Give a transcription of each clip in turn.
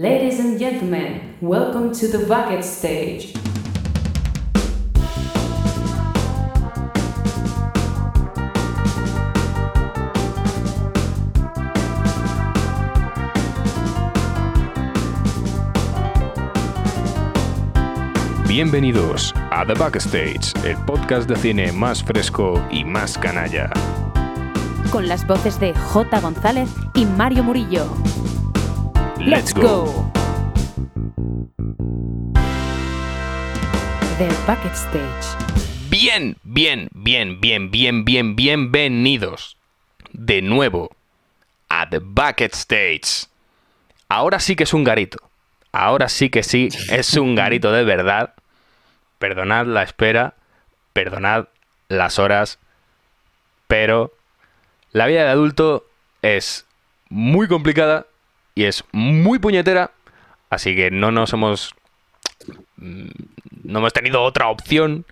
Ladies and gentlemen, welcome to the bucket stage. Bienvenidos a The Backstage, el podcast de cine más fresco y más canalla. con las voces de J. González y Mario Murillo. Let's go. The Bucket Stage. Bien, bien, bien, bien, bien, bien, bienvenidos de nuevo a The Bucket Stage. Ahora sí que es un garito. Ahora sí que sí es un garito de verdad. Perdonad la espera, perdonad las horas, pero la vida de adulto es muy complicada y es muy puñetera, así que no nos hemos mm, no hemos tenido otra opción,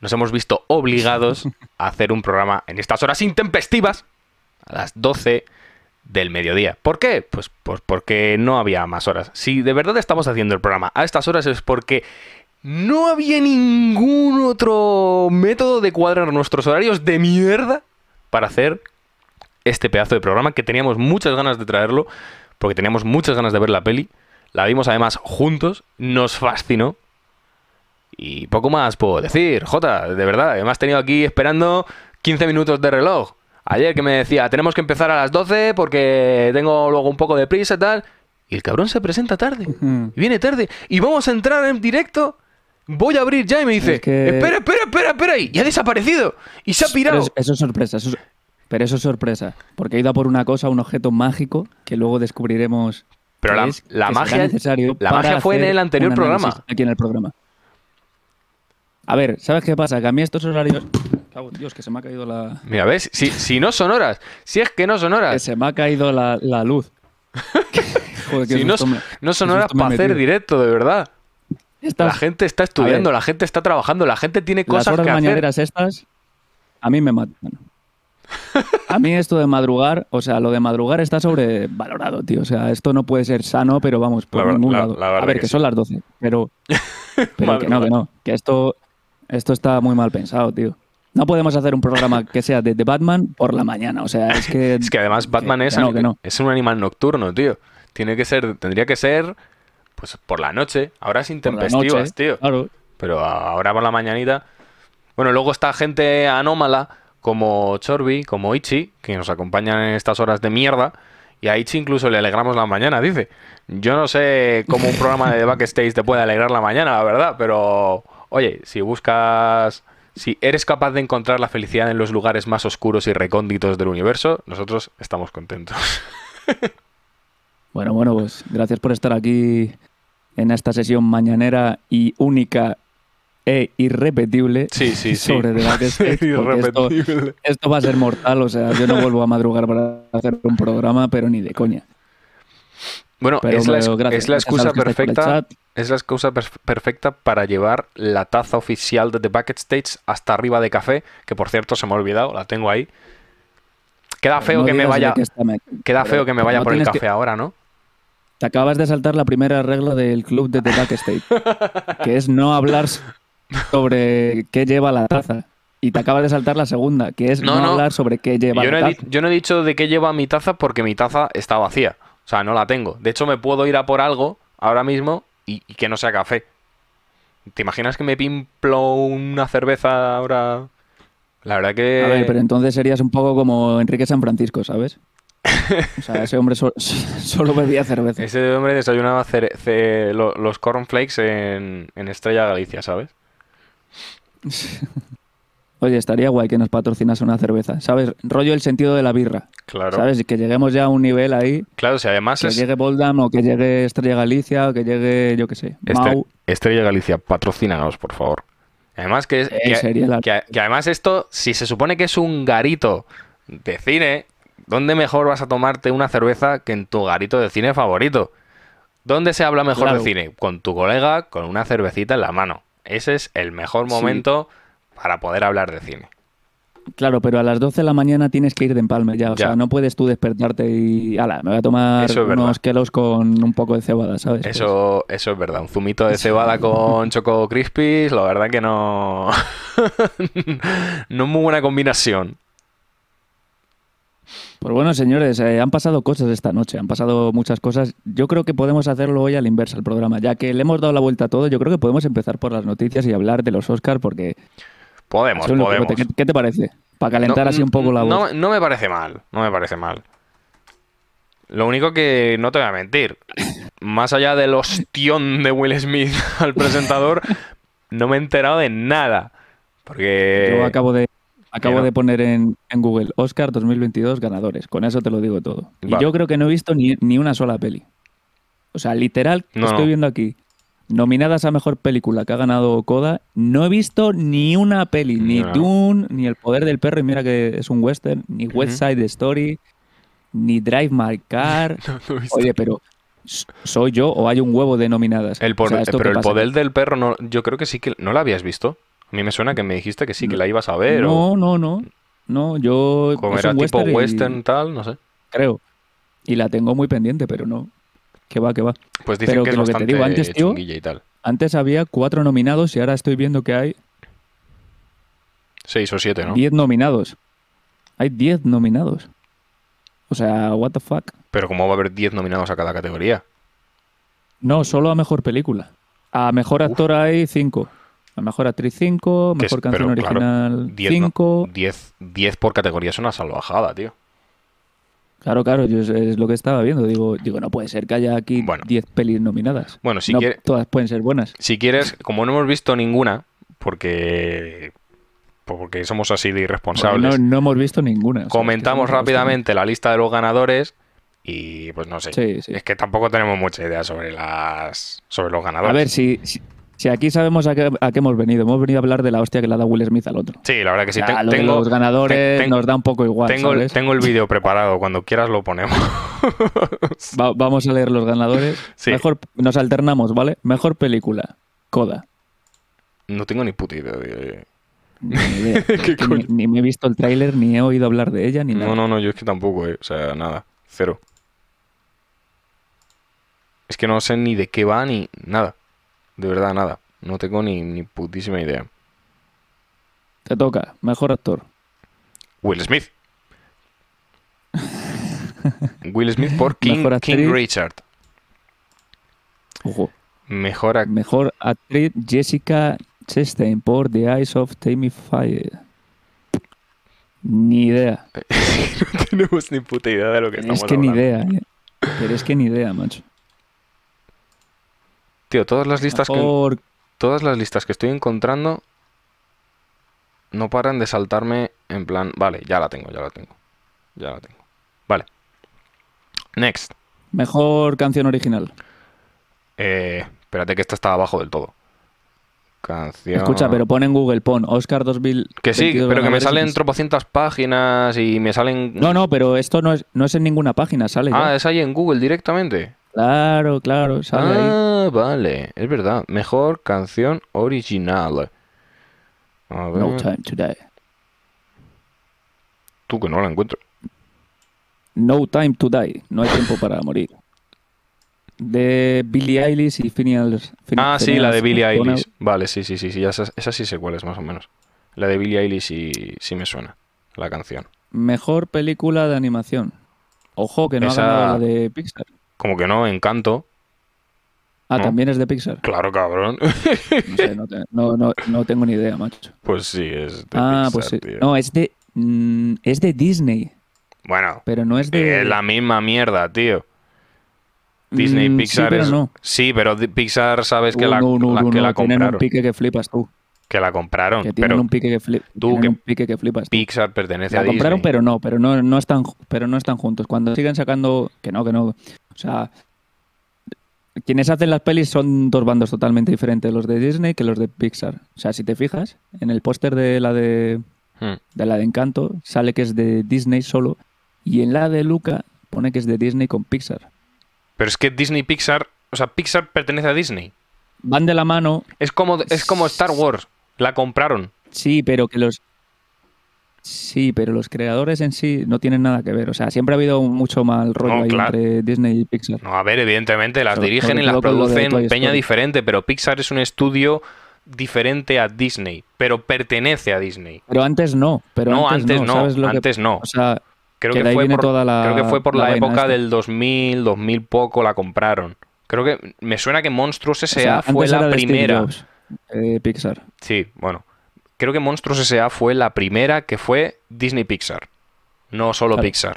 nos hemos visto obligados a hacer un programa en estas horas intempestivas, a las 12 del mediodía. ¿Por qué? Pues, pues porque no había más horas. Si de verdad estamos haciendo el programa a estas horas es porque no había ningún otro método de cuadrar nuestros horarios de mierda para hacer este pedazo de programa que teníamos muchas ganas de traerlo, porque teníamos muchas ganas de ver la peli. La vimos además juntos, nos fascinó. Y poco más puedo decir, Jota, de verdad. Además, tenido aquí esperando 15 minutos de reloj. Ayer que me decía, tenemos que empezar a las 12 porque tengo luego un poco de prisa y tal. Y el cabrón se presenta tarde. Y viene tarde. Y vamos a entrar en directo. Voy a abrir ya y me dice, Es que- espera, espera, espera, espera. Y ya ha desaparecido. Y se ha pirado. es- eso es sorpresa. Eso es- pero eso es sorpresa. Porque he ido a por una cosa, un objeto mágico, que luego descubriremos. Pero que la- es, la que magia- necesario la magia fue en el anterior programa. Aquí en el programa. A ver, ¿sabes qué pasa? Que a mí estos horarios. Cago en Dios, que se me ha caído la. Mira, ¿ves? Si, si no son horas. Si es que no son Que horas. se me ha caído la, la luz. Joder, Si no, me- no son horas para hacer directo, de verdad. Estas- La gente está estudiando, la gente está trabajando, la gente tiene las cosas horas que hacer. estas, a mí me matan. A mí esto de madrugar, o sea, lo de madrugar está sobrevalorado, tío. O sea, esto no puede ser sano, pero vamos, por La ningún la- lado. la a ver, que que, sí. son las 12, pero, pero que no, que no. Que esto, esto está muy mal pensado, tío. No podemos hacer un programa que sea de, de Batman por la mañana. O sea, es que. Es que además Batman que es, no, que no. es un animal nocturno, tío. Tiene que ser, tendría que ser, pues por la noche. Ahora es por la intempestivas, noche, tío. Claro. Pero ahora por la mañanita. Bueno, luego está gente anómala como Chorby, como Ichi, que nos acompañan en estas horas de mierda. Y a Ichi incluso le alegramos la mañana, dice. Yo no sé cómo un programa de Backstage te puede alegrar la mañana, la verdad, pero oye, si buscas. Si eres capaz de encontrar la felicidad en los lugares más oscuros y recónditos del universo, nosotros estamos contentos. Bueno, bueno, pues gracias por estar aquí en esta sesión mañanera y única e irrepetible Sí, sí, sí. sobre The Backstage, porque esto, esto va a ser mortal, o sea, yo no vuelvo a madrugar para hacer un programa, pero ni de coña. Bueno, Pero es la, gracias, es la excusa perfecta. Es la excusa perf- perfecta para llevar la taza oficial de The Bucket Stage hasta arriba de café, que por cierto se me ha olvidado, la tengo ahí. Queda feo No que me vaya, qué está me- queda pero- feo que me pero vaya no por el café que- ahora, ¿no? Te acabas de saltar la primera regla del club de The Backstage, que es no hablar sobre qué lleva la taza. Y te acabas de saltar la segunda, que es No, no, no. hablar sobre qué lleva Yo no, la he taza. yo no he dicho de qué lleva mi taza porque mi taza está vacía. O sea, no la tengo. De hecho, me puedo ir a por algo ahora mismo y, y que no sea café. ¿Te imaginas que me pimplo una cerveza ahora? La verdad que... A ver, pero entonces serías un poco como Enrique San Francisco, ¿sabes? O sea, ese hombre so- solo bebía cerveza. Ese hombre desayunaba los cornflakes en, en Estrella Galicia, ¿sabes? Oye, estaría guay que nos patrocinase una cerveza, ¿sabes? Rollo el sentido de la birra, Claro. ¿sabes? Y que lleguemos ya a un nivel ahí, Claro, si además que es llegue Boldam o que llegue Estrella Galicia o que llegue, yo qué sé, Mau. Estrella Galicia, patrocínanos, por favor. Además que, es- Eh, que, sería la- que- que además esto, si se supone que es un garito de cine, ¿dónde mejor vas a tomarte una cerveza que en tu garito de cine favorito? ¿Dónde se habla mejor Claro. de cine? Con tu colega, con una cervecita en la mano. Ese es el mejor Sí. momento para poder hablar de cine. Claro, pero a las 12 de la mañana tienes que ir de empalme ya. O Ya. sea, no puedes tú despertarte y. Ala, me voy a tomar es unos kelos con un poco de cebada, ¿sabes? Eso, eso es verdad. Un zumito de cebada con Choco Crispies, la verdad que no. no es muy buena combinación. Pues bueno, señores, eh, han pasado cosas esta noche, han pasado muchas cosas. Yo creo que podemos hacerlo hoy a la inversa el programa, ya que le hemos dado la vuelta a todo. Yo creo que podemos empezar por las noticias y hablar de los Oscars, porque. Podemos, podemos. ¿Qué, qué te parece? Para calentar No, así un poco la voz. No, no me parece mal, no me parece mal. Lo único que no te voy a mentir, más allá del ostión de Will Smith al presentador, no me he enterado de nada. Porque. Yo acabo de. Acabo de poner en, en Google Oscar 2022 ganadores. Con eso te lo digo todo. Y yo creo que no he visto ni, ni una sola peli. O sea, literal, No, estoy no. viendo aquí. Nominadas a mejor película que ha ganado Coda. No he visto ni una peli. Ni No. Dune, ni El Poder del Perro. Y mira que es un western. Ni West Side Story. Ni Drive My Car. No. Oye, pero. ¿s- ¿Soy yo o hay un huevo de nominadas? El O por- sea, ¿esto pero el poder del perro, no, yo creo que sí que. ¿No la habías visto? A mí me suena que me dijiste que sí, que la ibas a ver. No, o no, no. No, yo. como era tipo western y- tal, no sé. creo. Y la tengo muy pendiente, pero no. Que va, que va. Pues dicen Pero que, que es lo que te digo antes, tío, y tal. Antes había cuatro nominados y ahora estoy viendo que hay Seis o siete, ¿no? diez nominados. Hay diez nominados. O sea, what the fuck. Pero ¿cómo va a haber 10 nominados a cada categoría? No, solo a mejor película. A mejor actor hay cinco. A mejor actriz cinco. Que es- Mejor canción pero, claro, original 10, ¿no? cinco. 10, 10 por categoría es una salvajada, tío. Claro, claro, yo es, es lo que estaba viendo. Digo, digo, no puede ser que haya aquí Bueno. 10 pelis nominadas. Bueno, si No, Todas pueden ser buenas. Si quieres, como no hemos visto ninguna, porque porque somos así de irresponsables, No, no hemos visto ninguna. o sea, comentamos rápidamente la lista de los ganadores y pues no sé. Sí, sí. Es que tampoco tenemos mucha idea sobre las sobre los A ganadores. ver, si, si, si aquí sabemos a qué, a qué hemos venido. Hemos venido a hablar de la hostia que le ha dado Will Smith al otro. Sí, la verdad que sí. O sea, Ten- lo de tengo, los ganadores nos da un poco igual. tengo, el- ¿sabes? tengo el vídeo preparado. Cuando quieras lo ponemos. Va- vamos a leer los ganadores. Sí. Mejor, nos alternamos, ¿vale? Mejor película. Coda. no tengo ni puta idea de... Ni, ni me he visto el tráiler, ni he oído hablar de ella, ni nada. No, no, no, yo es que tampoco, eh. O sea, nada. Cero. Es que no sé ni de qué va ni nada. De verdad, nada. No tengo ni, ni putísima idea. Te toca. Mejor actor. Will Smith. Will Smith por King, King. Richard. Ojo. Mejor ac- Mejor actriz Jessica Chastain por The Eyes of Tammy Faye. Ni idea. no tenemos ni puta idea de lo que Pero estamos es que ni idea, eh. Pero es que ni idea, macho. Tío, todas las listas que todas las listas que estoy encontrando no paran de saltarme en plan, vale, ya la tengo, ya la tengo. Ya la tengo. Vale. Next. Mejor canción original. Eh, espérate que esta está abajo del todo. Canción. Escucha, pero pon en Google, pon Oscar 2000. Que sí, pero que me salen tropocientas páginas y me salen. No, no, pero esto no es, no es en ninguna página, sale. Ah, ya. es ahí en Google directamente. Claro, claro, sale ahí. Ah, vale, es verdad. Mejor canción original. A ver, No time to die. tú que no la encuentro. No time to die. No hay tiempo para morir. De Billie Eilish y Phineas. Ah, sí, la de Billie. Eilish. Vale, sí, sí, sí, sí, esa, esa sí sé cuál es más o menos. La de Billie Eilish sí, sí me suena, la canción. Mejor película de animación. Ojo, que no Esa- ha ganado la de Pixar. Como que no, Encanto. Ah, ¿No? también es de Pixar. Claro, cabrón. No sé, no, te- no, no- tengo ni idea, macho. pues sí, es de ah, Pixar, pues sí. tío. No, es de. mm, es de Disney, Bueno, pero no es de. es la misma mierda, tío. Disney, Mm, Pixar sí, pero es... no. Sí, pero Pixar sabes que Uh, la, la- que la compraron. un pique que flipas tú. Que la compraron. Que tienen Pero un pique que, fli- tú que- un pique que flipas. tú. Pixar pertenece a La compraron, Disney. pero no, pero no, no están, pero no están juntos. Cuando siguen sacando, que no, que no. O sea, quienes hacen las pelis son dos bandos totalmente diferentes, los de Disney que los de Pixar. O sea, si te fijas, en el póster de la de, Hmm. de la de Encanto sale que es de Disney solo y en la de Luca pone que es de Disney con Pixar. Pero es que Disney Pixar, o sea, Pixar pertenece a Disney. Van de la mano, Es como, es como Star Wars. La compraron. sí, pero que los Sí, pero los creadores en sí no tienen nada que ver. O sea, siempre ha habido mucho mal rollo No, ahí claro. entre Disney y Pixar. No, a ver, evidentemente las dirigen y las producen peña Story. diferente, pero Pixar es un estudio diferente a Disney, pero pertenece a Disney. Pero antes no. Pero no, antes, antes no, ¿sabes lo que- antes no. O sea, Creo que fue por, toda la- creo que fue por la la, vaina época esta. del 2000, 2000 poco la compraron. Creo que me suena que Monstruos o S.A. sea, fue la Steve primera. Jobs, eh, Pixar. Sí, bueno. Creo que Monstruos S.A. fue la primera que fue Disney Pixar. No solo Claro. Pixar.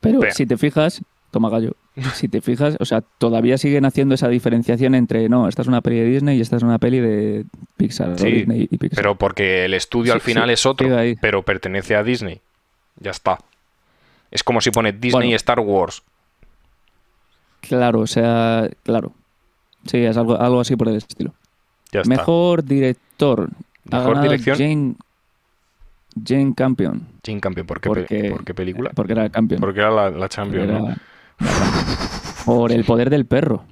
Pero Pero- si te fijas, toma gallo. Si te fijas, o sea, todavía siguen haciendo esa diferenciación entre, no, esta es una peli de Disney y esta es una peli de Pixar, Sí, Disney y Pixar. Pero porque el estudio Sí, al final sí, es otro, pero pertenece a Disney. Ya está. Es como si pone Disney Bueno. y Star Wars. Claro, o sea, claro. Sí, es algo, algo así por el estilo. Ya está. Mejor director. Mejor dirección. Jane, Jane Campion. Jane Campion, ¿por qué, Porque, por qué película? Porque era Campion. Porque era la, la Champion, era- ¿no? Por el poder del perro.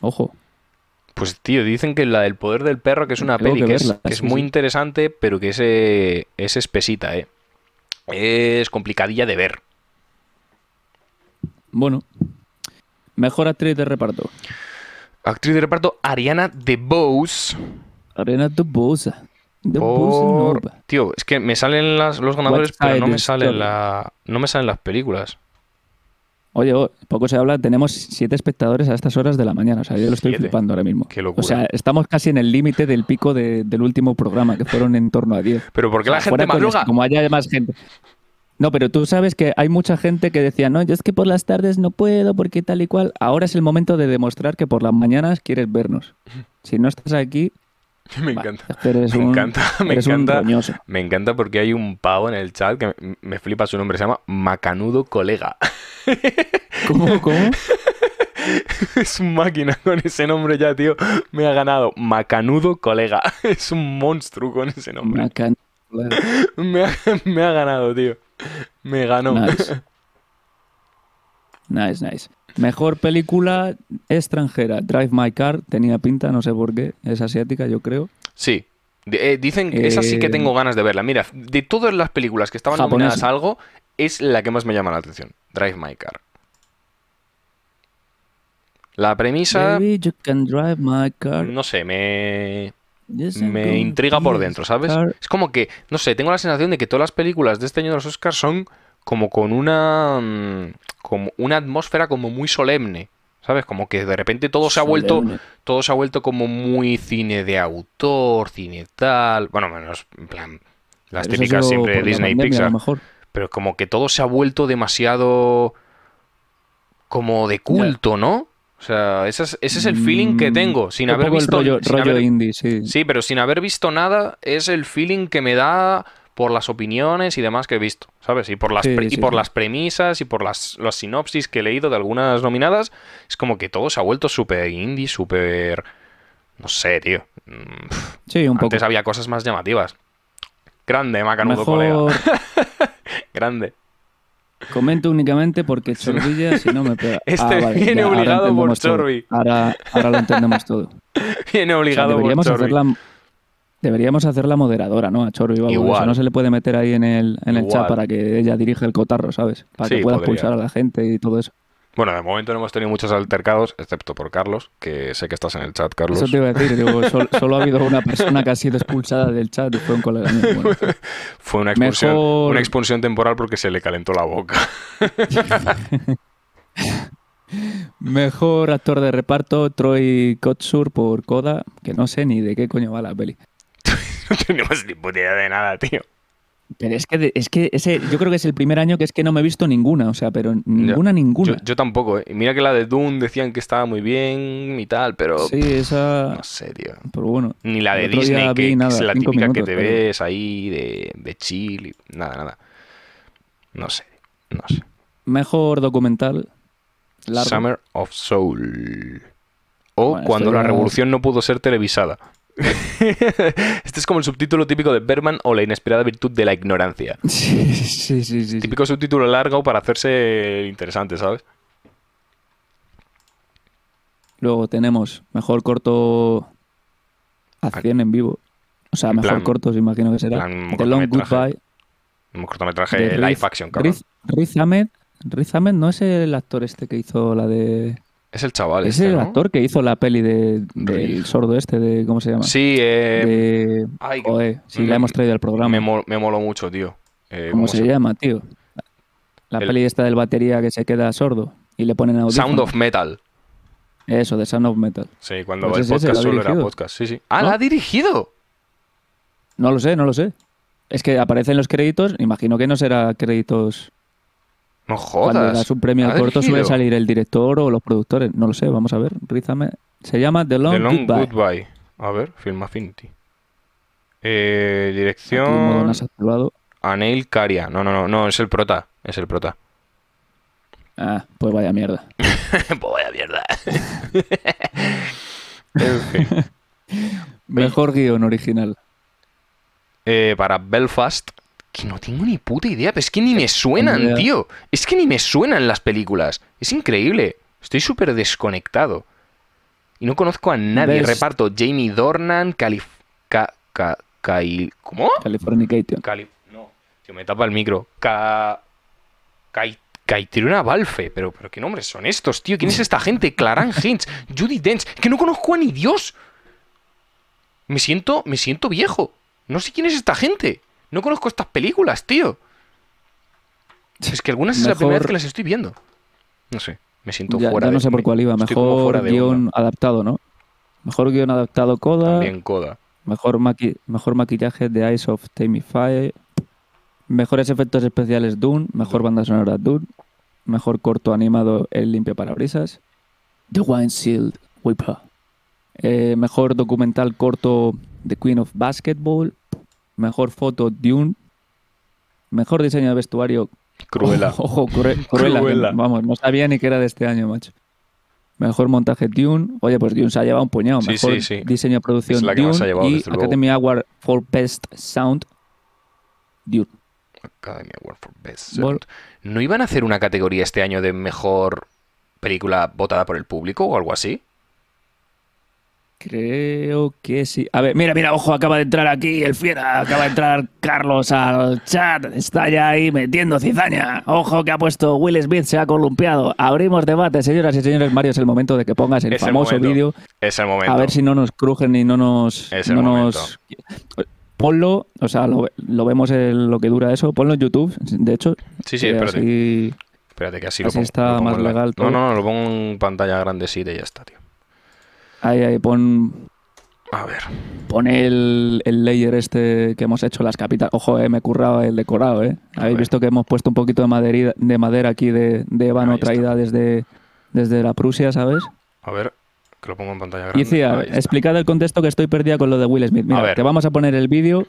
Ojo. Pues tío, dicen que la del poder del perro, que es una Tengo peli que que, es, que muy sí. interesante, pero que es, eh, es espesita, ¿eh? Es complicadilla de ver. Bueno. Mejor actriz de reparto. Actriz de reparto Ariana DeBose. Arena de Bosa. De Por... Tío, es que me salen las- los ganadores, pero no me salen Story. la, no me salen las películas. Oye, oh, poco se habla, tenemos siete espectadores a estas horas de la mañana. O sea, yo lo estoy Siete. flipando ahora mismo. Qué locura. O sea, estamos casi en el límite del pico de- del último programa, que fueron en torno a 10. Pero ¿por qué O la gente madruga? Como haya más gente. No, pero tú sabes que hay mucha gente que decía, no, yo es que por las tardes no puedo, porque tal y cual. Ahora es el momento de demostrar que por las mañanas quieres vernos. Si no estás aquí, Me encanta. eres Me un, encanta, me eres encanta. Me encanta porque hay un pavo en el chat que me, me flipa su nombre, se llama Macanudo Colega. ¿Cómo, cómo? es un máquina con ese nombre ya, tío. Me ha ganado. Macanudo Colega. Es un monstruo con ese nombre. Macan- Me ha, me ha ganado, tío. Me ganó. Nice. Nice, nice. Mejor película extranjera. Drive My Car tenía pinta, no sé por qué. Es asiática, yo creo. Sí. Eh, dicen que esa sí que Eh, tengo ganas de verla. Mira, de todas las películas que estaban Japonesa. nominadas a algo, es la que más me llama la atención. Drive My Car. La premisa, Baby, you can drive my car. no sé, me, me intriga por dentro, ¿sabes? Es como que, no sé, tengo la sensación de que todas las películas de este año de los Oscars son como con una mm, como una atmósfera como muy solemne, ¿sabes? Como que de repente todo se ha vuelto Solemne. todo se ha vuelto como muy cine de autor, cine tal, bueno, menos en plan las Pero típicas siempre de Disney y Pixar, mejor. pero como que todo se ha vuelto demasiado como de culto, ¿no? O sea, ese es, ese es el feeling que Mm, tengo, sin haber el visto rollo, sin rollo haber- indie, sí. Sí, pero sin haber visto nada, es el feeling que me da por las opiniones y demás que he visto, ¿sabes? Y por las, Sí, pre- y por sí. las premisas y por las, las sinopsis que he leído de algunas nominadas, es como que todo se ha vuelto súper indie, súper... No sé, tío. Mm, Sí, un poco. Antes había cosas más llamativas. Grande, Macanudo, Mejor colega. Grande. Comento únicamente porque Chorbilla, si no me pega. Ah, Este viene ya, obligado por. Chorbi. Ahora, ahora lo entendemos todo. Viene O sea, obligado por deberíamos, Chorbi. hacerla, deberíamos hacerla moderadora, ¿no? A Chorbi o. Igual. Eso no se le puede meter ahí en el, en el Igual. chat para que ella dirija el cotarro, ¿sabes? Para Sí, que pueda podría. expulsar a la gente y todo eso. Bueno, de momento no hemos tenido muchos altercados, excepto por Carlos, que sé que estás en el chat, Carlos. Eso te iba a decir. digo, sol- solo ha habido una persona que ha sido expulsada del chat y fue un colega mío. Bueno, Fue una expulsión, Mejor- una expulsión temporal porque se le calentó la boca. Mejor actor de reparto, Troy Kotsur por Coda, que no sé ni de qué coño va la peli. no tenemos ni puta idea de nada, tío. Pero es que, es que ese, yo creo que es el primer año que es que no me he visto ninguna, o sea, pero ninguna, ninguna. Yo, yo tampoco, ¿eh? Mira que la de Dune decían que estaba muy bien y tal, pero sí, esa. no sé, tío. Pero bueno. Ni la de Disney, que, vi que nada, es la típica que te pero- ves ahí de, de chill y nada, nada. No sé, no sé. Mejor documental. Largo. Summer of Soul. O Bueno, cuando la revolución no pudo ser televisada. este es como el subtítulo típico de Berman o la inesperada virtud de la ignorancia. Sí, sí, sí, sí, sí. Típico subtítulo largo para hacerse interesante, ¿sabes? Luego tenemos mejor corto acción en vivo. O sea, En mejor plan- cortos, imagino que será. plan The Long. Goodbye. Un cortometraje de live Riz- action, cabrón. Riz, Riz Ahmed. Riz Ahmed no es el actor este que hizo la de. Es el chaval Es este, el ¿no? actor que hizo la peli de, Riz. sordo este, de. ¿Cómo se llama? Sí, eh, De. ay, Joder, sí, me- la hemos traído al programa. me, mol- me moló mucho, tío. Eh, ¿Cómo se llama, tío? La El- peli esta del batería que se queda sordo y le ponen audífonos. Sound of Metal. Eso, de Sound of Metal. Sí, cuando Pues el es ese, podcast solo era podcast. Sí, sí. Ah, ¿No? la ha dirigido. No lo sé, no lo sé. Es que aparecen los créditos, imagino que no será créditos No cuando jodas. das un premio al ¿Ha corto suele salir el director o los productores. No lo sé, vamos a ver. Rízame. Se llama The Long, The Long Goodbye. Goodbye. A ver, Film Affinity. Eh, dirección. activado. Anel Caria. No, no, no, no, es el prota. Es el prota. Ah, pues vaya mierda. pues vaya mierda. en fin. Mejor guion original. Eh, para Belfast, que no tengo ni puta idea, pero es que ni me suenan, tío. Es que ni me suenan las películas. Es increíble. Estoy súper desconectado. Y no conozco a nadie. ¿Ves? Reparto Jamie Dornan, Calif... Ca... Ca... Kai- ¿Cómo? Californication. Cali... No, tío, me tapa el micro. Ca... Caitriona Balfe. Pero, pero ¿qué nombres son estos, tío? ¿Quién es esta gente? Claran Hinch, Judy Dench. Que no conozco a ni Dios. Me siento, me siento viejo. No sé quién es esta gente. No conozco estas películas, tío. Es que algunas es la primera vez que las estoy viendo. No sé, me siento Ya, fuera ya no sé por cuál iba. Mejor fuera de guion onda. adaptado, ¿no? Mejor guion adaptado Coda. También coda. Mejor, maqui- mejor maquillaje de Eyes of Tammy Faye. Mejores efectos especiales Dune. Mejor banda sonora Dune. Mejor corto animado El limpio parabrisas. The Wine Sealed Whipper. Eh, mejor documental corto The Queen of Basketball. Mejor foto Dune. Mejor diseño de vestuario Cruela. Ojo, Crue- Cruella. que, Cruella. vamos, no sabía ni que era de este año, macho. Mejor montaje Dune. Oye, pues Dune se ha llevado un puñado. Mejor sí, sí. diseño de producción Es la que Dune. más ha llevado, y. Academy Award for Best Sound Dune. Academy Award for Best. Sound. ¿No iban a hacer una categoría este año de mejor película votada por el público o algo así? Creo que sí. A ver, mira, mira, ojo, acaba de entrar aquí el fiera. Acaba de entrar Carlos al chat. Está ya ahí metiendo cizaña. Ojo que ha puesto Will Smith, se ha columpiado. Abrimos debate, señoras y señores. Mario, es el momento de que pongas el Es el famoso vídeo. Es el momento. A ver si no nos crujen y no nos. Es el no momento. nos... Ponlo, o sea, lo, lo vemos en lo que dura eso. Ponlo en YouTube, de hecho. Sí, sí, espérate. así- Espérate que así, así lo pongo. está lo pongo más en la- legal todo. No, no, no, lo pongo en pantalla grandecita y ya está, tío. Ahí, ahí, pon, A ver. pon el, el layer este que hemos hecho, las capitales. Ojo, eh, me he currado el decorado, ¿eh? Habéis ver. visto que hemos puesto un poquito de madera, de madera aquí de, de ébano traída desde, desde la Prusia, ¿sabes? A ver, que lo pongo en pantalla grande. Y decía, explicad el contexto que estoy perdida con lo de Will Smith. A Mira, ver. te vamos a poner el vídeo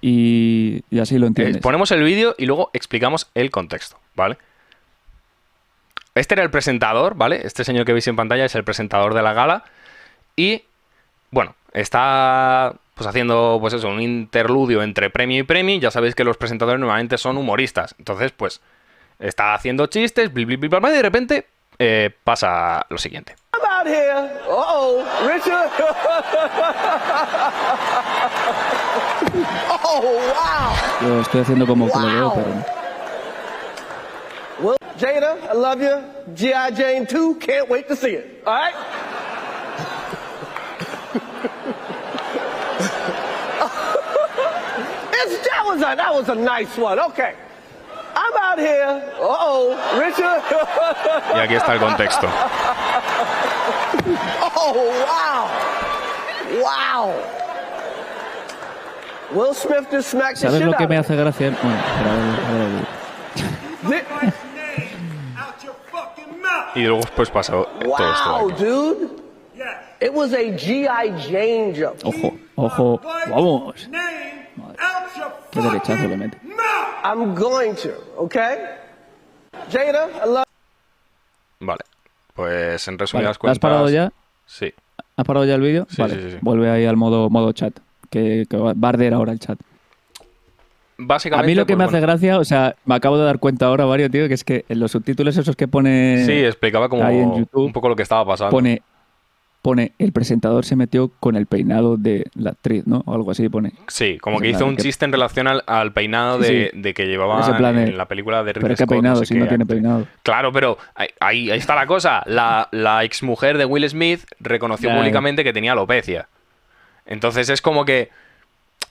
y, y así lo Eh, entiendes. ponemos el vídeo y luego explicamos el contexto, ¿vale? Este era el presentador, ¿vale? Este señor que veis en pantalla es el presentador de la gala. Y, bueno, está pues haciendo, pues eso, un interludio entre premio y premio. Ya sabéis que los presentadores normalmente son humoristas. Entonces, pues, está haciendo chistes, bli, bli, bli, bla, bla, y de repente eh, pasa lo siguiente. I'm out here. Uh-oh, Richard. oh, wow. Yo estoy haciendo como que lo veo, pero... Well, Jada, I love you. G.I. Jane 2, can't wait to see it. All right? It's, that, was a, that was a nice one. Okay. I'm out here. Uh-oh, Richard. Y aquí está el contexto. Oh, wow. Wow. Will Smith just smacked the ¿Sabes shit lo que out me hace gracia? Bueno. Y luego pues pasa todo esto. Wow, dude. It was a G.I. Jane jump. Ojo, ojo, vamos. Qué derechazo le mete. I'm going to, okay? Jada, I love Vale. Pues en Vale, resumidas ¿Lo has cuentas... parado ya? Sí. ¿Has parado ya el vídeo? Sí, vale, sí, sí, sí. vuelve ahí al modo, modo chat, que, que va a arder ahora el chat. A Básicamente... mí lo que pues, me hace bueno, gracia, o sea, me acabo de dar cuenta ahora, Vario, tío, que es que en los subtítulos esos que pone... Sí, explicaba como ahí en YouTube un poco lo que estaba pasando. pone pone el presentador se metió con el peinado de la actriz, ¿no? O algo así pone. Sí, como que hizo un que- chiste en relación al, al peinado de, sí. de que llevaba de- en la película de Ridley Pero qué Scott, peinado, sé si qué no tiene peinado. Claro, pero ahí, ahí, está la cosa. La, la exmujer de Will Smith reconoció públicamente que tenía alopecia. Entonces es como que.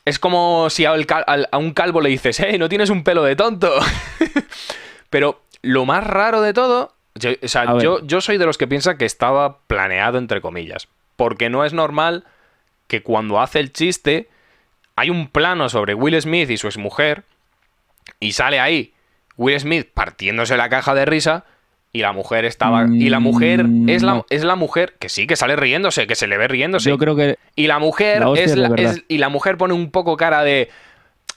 Es como si cal- a un calvo le dices, ¡hey, no tienes un pelo de tonto! pero lo más raro de todo. Yo- o sea, yo, yo soy de los que piensa que estaba planeado, entre comillas. Porque no es normal que cuando hace el chiste. Hay un plano sobre Will Smith y su exmujer. Y sale ahí Will Smith partiéndose la caja de risa y la mujer estaba y la mujer Mm, es la es la mujer que sí que sale riéndose, que se le ve riéndose. Yo creo que y la mujer la es la- es- y la mujer pone un poco cara de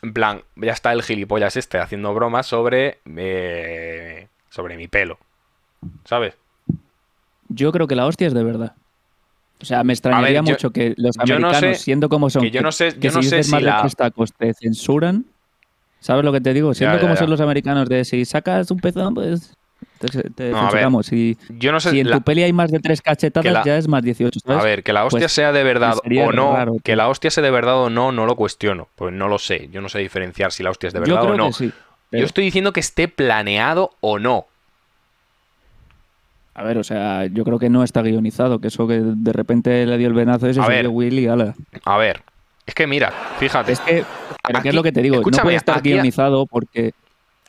en plan, ya está el gilipollas este haciendo bromas sobre eh, sobre mi pelo. ¿Sabes? yo creo que la hostia es de verdad. O sea, me extrañaría yo- mucho que los no americanos, sé- siendo como son, que yo no sé- que no si sé la- tacos te censuran. ¿Sabes lo que te digo? Siendo ya, como ya. son los americanos de si sacas un pezón, pues te, te No, censuramos. Si, Yo no sé si en la- tu peli hay más de tres cachetadas, la- ya es más 18, ¿sabes? A ver, que la hostia Pues, sea de verdad o no, raro, que la hostia sea de verdad o no, no lo cuestiono, pues no lo sé, yo no sé diferenciar si la hostia es de Yo verdad creo o no. que sí. Yo estoy diciendo que esté planeado o no. A ver, o sea, yo creo que no está guionizado, que eso que de repente le dio el venazo ese A ver. Willy, ala. A ver, es que mira, fíjate, Es que, pero Aquí- ¿qué es lo que te digo? No escúchame, puede estar aquí- guionizado porque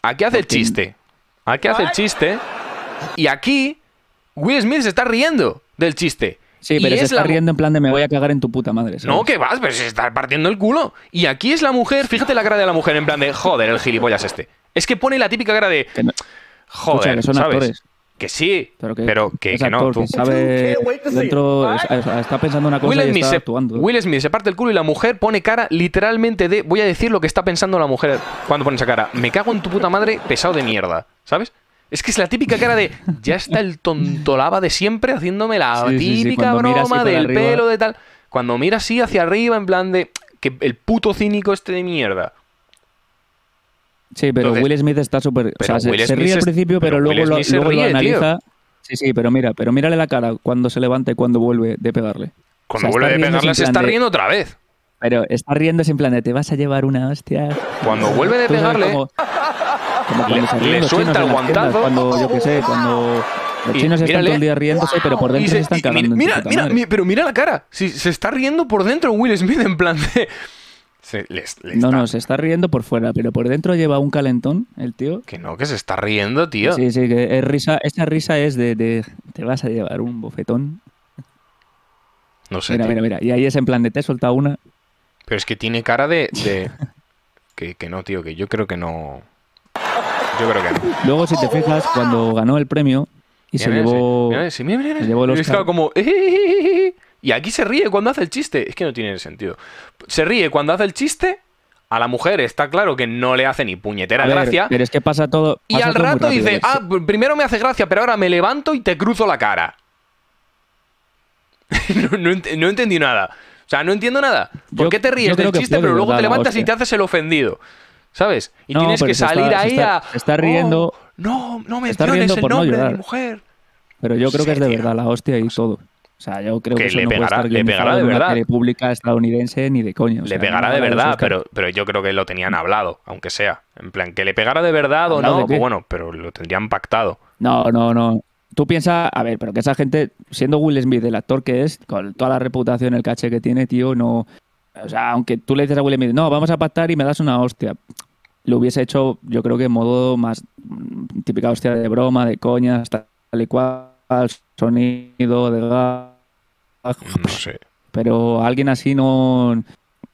aquí hace el chiste, aquí hace el chiste y aquí Will Smith se está riendo del chiste. Sí, Y pero se es está la riendo en plan de me voy a cagar en tu puta madre. ¿sabes? No, que vas, pero se está partiendo el culo. Y aquí es la mujer, fíjate la cara de la mujer en plan de, joder, el gilipollas este. Es que pone la típica cara de, joder, escucha, que son ¿sabes? actores. Que sí, Pero que, pero que, es que no. tú. que sabe dentro, está pensando una cosa Will y Smith, está se, actuando. Will Smith se parte el culo y la mujer pone cara literalmente de. Voy a decir lo que está pensando la mujer cuando pone esa cara. Me cago en tu puta madre, pesado de mierda. ¿Sabes? Es que es la típica cara de. Ya está el tontolaba de siempre haciéndome la Sí, sí, sí, típica mira así broma del arriba. pelo, de tal. Cuando mira así hacia arriba, en plan de. Que el puto cínico este de mierda. Sí, pero Entonces- Will Smith está súper. O sea, se, se ríe al principio, pero, pero luego, lo, luego lo ríe, tío. analiza. Sí, sí, pero mira, pero mírale la cara cuando se levanta y cuando vuelve de pegarle. Cuando O sea, vuelve riéndose pegarle se está de- riendo otra vez. Pero está riéndose en plan de te vas a llevar una hostia. Cuando vuelve de pegarle. como cuando le- se ríen le suelta el guantazo. Cuando, yo qué sé, cuando los Y chinos están mírale. todo el día riéndose, pero por dentro se- se están cagando. mira, mira, madre. mi- pero mira la cara. Si, se está riendo por dentro Will Smith en plan de. Se- No, está- no, se está riendo por fuera, pero por dentro lleva un calentón, el tío. Que no, que se está riendo, tío. Sí, sí, que es risa. Esta risa es de, de te vas a llevar un bofetón. No sé. Mira, tío. mira, mira. Y ahí es en plan de te he soltado una. Pero es que tiene cara de. de- que, que no, tío, que yo creo que no. Yo creo que no. Luego, si te fijas, cuando ganó el premio y se llevó. se llevó el Oscar. como. Y aquí se ríe cuando hace el chiste. Es que no tiene sentido. Se ríe cuando hace el chiste. A la mujer está claro que no le hace ni puñetera ver, gracia. Pero es que pasa todo. Y al todo rato dice, ah, pr- primero me hace gracia, pero ahora me levanto y te cruzo la cara. no, no ent- no entendí nada. O sea, no entiendo nada. ¿Por Yo- qué te ríes del chiste, pero luego te levantas y te haces el ofendido? ¿Sabes? Y No, tienes que está- salir se ahí está- a... se está riendo- "Oh, no, no se está riendo el por nombre de mi mujer. Pero yo creo que es de verdad la hostia y todo. O sea, yo creo que, Que eso le no puede pegará- estar le pegará de una verdad. tele pública estadounidense ni de coño. o Le pegará no de verdad, pero, pero yo creo que lo tenían hablado, aunque sea. En plan, que le pegara de verdad o ¿Hablado no, pues bueno, pero lo tendrían pactado. No, no, no. Tú piensas, a ver, pero que esa gente, siendo Will Smith el actor que es, con toda la reputación, el caché que tiene, tío, no. O sea, aunque tú le dices a Will Smith, no, vamos a pactar y me das una hostia. Lo hubiese hecho, yo creo que en modo más mm, típica hostia de broma, de coña, tal y cual, sonido, de gas. No sé. Pero alguien así no.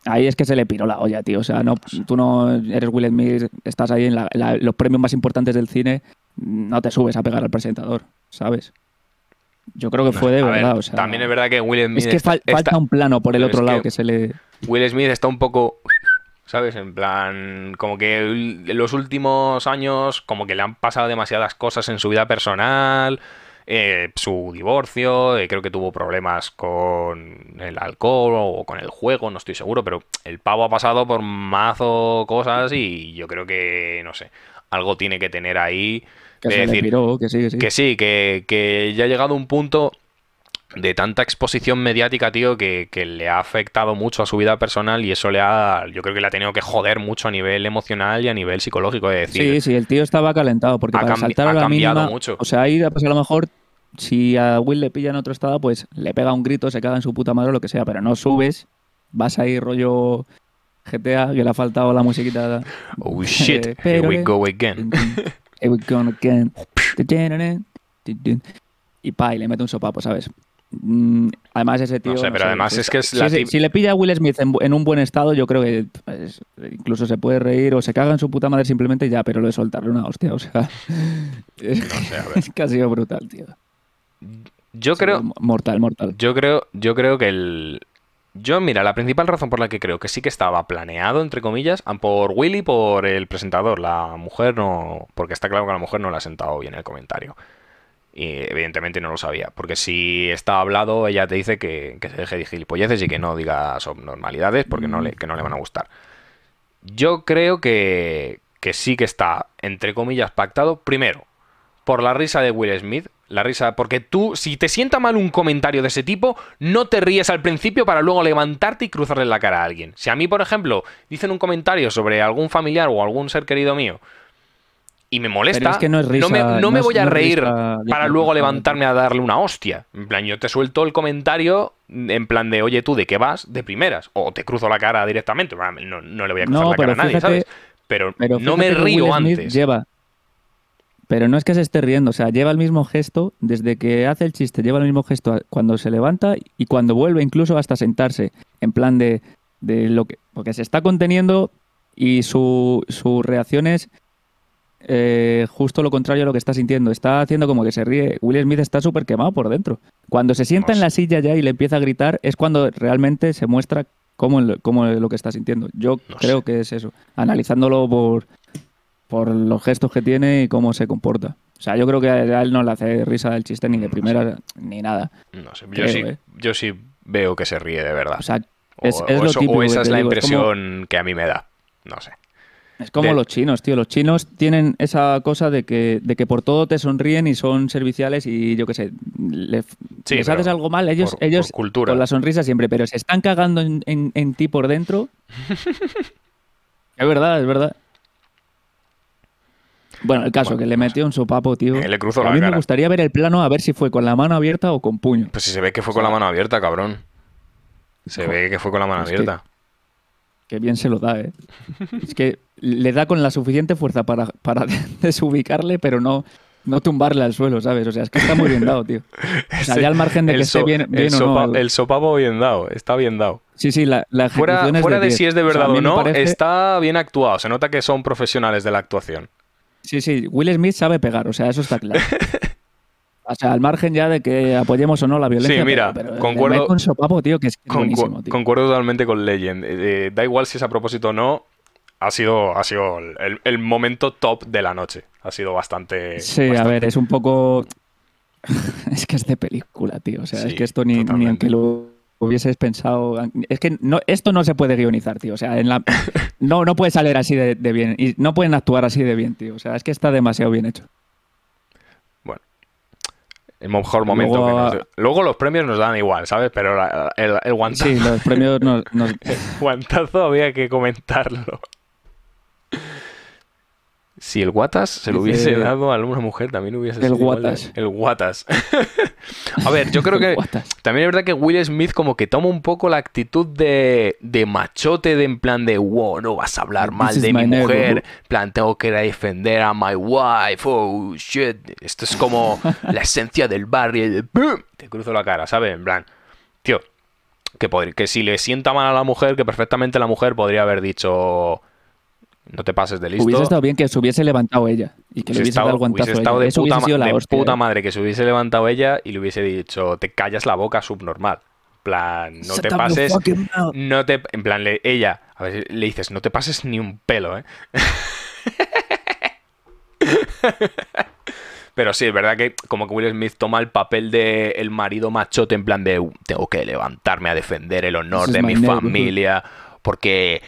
Ahí es que se le piró la olla, tío. O sea, no, tú no eres Will Smith, estás ahí en la- la- los premios más importantes del cine, no te subes a pegar al presentador, ¿sabes? Yo creo que fue de A ver, verdad. o sea, también es verdad que Will Smith Es que está- fal- está- falta un plano por el otro lado que- que se le. Will Smith está un poco, ¿sabes? En plan, como que en los últimos años, como que le han pasado demasiadas cosas en su vida personal, eh, su divorcio, eh, creo que tuvo problemas con el alcohol o con el juego, no estoy seguro, pero el pavo ha pasado por mazo cosas y yo creo que, no sé, algo tiene que tener ahí Que de se le decir, piró, que sí, que sí. que sí, que, que ya ha llegado un punto de tanta exposición mediática, tío, que, que le ha afectado mucho a su vida personal y eso le ha, yo creo que le ha tenido que joder mucho a nivel emocional y a nivel psicológico, de decir, Sí, sí, el tío estaba calentado porque Ha para saltar a la mínima, mucho. o sea, ahí pues a lo mejor si a Will le pilla en otro estado, pues le pega un grito, se caga en su puta madre o lo que sea, pero no subes, vas ahí rollo GTA, que le ha faltado la musiquita. oh shit, Eh, here we go again. Here we go again. Y pa, y le mete un sopapo, ¿sabes? Mm, Además, ese tío. No sé, pero además es que es si, la si- tip- si le pilla a Will Smith en, un buen estado, yo creo que pues, incluso se puede reír o se caga en su puta madre simplemente ya, pero lo de soltarle una hostia, o sea. Es, sé, a ver. es que ha sido brutal, tío. Yo creo, Mortal, mortal. Yo creo, yo creo que el. Yo, mira, la principal razón por la que creo que sí que estaba planeado, entre comillas, por Willy por el presentador. La mujer no. Porque está claro que la mujer no le ha sentado bien el comentario. Y evidentemente no lo sabía. Porque si está hablado, ella te dice que, que se deje de gilipolleces y que no diga subnormalidades porque no le, que no le van a gustar. Yo creo que, que sí que está, entre comillas, pactado. Primero, por la risa de Will Smith. La risa, porque tú, si te sienta mal un comentario de ese tipo, no te ríes al principio para luego levantarte y cruzarle la cara a alguien. Si a mí, por ejemplo, dicen un comentario sobre algún familiar o algún ser querido mío y me molesta, Pero es que no es risa, me, no no me es- voy a no reír risa para luego levantarme a darle una hostia. En plan, yo te suelto el comentario en plan de, oye, tú, ¿de qué vas? De primeras. O te cruzo la cara directamente. No, no le voy a cruzar No, la cara a nadie, fíjate- ¿sabes? Pero, Pero no me río antes. Lleva. Pero no es que se esté riendo, o sea, lleva el mismo gesto desde que hace el chiste, lleva el mismo gesto cuando se levanta y cuando vuelve, incluso hasta sentarse, en plan de, de lo que. Porque se está conteniendo y su, su reacción es eh, justo lo contrario a lo que está sintiendo. Está haciendo como que se ríe. Will Smith está súper quemado por dentro. Cuando se sienta No en la silla ya y le empieza a gritar, es cuando realmente se muestra cómo, cómo lo que está sintiendo. Yo No creo sé. que es eso, analizándolo por, por los gestos que tiene y cómo se comporta. O sea, yo creo que a él no le hace risa el chiste ni de primera ni nada. No sé, yo, Creo, sí, ¿eh? yo sí veo que se ríe de verdad. O sea, O, es, o es lo eso- o esa es la digo, como- impresión que a mí me da. No sé. Es como de- los chinos, tío. Los chinos tienen esa cosa de que, de que por todo te sonríen y son serviciales y yo qué sé, le- Sí, les haces algo mal, ellos, por- ellos por cultura. con la sonrisa siempre, pero se están cagando en, en- en ti por dentro. es verdad, es verdad. Bueno, el caso, Bueno, que le metió un sopapo, tío. Le cruzó a la mí me gustaría ver el plano a ver si fue con la mano abierta o con puño. Pues si se ve que fue con la mano abierta, cabrón. Se ve que fue con la mano abierta. Qué bien se lo da, ¿eh? es que le da con la suficiente fuerza para, para desubicarle, pero no, no tumbarle al suelo, ¿sabes? O sea, es que está muy bien dado, tío. O sea, ya al margen de que esté so- bien, el bien o sopa- el- el sopapo bien dado, está bien dado. Sí, sí, la, la Fuera, es fuera de 10. si es de O sea, verdad o no, parece- está bien actuado. Se nota que son profesionales de la actuación. Sí, sí, Will Smith sabe pegar, o sea, eso está claro. O sea, al margen ya de que apoyemos o no la violencia. Sí, mira, pero, pero concuerdo- un sopapo, tío, que es, Concu- tío. concuerdo totalmente con Legend. Eh, eh, da igual si es a propósito o no. Ha sido, ha sido el, el momento top de la noche. Ha sido bastante. Sí, a ver, es un poco. es que es de película, tío. O sea, Sí, es que esto ni, ni aunque lo hubieses pensado. Es que no, esto no se puede guionizar, tío. O sea, en la, no, no puede salir así de, de bien. Y no pueden actuar así de bien, tío. O sea, es que está demasiado bien hecho. El mejor momento. Luego, que nos- Luego los premios nos dan igual, ¿sabes? Pero la- el, el guantazo, Sí, los premios nos. nos- guantazo había que comentarlo. Si el Guatas se lo Dice- hubiese dado a alguna mujer, también hubiese El sido Guatas. El Guatas. a ver, yo creo que también es verdad que Will Smith como que toma un poco la actitud de, de machote, de en plan de, wow, no vas a hablar mal de mi mujer, plan, tengo que ir a defender a my wife, oh, shit. Esto es como la esencia del barrio, de, te cruzo la cara, ¿sabes? En plan, tío, que, podr- que si le sienta mal a la mujer, que perfectamente la mujer podría haber dicho, no te pases de listo. Hubiese estado bien que se hubiese levantado ella y que le hubiese dado el guantazo hubiese estado ella. de, Eso puta, hubiese ma- la de hostia. puta madre que se hubiese levantado ella y le hubiese dicho, te callas la boca subnormal. En plan, no te pases, no te, en plan, le- ella, a ver, le dices, no te pases ni un pelo, ¿eh? Pero sí, es verdad que como que Will Smith toma el papel de el marido machote en plan de "Uh, tengo que levantarme a defender el honor This de mi neighborhood". familia porque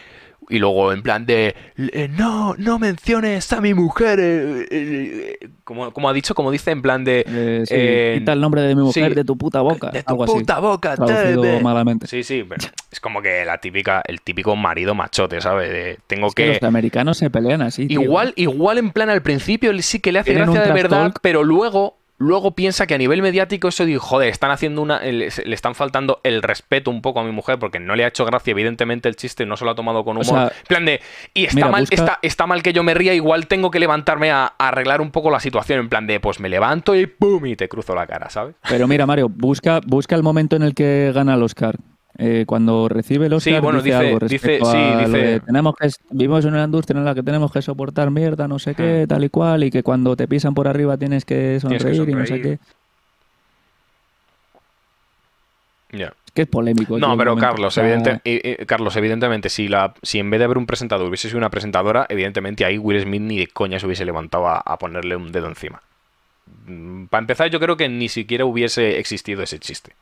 Y luego en plan de, "Eh, no, no menciones a mi mujer. eh, eh, eh", como, como ha dicho, como dice en plan de... Sí, quita el nombre de mi mujer sí, de tu puta boca. De tu algo así. puta boca, te- malamente. Sí, sí, pero es como que la típica, el típico marido machote, ¿sabes? De, tengo Es que que... los americanos se pelean así. tío. Igual, igual en plan al principio sí que le hace Tienen gracia de verdad, pero luego, luego piensa que a nivel mediático eso digo, joder, están haciendo una. Le, le están faltando el respeto un poco a mi mujer porque no le ha hecho gracia, evidentemente, el chiste, no se lo ha tomado con O humor. sea, en plan de. Y está mira, mal, busca- está, está mal que yo me ría, igual tengo que levantarme a, a arreglar un poco la situación. En plan de, pues me levanto y ¡pum! y te cruzo la cara, ¿sabes? Pero mira, Mario, busca, busca el momento en el que gana el Oscar. Eh, cuando recibe Oscar, Sí, bueno, dice, dice- algo dice- respecto sí, a lo dice- de, tenemos que vivimos en una industria en la que tenemos que soportar mierda, no sé qué, tal y cual, y que cuando te pisan por arriba tienes que Tienes que sonreír y no sé qué. Es que es polémico. No, pero. Carlos, evidente- eh, eh, Carlos, evidentemente, si, la, si en vez de haber un presentador hubiese sido una presentadora, evidentemente ahí Will Smith ni de coña se hubiese levantado a, a ponerle un dedo encima. Mm, Para empezar, yo creo que ni siquiera hubiese existido ese chiste.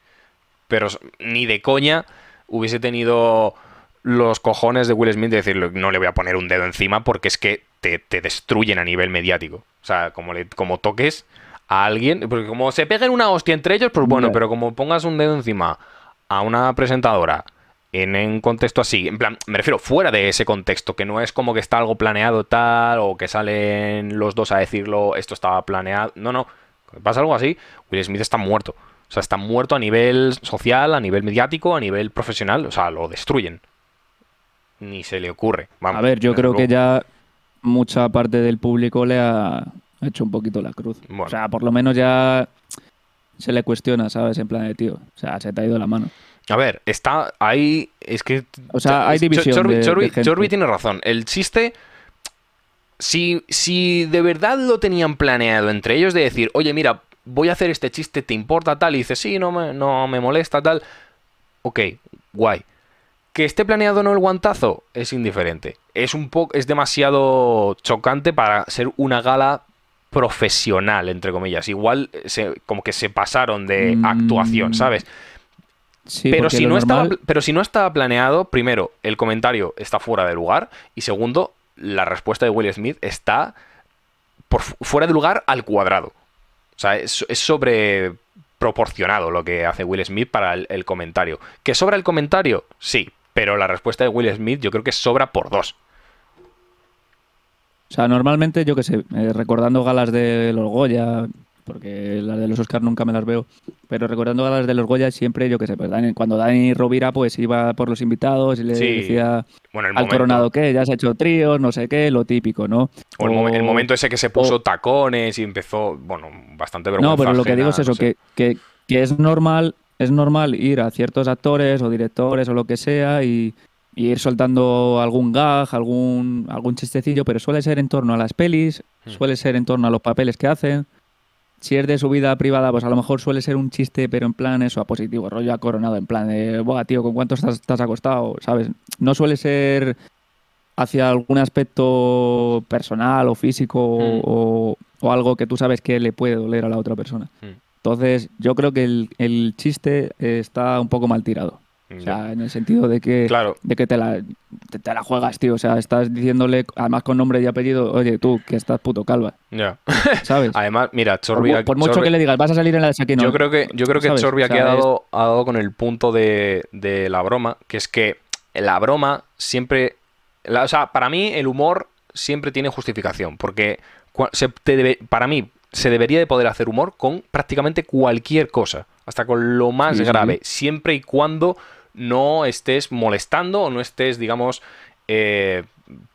Pero ni de coña hubiese tenido los cojones de Will Smith de decirle, no le voy a poner un dedo encima porque es que te, te destruyen a nivel mediático. O sea, como, le, como toques a alguien, porque como se peguen una hostia entre ellos, pues bueno, pero como pongas un dedo encima a una presentadora en un contexto así, en plan, me refiero fuera de ese contexto, que no es como que está algo planeado tal, o que salen los dos a decirlo, esto estaba planeado. No, no, pasa algo así, Will Smith está muerto. O sea, está muerto a nivel social, a nivel mediático, a nivel profesional. O sea, lo destruyen. Ni se le ocurre. Vamos, A ver, yo creo que ya mucha parte del público le ha hecho un poquito la cruz. Bueno. O sea, por lo menos ya se le cuestiona, ¿sabes? En plan de tío. O sea, se te ha ido la mano. A ver, está ahí. Es que. O sea, hay división de- de Chorbi- gente. Chorbi tiene razón. El chiste. Si, si de verdad lo tenían planeado entre ellos de decir, oye, mira, voy a hacer este chiste, ¿te importa tal? Y dices, sí, no me, no me molesta tal. Ok, guay. Que esté planeado o no el guantazo es indiferente. Es un poco. Es demasiado chocante para ser una gala profesional, entre comillas. Igual se, como que se pasaron de Mm. actuación, ¿sabes? Sí, pero si, no estaba, normal- pero si no estaba planeado, primero, el comentario está fuera de lugar. Y segundo, la respuesta de Will Smith está por fu- fuera de lugar al cuadrado. Sea, es, es sobre proporcionado lo que hace Will Smith para el, comentario. ¿Que sobra el comentario? Sí. Pero la respuesta de Will Smith yo creo que sobra por dos. O sea, normalmente, yo qué sé, eh, recordando galas de los Goya, porque las de los Oscars nunca me las veo, pero recordando galas de los Goya siempre, yo qué sé, pues Dani- cuando Dani Rovira pues iba por los invitados y le Sí, decía Bueno, el al momento, coronado que ya se ha hecho tríos, no sé qué, lo típico, ¿no? o el, momen- el momento ese que se puso o- tacones y empezó, bueno, bastante vergüenza No, pero lo que digo es eso, no sé. que, que, que es normal, es normal ir a ciertos actores o directores o lo que sea y, y ir soltando algún gag, algún, algún chistecillo, pero suele ser en torno a las pelis, Hmm. suele ser en torno a los papeles que hacen. Si es de su vida privada, pues a lo mejor suele ser un chiste, pero en plan eso, a positivo, rollo a coronado, en plan de, buah, tío, ¿con cuánto estás, estás acostado? ¿Sabes? No suele ser hacia algún aspecto personal o físico Mm. o, o algo que tú sabes que le puede doler a la otra persona. Mm. Entonces, yo creo que el, el chiste está un poco mal tirado. O sea, en el sentido de que, Claro. de que te, la, te, te la juegas, tío. O sea, estás diciéndole, además con nombre y apellido, oye, tú, que estás puto calva, Ya. ¿sabes? Además, mira, por, Chorbi, mu- por mucho que le digas, vas a salir en la de. Yo creo que, yo creo que. Chorbi O aquí sea, ha es- dado, ha dado con el punto de, de la broma, que es que la broma siempre. la- o sea, para mí el humor siempre tiene justificación, porque se te debe- para mí se debería de poder hacer humor con prácticamente cualquier cosa, hasta con lo más sí, grave, sí. siempre y cuando no estés molestando o no estés, digamos, eh,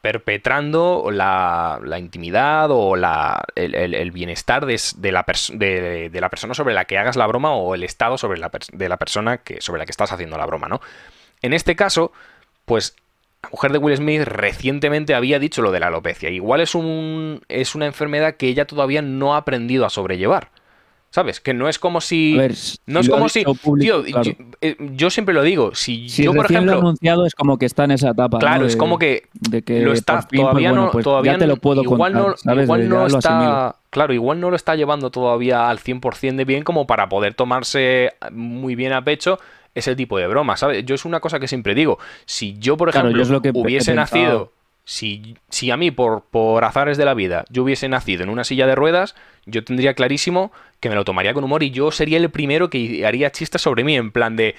perpetrando la, la intimidad o la, el, el- bienestar de, de la de- la persona sobre la que hagas la broma o el estado sobre la de la persona que, sobre la que estás haciendo la broma, ¿no? En este caso, pues la mujer de Will Smith recientemente había dicho lo de la alopecia. Igual es, un, es una enfermedad que ella todavía no ha aprendido a sobrellevar. ¿Sabes? Que no es como si... A ver, no es como si... dicho público, tío, claro. yo, eh, yo siempre lo digo. Si, Si yo, por recién lo ejemplo... anunciado es como que está en esa etapa. Claro, ¿no? es como que de que lo está fin, pues, todavía no pues todavía ya te lo puedo igual contar, no, ¿sabes? igual no lo asimilo. está claro igual no lo está llevando todavía al 100% de bien como para poder tomarse muy bien a pecho ese tipo de broma, ¿sabes? Yo es una cosa que siempre digo. Si yo, por Claro, ejemplo, yo es lo que he hubiese nacido, si, si a mí, por, por azares de la vida, yo hubiese nacido en una silla de ruedas, yo tendría clarísimo que me lo tomaría con humor y yo sería el primero que haría chistes sobre mí, en plan de.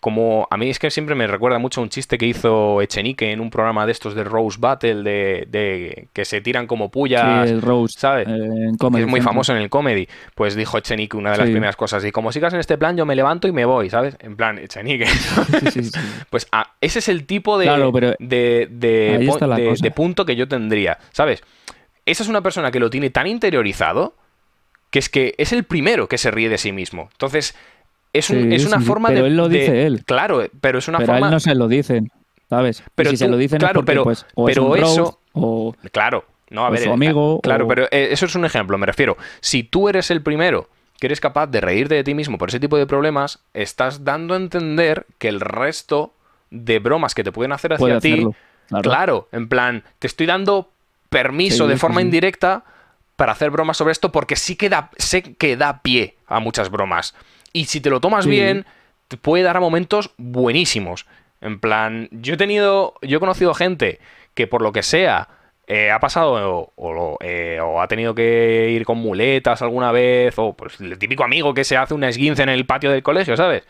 Como a mí es que siempre me recuerda mucho un chiste que hizo Echenique en un programa de estos de Rose Battle, de, de que se tiran como pullas. Sí, el Rose, ¿sabes? eh, en que Comedy es muy famoso en el comedy. Pues dijo Echenique una de las Sí. primeras cosas. Y como sigas en este plan, yo me levanto y me voy, ¿sabes? En plan, Echenique. Sí. Pues ah, ese es el tipo de, Claro, pero de, de de punto que yo tendría, ¿sabes? Esa es una persona que lo tiene tan interiorizado que es que es el primero que se ríe de sí mismo. Entonces, es, un- Sí, es una sí, forma pero de... él lo de- dice él. Claro, pero es una pero a forma... él no se lo dicen, ¿sabes? Y Pero si se lo dicen claro, es porque, pero- pues, o pero es un eso- o... Claro, no, a ver. su eh, amigo, Claro, o- pero eh, eso es un ejemplo, me refiero. Si tú eres el primero que eres capaz de reírte de ti mismo por ese tipo de problemas, estás dando a entender que el resto de bromas que te pueden hacer hacia Puede ti, hacerlo, claro. en plan, te estoy dando permiso Sí, de forma sí. indirecta para hacer bromas sobre esto porque sí que da, sé que da pie a muchas bromas. Y si te lo tomas Sí. bien, te puede dar a momentos buenísimos. En plan, yo he tenido, yo he conocido gente que por lo que sea eh, ha pasado o, o eh, o ha tenido que ir con muletas alguna vez, o pues el típico amigo que se hace una esguince en el patio del colegio, ¿sabes?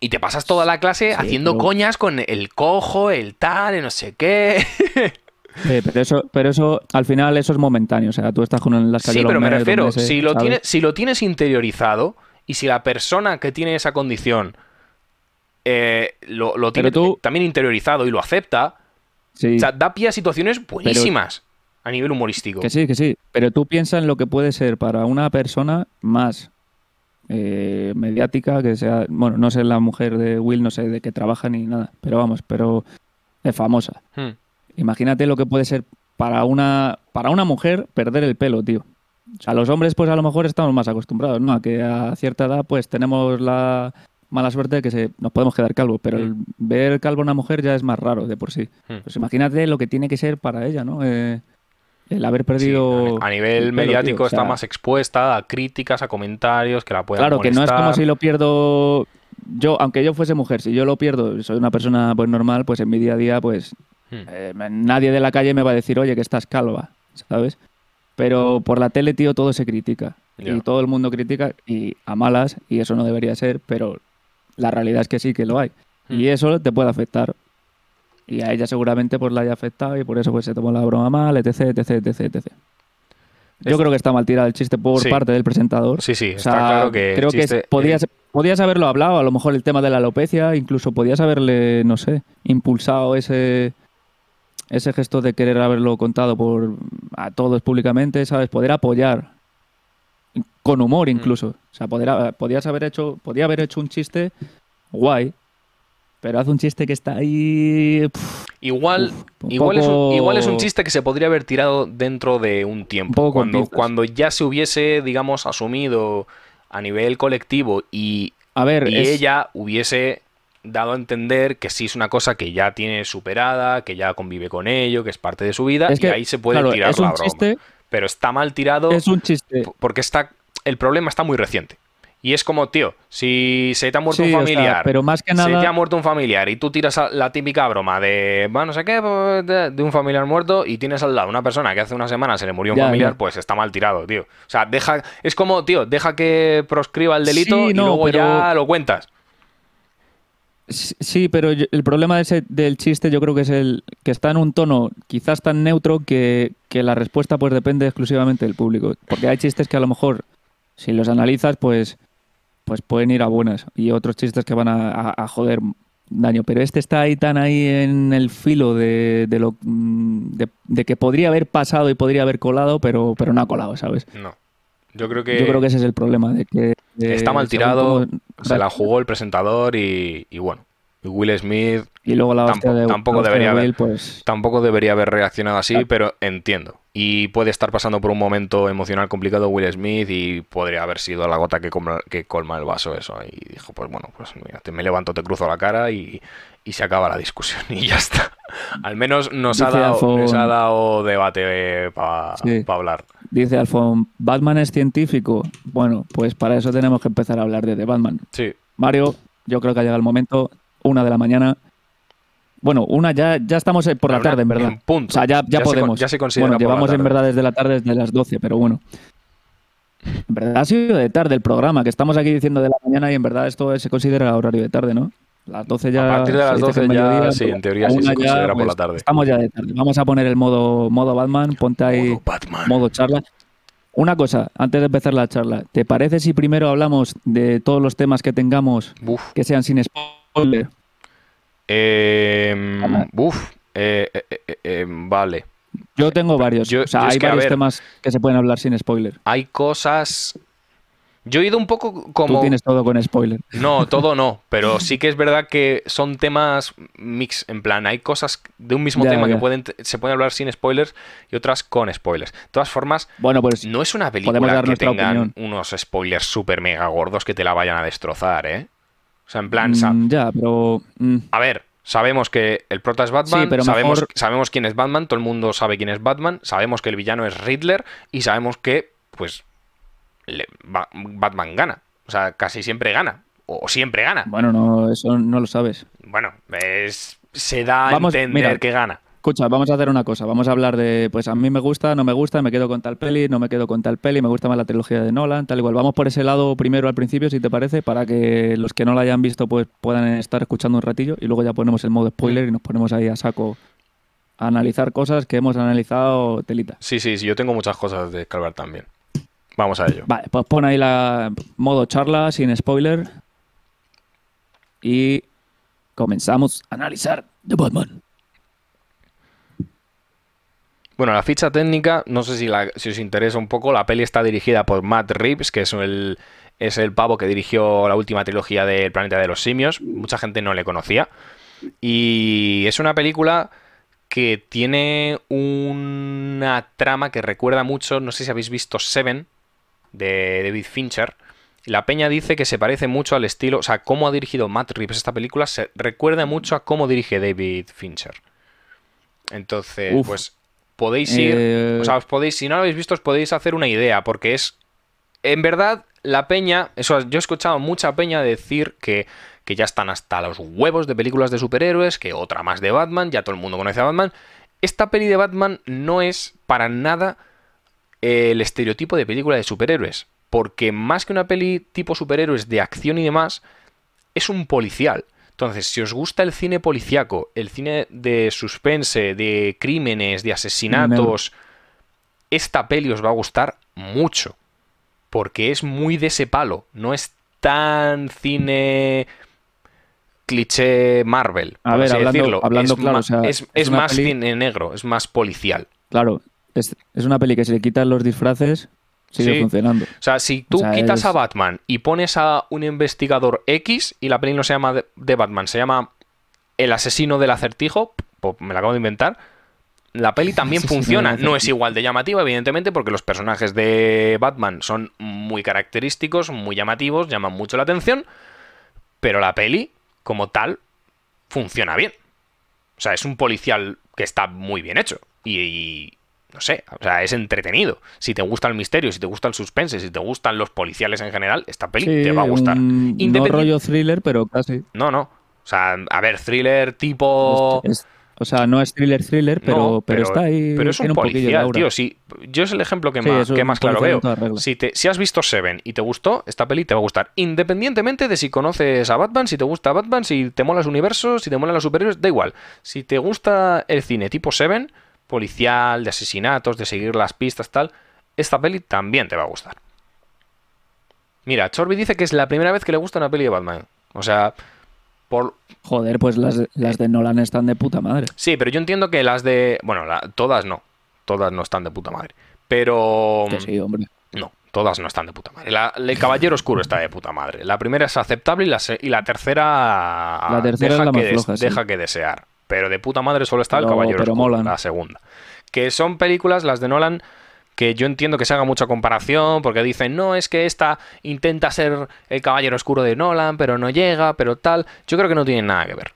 Y te pasas toda la clase Sí, haciendo coñas con el cojo, el tal, el no sé qué. Pero eso, pero eso, al final, eso es momentáneo. O sea, tú estás con las Sí, pero me refiero, si lo, tienes, si lo tienes interiorizado y si la persona que tiene esa condición eh, lo, lo tiene tú- también interiorizado y lo acepta, Sí, o sea, da pie a situaciones buenísimas a nivel humorístico. que sí, que sí. Pero tú piensas en lo que puede ser para una persona más eh, mediática, que sea, bueno, no sé la mujer de Will, no sé de qué trabaja ni nada, pero vamos, pero es famosa. Hmm. Imagínate lo que puede ser para una, para una mujer perder el pelo, tío. O sea, los hombres, pues a lo mejor estamos más acostumbrados, ¿no? A que a cierta edad, pues tenemos la mala suerte de que se, nos podemos quedar calvos, pero el ver calvo a una mujer ya es más raro de por sí. Hmm. Pues imagínate lo que tiene que ser para ella, ¿no? Eh, el haber perdido. a, a nivel pelo, mediático tío. O está sea, más expuesta a críticas, a comentarios que la puedan Claro, que no es como si lo pierdo. Yo, aunque yo fuese mujer, si yo lo pierdo, soy una persona pues normal, pues en mi día a día, pues Hmm. eh, nadie de la calle me va a decir, oye, que estás calva, ¿sabes? Pero por la tele, tío, todo se critica. Y todo el mundo critica, y a malas, y eso no debería ser, pero la realidad es que sí que lo hay. Hmm. Y eso te puede afectar. Y a ella seguramente pues la haya afectado y por eso pues se tomó la broma mal, etc, etc, etc, etc. Yo Es- creo que está mal tirado el chiste por Sí. parte del presentador. Sí, sí, O está sea, claro que creo chiste- que podías, podías haberlo hablado, a lo mejor el tema de la alopecia, incluso podías haberle, no sé, impulsado ese ese gesto de querer haberlo contado por a todos públicamente, ¿sabes? Poder apoyar con humor Mm. incluso. O sea, poder, podías haber hecho, podía haber hecho un chiste guay, pero hace un chiste que está ahí Igual, Uf, igual, es un, poco- igual es un chiste que se podría haber tirado dentro de un tiempo. Un cuando, cuando ya se hubiese, digamos, asumido a nivel colectivo y, a ver, y es- ella hubiese dado a entender que sí es una cosa que ya tiene superada, que ya convive con ello, que es parte de su vida, es y ahí se puede claro, tirar es un la broma. chiste, Pero está mal tirado es un chiste. porque está el problema está muy reciente. Y es como, tío, si se te ha muerto Sí, un o sea, familiar, pero más que se te nada- ha muerto un familiar y tú tiras la típica broma de, bueno, no sé qué, pues, de, de un familiar muerto y tienes al lado una persona que hace una semana se le murió un Ya, familiar, ya. pues está mal tirado, tío. O sea, deja, es como, tío, deja que proscriba el delito Sí, y no, luego pero- ya lo cuentas. Sí, pero yo- el problema de ese- del chiste yo creo que es el que está en un tono quizás tan neutro que, que la respuesta pues depende exclusivamente del público. Porque hay chistes que a lo mejor, si los analizas, pues, pues pueden ir a buenas. Y otros chistes que van a, joder daño. Pero este está ahí tan ahí en el filo de, de lo mm, de que podría haber pasado y podría haber colado, pero, pero no ha colado, ¿sabes? No. Yo creo que, Yo creo que ese es el problema. De que, de está mal tirado, cómo- se la jugó el presentador y, y bueno. Will Smith Y luego la Tampoco- de, tampoco la debería de haber. Will, pues, Tampoco debería haber reaccionado así, Claro. pero entiendo. Y puede estar pasando por un momento emocional complicado Will Smith y podría haber sido la gota que, colma- que colma el vaso eso. Y dijo, pues bueno, pues mira, te- me levanto, te cruzo la cara y, y se acaba la discusión y ya está. Al menos nos ha dado, nos ha dado debate para Sí. hablar. Dice Alfon, ¿Batman es científico? Bueno, pues para eso tenemos que empezar a hablar de The Batman. Sí, Mario, yo creo que ha llegado el momento, una de la mañana. Bueno, una ya, ya estamos por la tarde, en verdad. en punto. O sea, ya, ya, Ya se con- podemos. ya se considera bueno, por la llevamos en verdad desde la tarde, desde las 12, pero bueno. En verdad ha sido de tarde el programa, que estamos aquí diciendo de la mañana y en verdad esto se considera horario de tarde, ¿no? Las 12 ya. A partir de las dice que 12 es ya, mediodía, sí, en teoría sí se considera por pues, la tarde. Estamos ya de tarde. Vamos a poner el modo, modo Batman, ponte ahí Modo Batman. modo charla. Una cosa, antes de empezar la charla, ¿te parece si primero hablamos de todos los temas que tengamos Uf. que sean sin spoiler? Eh, Vamos. uf. Eh, eh, eh, eh, vale. Yo tengo varios. Yo- o sea, yo es hay varios ver- temas que se pueden hablar sin spoiler. Hay cosas. Yo he ido un poco Tú como. tienes todo con spoiler. No, todo no, pero sí que es verdad que son temas mix, en plan, hay cosas de un mismo Ya, tema ya. que pueden, se pueden hablar sin spoilers y otras con spoilers. De todas formas, Bueno, pues no es una película que tengan opinión. unos spoilers súper mega gordos que te la vayan a destrozar, ¿eh? O sea, en plan, mm, ya, pero mm, a ver, sabemos que el prota es Batman, Sí, pero sabemos, mejor- sabemos quién es Batman, todo el mundo sabe quién es Batman, sabemos que el villano es Riddler y sabemos que, pues, le- Batman gana. O sea, casi siempre gana. O siempre gana. bueno, no, eso no lo sabes. Bueno, es- se da a Vamos, entender mira. que gana. Escucha, vamos a hacer una cosa. Vamos a hablar de, pues a mí me gusta, no me gusta, me quedo con tal peli, no me quedo con tal peli, me gusta más la trilogía de Nolan, tal igual. Vamos por ese lado primero al principio, si te parece, para que los que no la hayan visto pues puedan estar escuchando un ratillo y luego ya ponemos el modo spoiler y nos ponemos ahí a saco a analizar cosas que hemos analizado telita. Sí, sí, sí, yo tengo muchas cosas de escalvar también. Vamos a ello. Vale, pues pon ahí la modo charla sin spoiler y comenzamos a analizar The Batman. Bueno, la ficha técnica, no sé si, la- si os interesa un poco, la peli está dirigida por Matt Reeves, que es el, es el pavo que dirigió la última trilogía del Planeta de los Simios. Mucha gente no le conocía. Y es una película que tiene una trama que recuerda mucho, no sé si habéis visto Seven, de David Fincher. La Peña dice que se parece mucho al estilo, o sea, cómo ha dirigido Matt Reeves esta película, se recuerda mucho a cómo dirige David Fincher. Entonces, Uf. pues podéis ir, Eh, o sea, os podéis, si no lo habéis visto, os podéis hacer una idea, porque es, en verdad, la peña, eso, yo he escuchado mucha peña decir que, que ya están hasta los huevos de películas de superhéroes, que otra más de Batman, ya todo el mundo conoce a Batman. Esta peli de Batman no es para nada el estereotipo de película de superhéroes, porque más que una peli tipo superhéroes de acción y demás, es un policial. Entonces, si os gusta el cine policiaco, el cine de suspense, de crímenes, de asesinatos, esta peli os va a gustar mucho. Porque es muy de ese palo. No es tan cine cliché Marvel. A ver, así hablando- decirlo. hablando es claro, ma- o sea, es, es es una más peli- cine negro, es más policial. Claro, es, es una peli que si le quitan los disfraces sigue Sí. funcionando. O sea, si tú O sea, quitas es- a Batman y pones a un investigador X y la peli no se llama de, Batman, se llama El asesino del acertijo, pues me la acabo de inventar, la peli también funciona. No es igual de llamativa, evidentemente, porque los personajes de Batman son muy característicos, muy llamativos, llaman mucho la atención, pero la peli, como tal, funciona bien. O sea, es un policial que está muy bien hecho. Y, y, no sé, o sea, es entretenido. Si te gusta el misterio, si te gusta el suspense, si te gustan los policiales en general, esta peli Sí, te va a gustar. un- no Independi- rollo thriller, pero casi. No, no. O sea, a ver, thriller tipo. Es- o sea, no es thriller thriller, pero, No, pero, está ahí. Pero es un de policial, tío. Sí, yo es el ejemplo que Sí, más, un que más claro veo. Si, te, si has visto Seven y te gustó, esta peli te va a gustar. Independientemente de si conoces a Batman, si te gusta Batman, si te mola su universo, si te molan los superhéroes, da igual. Si te gusta el cine tipo Seven, policial, de asesinatos, de seguir las pistas, tal, esta peli también te va a gustar. Mira, Chorby dice que es la primera vez que le gusta una peli de Batman. O sea, por, Joder, pues las, las de Nolan están de puta madre. Sí, pero yo entiendo que las de. Bueno, la- todas no. Todas no están de puta madre. Pero. Que sí, hombre. No, todas no están de puta madre. La- el Caballero Oscuro está de puta madre. La primera es aceptable y la, y la tercera. La tercera deja es la que más des- floja, sí. Deja que desear. Pero de puta madre solo está el Caballero pero Oscuro, molan. la segunda. Que son películas, las de Nolan, que yo entiendo que se haga mucha comparación, porque dicen, no, es que esta intenta ser el Caballero Oscuro de Nolan, pero no llega, pero tal. Yo creo que no tienen nada que ver.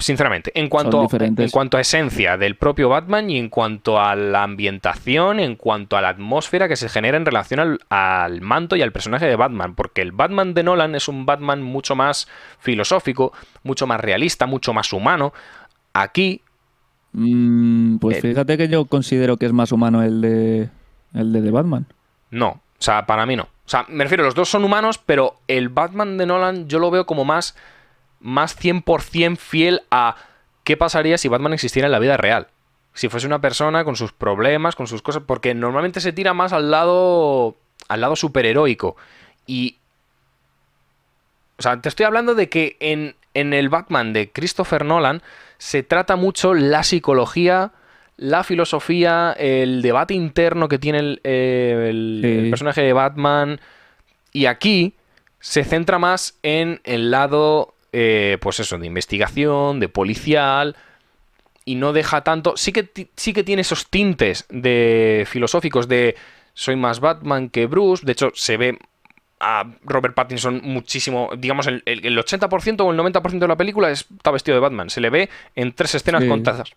Sinceramente, en cuanto, en cuanto a esencia del propio Batman y en cuanto a la ambientación, en cuanto a la atmósfera que se genera en relación al, al manto y al personaje de Batman, porque el Batman de Nolan es un Batman mucho más filosófico, mucho más realista, mucho más humano. Aquí, Mm, pues Eh. fíjate que yo considero que es más humano el de el de The Batman. no. O sea, para mí no. O sea, me refiero, los dos son humanos, pero el Batman de Nolan yo lo veo como más, más 100% fiel a qué pasaría si Batman existiera en la vida real. Si fuese una persona con sus problemas, con sus cosas, porque normalmente se tira más al lado, al lado superheroico. Y o sea, te estoy hablando de que en, en el Batman de Christopher Nolan se trata mucho la psicología, la filosofía, el debate interno que tiene el, eh, el- Sí. el personaje de Batman. Y aquí se centra más en el lado, eh, pues eso, de investigación, de policial. Y no deja tanto. Sí que, sí que tiene esos tintes de filosóficos de soy más Batman que Bruce. De hecho, se ve a Robert Pattinson muchísimo. Digamos, el, el- el 80% o el 90% de la película es- está vestido de Batman. Se le ve en tres escenas Sí. contadas.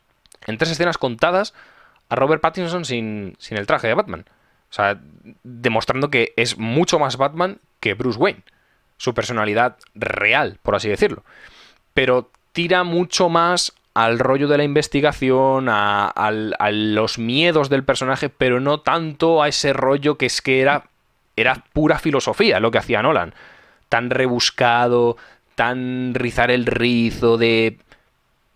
En tres escenas contadas a Robert Pattinson sin, sin el traje de Batman. O sea, demostrando que es mucho más Batman que Bruce Wayne. Su personalidad real, por así decirlo. Pero tira mucho más al rollo de la investigación, a, a los miedos del personaje, pero no tanto a ese rollo que es que era, era pura filosofía lo que hacía Nolan. Tan rebuscado, tan rizar el rizo de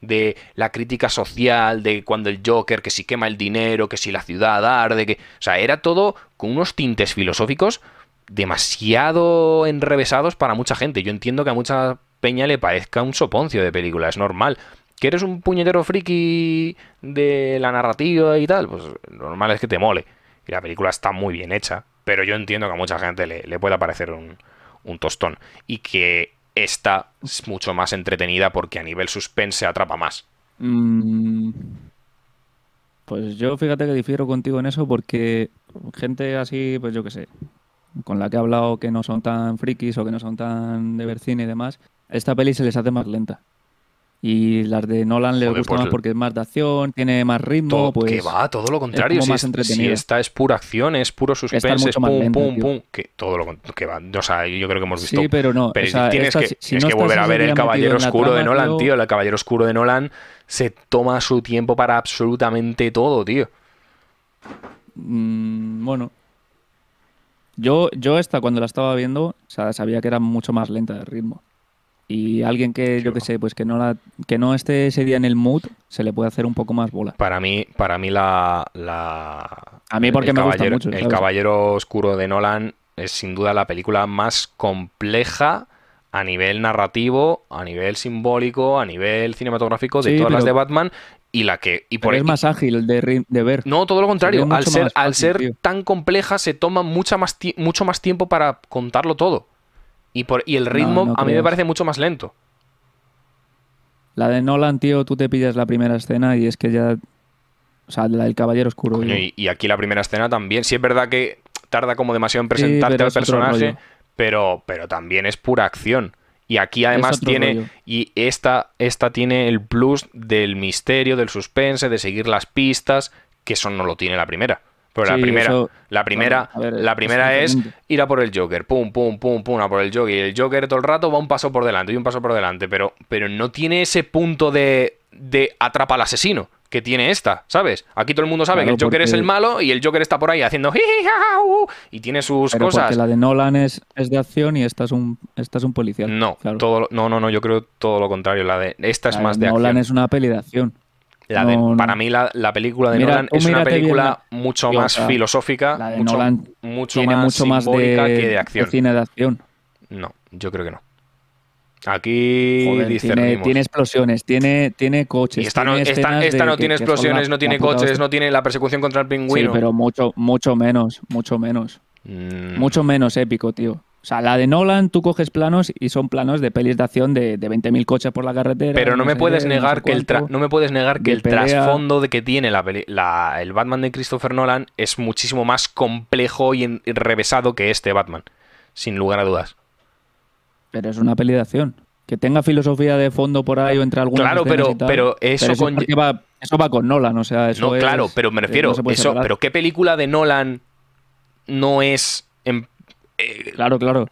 de la crítica social, de cuando el Joker, que si quema el dinero, que si la ciudad arde, que... O sea, era todo con unos tintes filosóficos demasiado enrevesados para mucha gente. Yo entiendo que a mucha peña le parezca un soponcio de película, es normal. ¿Que eres un puñetero friki de la narrativa y tal? Pues normal es que te mole. Y la película está muy bien hecha, pero yo entiendo que a mucha gente le, pueda parecer un, un tostón. Y que esta es mucho más entretenida porque a nivel suspense atrapa más. Mm, Pues yo fíjate que difiero contigo en eso porque gente así, pues yo qué sé, con la que he hablado que no son tan frikis o que no son tan de ver cine y demás, esta peli se les hace más lenta. Y las de Nolan les Joder, gusta pues más porque es más de acción, tiene más ritmo, Todo, pues que va, todo lo contrario. como Si, más es- si esta es pura acción, es puro suspense, es pum, pum, tío. pum. Que todo lo que va. O sea, yo creo que hemos visto. Sí, pero no. Pero o sea, tienes esta, que, si- si tienes no que estás volver a ver el Caballero Oscuro de Nolan, tío. El Caballero Oscuro de Nolan se toma su tiempo para absolutamente todo, tío. Mm, bueno. Yo, yo esta cuando la estaba viendo, o sea, sabía que era mucho más lenta de ritmo. Y alguien que, yo que sé, pues que no la, que no esté ese día en el mood, se le puede hacer un poco más bola. Para mí, para mí la, la- A mí porque el me gusta Caballero- mucho, El. Caballero Oscuro de Nolan es sin duda la película más compleja a nivel narrativo, a nivel simbólico, a nivel cinematográfico de Sí, todas las de Batman y la que y Pero por es más ágil de, ver. no, todo lo contrario. Al ser, al ser tío. tan compleja, se toma mucha más mucho más tiempo para contarlo todo. Y, por, y el ritmo no a mí me parece mucho más lento. La de Nolan, tío, tú te pillas la primera escena y es que ya. O sea, la del Caballero Oscuro. Coño, y, y aquí la primera escena también. Sí es verdad que tarda como demasiado en presentarte al personaje, pero, pero también es pura acción. Y aquí además tiene. rollo. Y esta, esta tiene el plus del misterio, del suspense, de seguir las pistas, que eso no lo tiene la primera. Pero la primera, eso- la primera, ver, la es primera es ir a por el Joker, pum, pum, pum, pum, a por el Joker. Y el Joker todo el rato va un paso por delante y un paso por delante, pero, pero no tiene ese punto de, de atrapa al asesino que tiene esta, ¿sabes? Aquí todo el mundo sabe Claro, que el Joker es el malo y el Joker está por ahí haciendo y tiene sus Pero cosas. porque la de Nolan es, es de acción y esta es un, esta es un policial. No, claro. todo, no, no, no, yo creo todo lo contrario. La de esta es más de Nolan acción. es una peli de acción. La de- no, no. Para mí la, la película de Mira, Nolan es una película la- mucho más sea, filosófica, la de mucho, Nolan mucho Tiene más mucho más de, que de acción. de cine de acción. No, yo creo que no. Aquí Joder, tiene, tiene explosiones, tiene, tiene coches. y esta no, tiene esta, esta no que- tiene explosiones, la- no tiene coches, hostia. no tiene la persecución contra el Sí, pingüino. pero mucho, mucho menos, mucho menos. Mm, Mucho menos épico, tío. O sea, la de Nolan, tú coges planos y son planos de pelis de acción de, de 20.000 coches por la carretera. Pero no me puedes negar que el no me puedes negar que el trasfondo de que tiene la la- el Batman de Christopher Nolan es muchísimo más complejo y en- y revesado que este Batman, sin lugar a dudas. Pero es una peli de acción. que tenga filosofía de fondo por ahí o entre algunas Claro, pero- y tal, pero eso con- va, eso va con Nolan, o sea, eso no, es- claro, pero me refiero, no eso, separar. pero ¿qué película de Nolan no es eh, Claro, claro.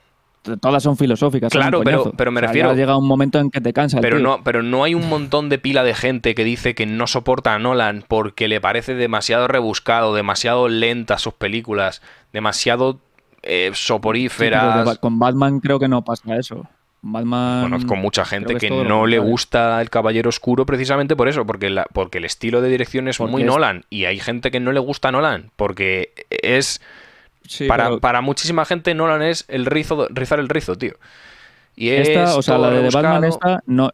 Todas son filosóficas. son Claro, pero- pero me O sea, refiero- llega un momento en que te cansa. pero tío. no, pero no hay un montón de pila de gente que dice que no soporta a Nolan porque le parece demasiado rebuscado, demasiado lenta sus películas, demasiado eh, soporíferas. con Batman creo que no pasa eso. Batman. Conozco mucha gente que, no le gusta el Caballero Oscuro precisamente por eso, porque, la- porque el estilo de dirección es Porque muy es- Nolan. Y hay gente que no le gusta Nolan, porque es. Sí, para, pero para muchísima gente, Nolan es el rizo, rizar el rizo, tío. Y es esta, o sea, la de Batman esta no.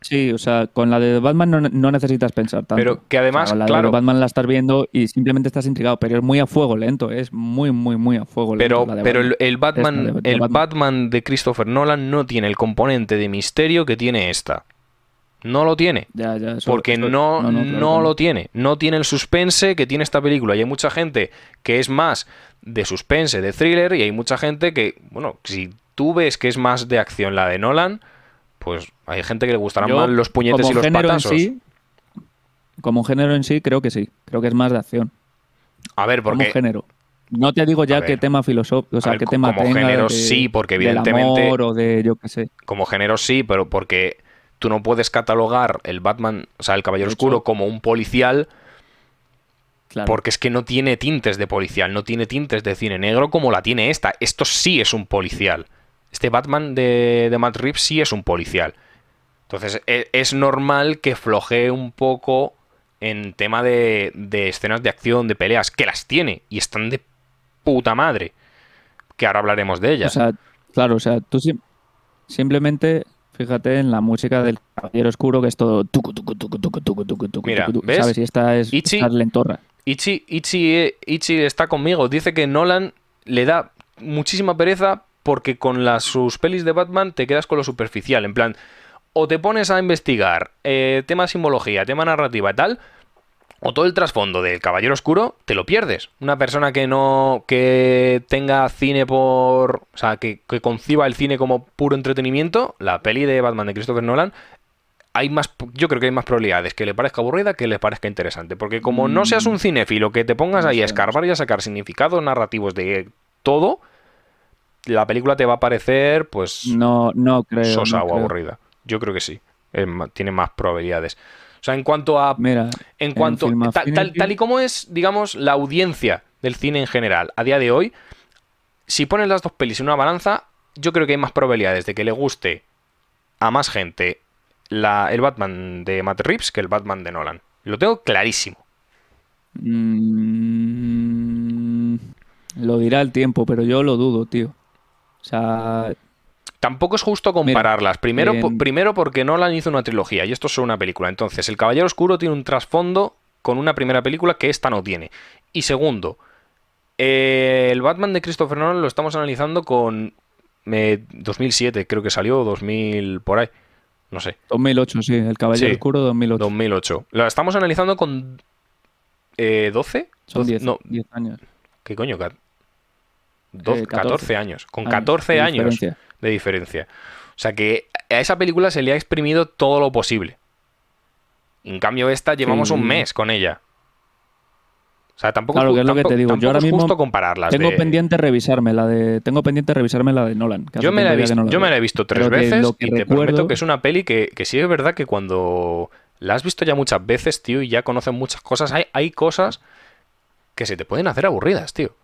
Sí, o sea, con la de Batman no, no necesitas pensar tanto. Pero que además, O sea, la claro. de Batman la estás viendo y simplemente estás intrigado, pero es muy a fuego lento, es muy, muy, muy a fuego lento. Pero, la de pero el, Batman. el Batman, Esta de- de el Batman. Batman de Christopher Nolan no tiene el componente de misterio que tiene esta. No lo tiene. Ya, ya, eso- Porque eso- no, no, claro que no. lo tiene. No tiene el suspense que tiene esta película. Y hay mucha gente que es más de suspense, de thriller, y hay mucha gente que, bueno, si tú ves que es más de acción la de Nolan, pues hay gente que le gustarán Yo, más los puñetes como y los género en patazos. sí, como género en sí, creo que sí. Creo que es más de acción. A ver, Como porque género. No te digo ya qué tema filosófico, o sea, qué tema como tenga género de- sí, porque del evidentemente- amor o de yo qué sé. como género sí, pero porque tú no puedes catalogar el Batman, o sea, el Caballero Oscuro como un policial Claro. porque es que no tiene tintes de policial, no tiene tintes de cine negro como la tiene esta. Esto sí es un policial. Este Batman de, de Matt Reeves sí es un policial. Entonces e- es, normal que flojee un poco en tema de, de escenas de acción, de peleas, que las tiene y están de puta madre. Que ahora hablaremos de O ellas. sea, claro, o sea, tú sim- simplemente fíjate en la música del Caballero Oscuro, que es todo tucu, tucu, tucu, tucu, tucu, tucu, tucu, Mira, tucu, ¿ves? ¿sabes? Y esta es, Ichi- lentorra. Ichi, Ichi, eh, Ichi está conmigo. Dice que Nolan le da muchísima pereza porque con las, sus pelis de Batman te quedas con lo superficial. En plan, o te pones a investigar eh, tema simbología, tema narrativa y tal, o todo el trasfondo del Caballero Oscuro te lo pierdes. Una persona que no. que tenga cine por. O sea, que, que conciba el cine como puro entretenimiento, la peli de Batman de Christopher Nolan. Hay más, yo creo que hay más probabilidades que le parezca aburrida que le parezca interesante. Porque como no seas un cinéfilo que te pongas ahí a escarbar y a sacar significados narrativos de todo, la película te va a parecer, pues, No, no creo. sosa no o creo. aburrida. Yo creo que sí. Es tiene más probabilidades. O sea, en cuanto a Mira, en cuanto Film tal, tal- Affinity- tal y como es, digamos, la audiencia del cine en general a día de hoy, si pones las dos pelis en una balanza, yo creo que hay más probabilidades de que le guste a más gente la- el Batman de Matt Reeves que el Batman de Nolan. Lo tengo clarísimo. mm, lo dirá el tiempo, pero yo lo dudo, tío. O sea, Tampoco es justo compararlas. primero, po- en- primero porque Nolan hizo una trilogía y esto es solo una película. Entonces, El Caballero Oscuro tiene un trasfondo con una primera película que esta no tiene. Y segundo, eh, el Batman de Christopher Nolan lo estamos analizando con eh, 2007, creo que salió, 2000 por ahí. No sé, 2008, sí, el Caballero Sí, Oscuro 2008. 2008. Lo estamos analizando con eh, 12. Son 12 10, No, 10 años. ¿qué coño? Ca- 12, Eh, 14. 14 años. Con años 14 de años. De diferencia. O sea que a esa película se le ha exprimido todo lo posible. En cambio, esta llevamos un mes con ella. O sea, tampoco, Claro, es, que es lo que te digo. Yo ahora es mismo justo compararlas. Tengo de- pendiente revisarme la de. Tengo pendiente revisarme la de Nolan. Yo me, la visto, que no la yo me la he visto tres Pero veces que y te prometo que es una peli que, que sí es verdad que cuando la has visto ya muchas veces, tío, y ya conoces muchas cosas, hay, hay cosas que se te pueden hacer aburridas, tío.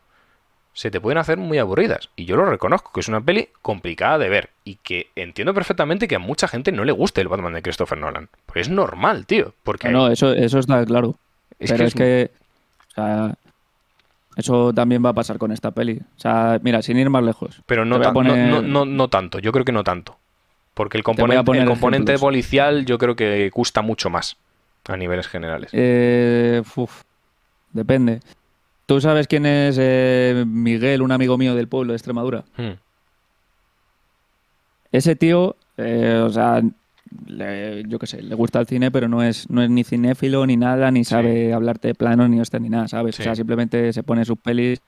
Se te pueden hacer muy aburridas. Y yo lo reconozco, que es una peli complicada de ver. Y que entiendo perfectamente que a mucha gente no le guste el Batman de Christopher Nolan. Porque es normal, tío. Porque No, eso, eso está claro. Es pero que es es- que. O sea, eso también va a pasar con esta peli. O sea, mira, sin ir más lejos. Pero no, tan- no- poner- no, no- no tanto, yo creo que no tanto. Porque el componente, el componente policial yo creo que gusta mucho más a niveles generales. Eh, uf, depende. ¿Tú sabes quién es eh, Miguel, un amigo mío del pueblo de Extremadura? Hmm. Ese tío, eh, o sea, le- yo qué sé, le gusta el cine, pero no es, no es ni cinéfilo ni nada, ni sabe hablarte de planos, ni hostia, ni nada, ¿sabes? Sí. O sea, simplemente se pone sus pelis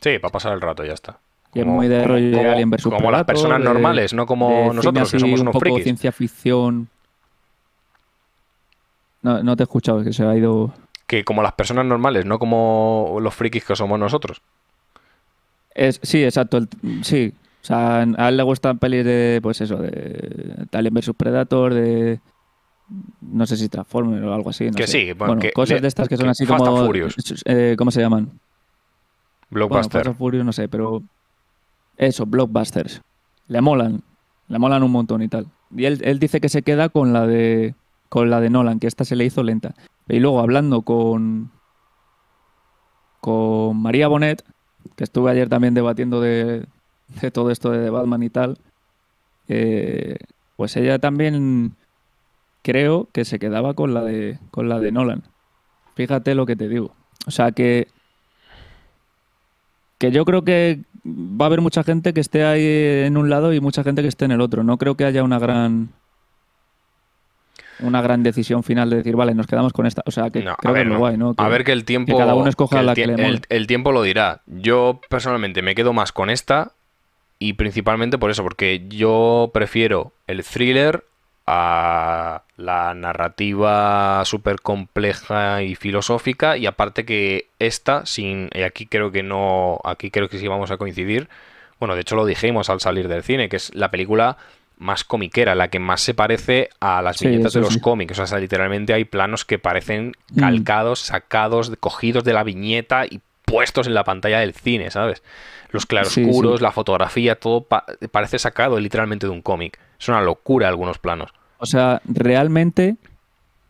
Sí, para pasar el rato, ya está. Y es Como- muy de como- rollo de como- Alien versus como las personas de- normales, no como de nosotros, que somos un unos poco frikis. ciencia ficción. No, no te he escuchado, que se ha ido... Que como las personas normales, no como los frikis que somos nosotros. Es, sí, exacto. el- sí. O sea, a él le gustan pelis de, pues eso, de Alien vs Predator, de... No sé si Transformers o algo así. no Que sé. sí, bueno, que cosas le- de estas que son así Fast como... and Furious. eh, ¿Cómo se llaman? Bueno, Blockbuster. Fast and Furious no sé, pero... Eso, blockbusters. Le molan. Le molan un montón y tal. Y él, él dice que se queda con la de con la de Nolan, que esta se le hizo lenta. Y luego hablando con con María Bonet, que estuve ayer también debatiendo de, de todo esto de Batman y tal, eh, pues ella también creo que se quedaba con la de con la de Nolan. Fíjate lo que te digo. O sea que que yo creo que va a haber mucha gente que esté ahí en un lado y mucha gente que esté en el otro. No creo que haya una gran una gran decisión final de decir, vale, nos quedamos con esta. O sea, que No, creo ver, que es lo no. guay, ¿no? a ver que el tiempo. cada uno escoja la que le el, el tiempo lo dirá. Yo personalmente me quedo más con esta y principalmente por eso, porque yo prefiero el thriller a la narrativa súper compleja y filosófica y aparte que esta, sin, y aquí creo que no, aquí creo que sí vamos a coincidir, bueno, de hecho lo dijimos al salir del cine, que es la película más comiquera, la que más se parece a las Sí, viñetas de los sí. cómics. O sea, literalmente hay planos que parecen Mm. calcados, sacados, cogidos de la viñeta y puestos en la pantalla del cine, ¿sabes? Los claroscuros, sí. la fotografía, todo pa- parece sacado literalmente de un cómic. Es una locura algunos planos. O sea, realmente.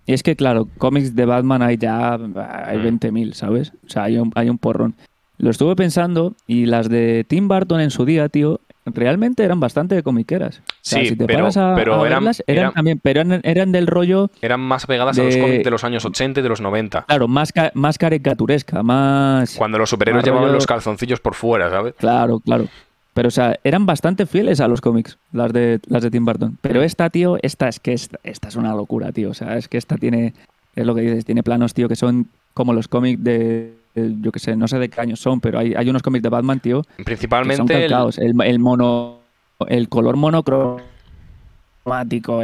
Es que, claro, cómics de Batman hay ya. Hay Mm. 20.000, ¿sabes? O sea, hay un, hay un porrón. Lo estuve pensando y las de Tim Burton en su día, tío, realmente eran bastante comiqueras. O sea, Sí, si te pero- paras a, pero a eran- verlas, eran, eran- también, pero eran, eran del rollo, Eran más pegadas a los De- cómics de los años 80 y de los 90. claro, más, ca- más caricaturesca, más. Cuando los superhéroes llevaban rollo- los calzoncillos por fuera, ¿sabes? Claro, claro. Pero, o sea, eran bastante fieles a los cómics, las de, las de Tim Burton. Pero esta, tío, esta es que esta, esta es una locura, tío. O sea, es que esta tiene, es lo que dices, tiene planos, tío, que son como los cómics de, de- yo qué sé, no sé de qué años son, pero hay, hay unos cómics de Batman, tío, que son Principalmente el- calcados. El, el mono, el color monocromático,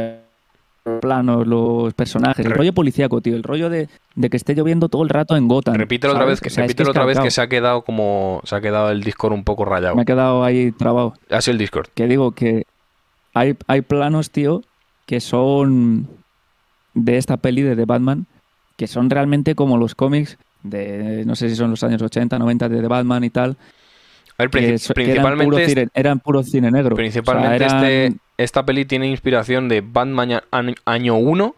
los planos, los personajes, el Re- rollo policíaco, tío, el rollo de, de que esté lloviendo todo el rato en Gotham. Repítelo otra vez, que, O sea, es repítelo es otra vez que calcao. se ha quedado como se ha quedado el Discord un poco rayado. Me he quedado ahí trabado. Ha sido el Discord. que digo que hay, hay planos, tío, que son de esta peli de The Batman, que son realmente como los cómics de, no sé si son los años 80, 90 de The Batman y tal, A ver, que, que eran, puro cine, eran puro cine negro. O sea, principalmente eran- este, esta peli tiene inspiración de Batman año- año 1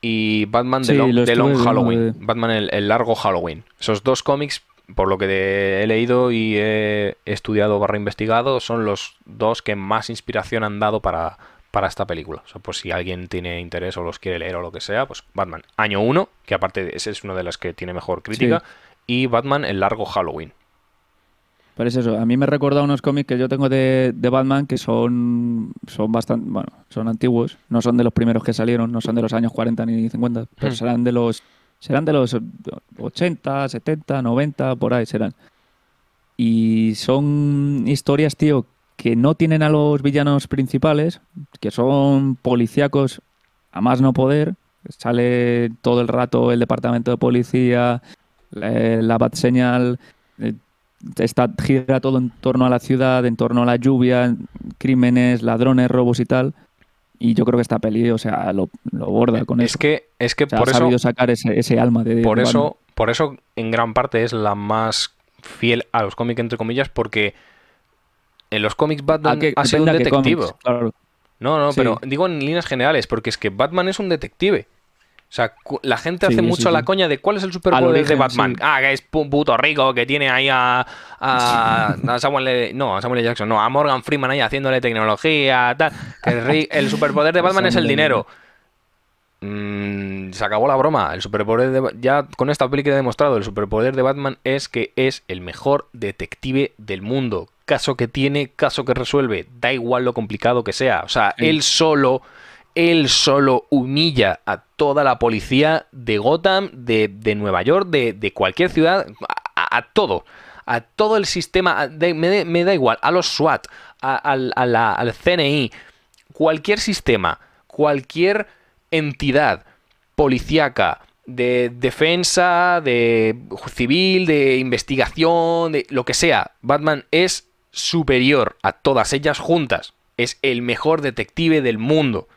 y Batman de Sí, Long, de Halloween. de- Batman el, el largo Halloween. Esos dos cómics, por lo que de- he leído y he estudiado barra investigado, son los dos que más inspiración han dado para, para esta película. O sea, pues si alguien tiene interés o los quiere leer o lo que sea, pues Batman año 1, que aparte ese es una de las que tiene mejor crítica, y Batman el largo Halloween. Pero es eso, a mí me recuerda unos cómics que yo tengo de, de Batman que son, son bastante, bueno, son antiguos, no son de los primeros que salieron, no son de los años 40 ni 50, pero Hmm. serán de los serán de los 80, 70, 90, por ahí serán. Y son historias, tío, que no tienen a los villanos principales, que son policíacos a más no poder. Sale todo el rato el departamento de policía, la, la bat señal, eh, está, gira todo en torno a la ciudad, en torno a la lluvia, crímenes, ladrones, robos y tal. Y yo creo que esta peli, o sea, lo, lo borda con Es eso. que, es que O sea, por ha eso... sabido sacar ese, ese alma de Por de eso, por eso, en gran parte es la más fiel a los cómics, entre comillas, porque en los cómics Batman ¿A qué- ha sido un detective. cómics, claro. No, no, Sí. pero digo en líneas generales, porque es que Batman es un detective. O sea, la gente hace Sí, sí, mucho la coña de cuál es el superpoder de Batman. Ah, que es un puto rico que tiene ahí a, a, a Samuel L- no, a Samuel L. Jackson, no, a Morgan Freeman ahí haciéndole tecnología, tal. Que el, superpoder de Batman es el dinero. Mm, se acabó la broma. El superpoder de ya con esta peli queda demostrado. El superpoder de Batman es que es el mejor detective del mundo. Caso que tiene, caso que resuelve. Da igual lo complicado que sea. O sea, Sí. él solo, él solo humilla a toda la policía de Gotham, de, de Nueva York, de, de cualquier ciudad, a, todo. a todo el sistema, a- de- me, da igual, a los SWAT, a la- al CNI, cualquier sistema, cualquier entidad policíaca, de defensa, de civil, de investigación, de lo que sea, Batman es superior a todas ellas juntas. Es el mejor detective del mundo.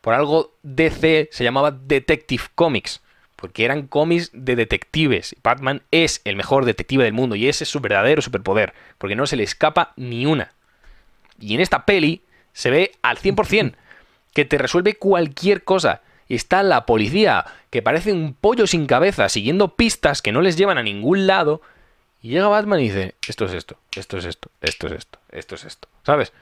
Por algo DC se llamaba Detective Comics, porque eran cómics de detectives. Batman es el mejor detective del mundo y ese es su verdadero superpoder, porque no se le escapa ni una. Y en esta peli se ve al 100% que te resuelve cualquier cosa. Está la policía, que parece un pollo sin cabeza, siguiendo pistas que no les llevan a ningún lado. Y llega Batman y dice, esto es esto, esto es esto, esto es esto, esto es esto. ¿Sabes?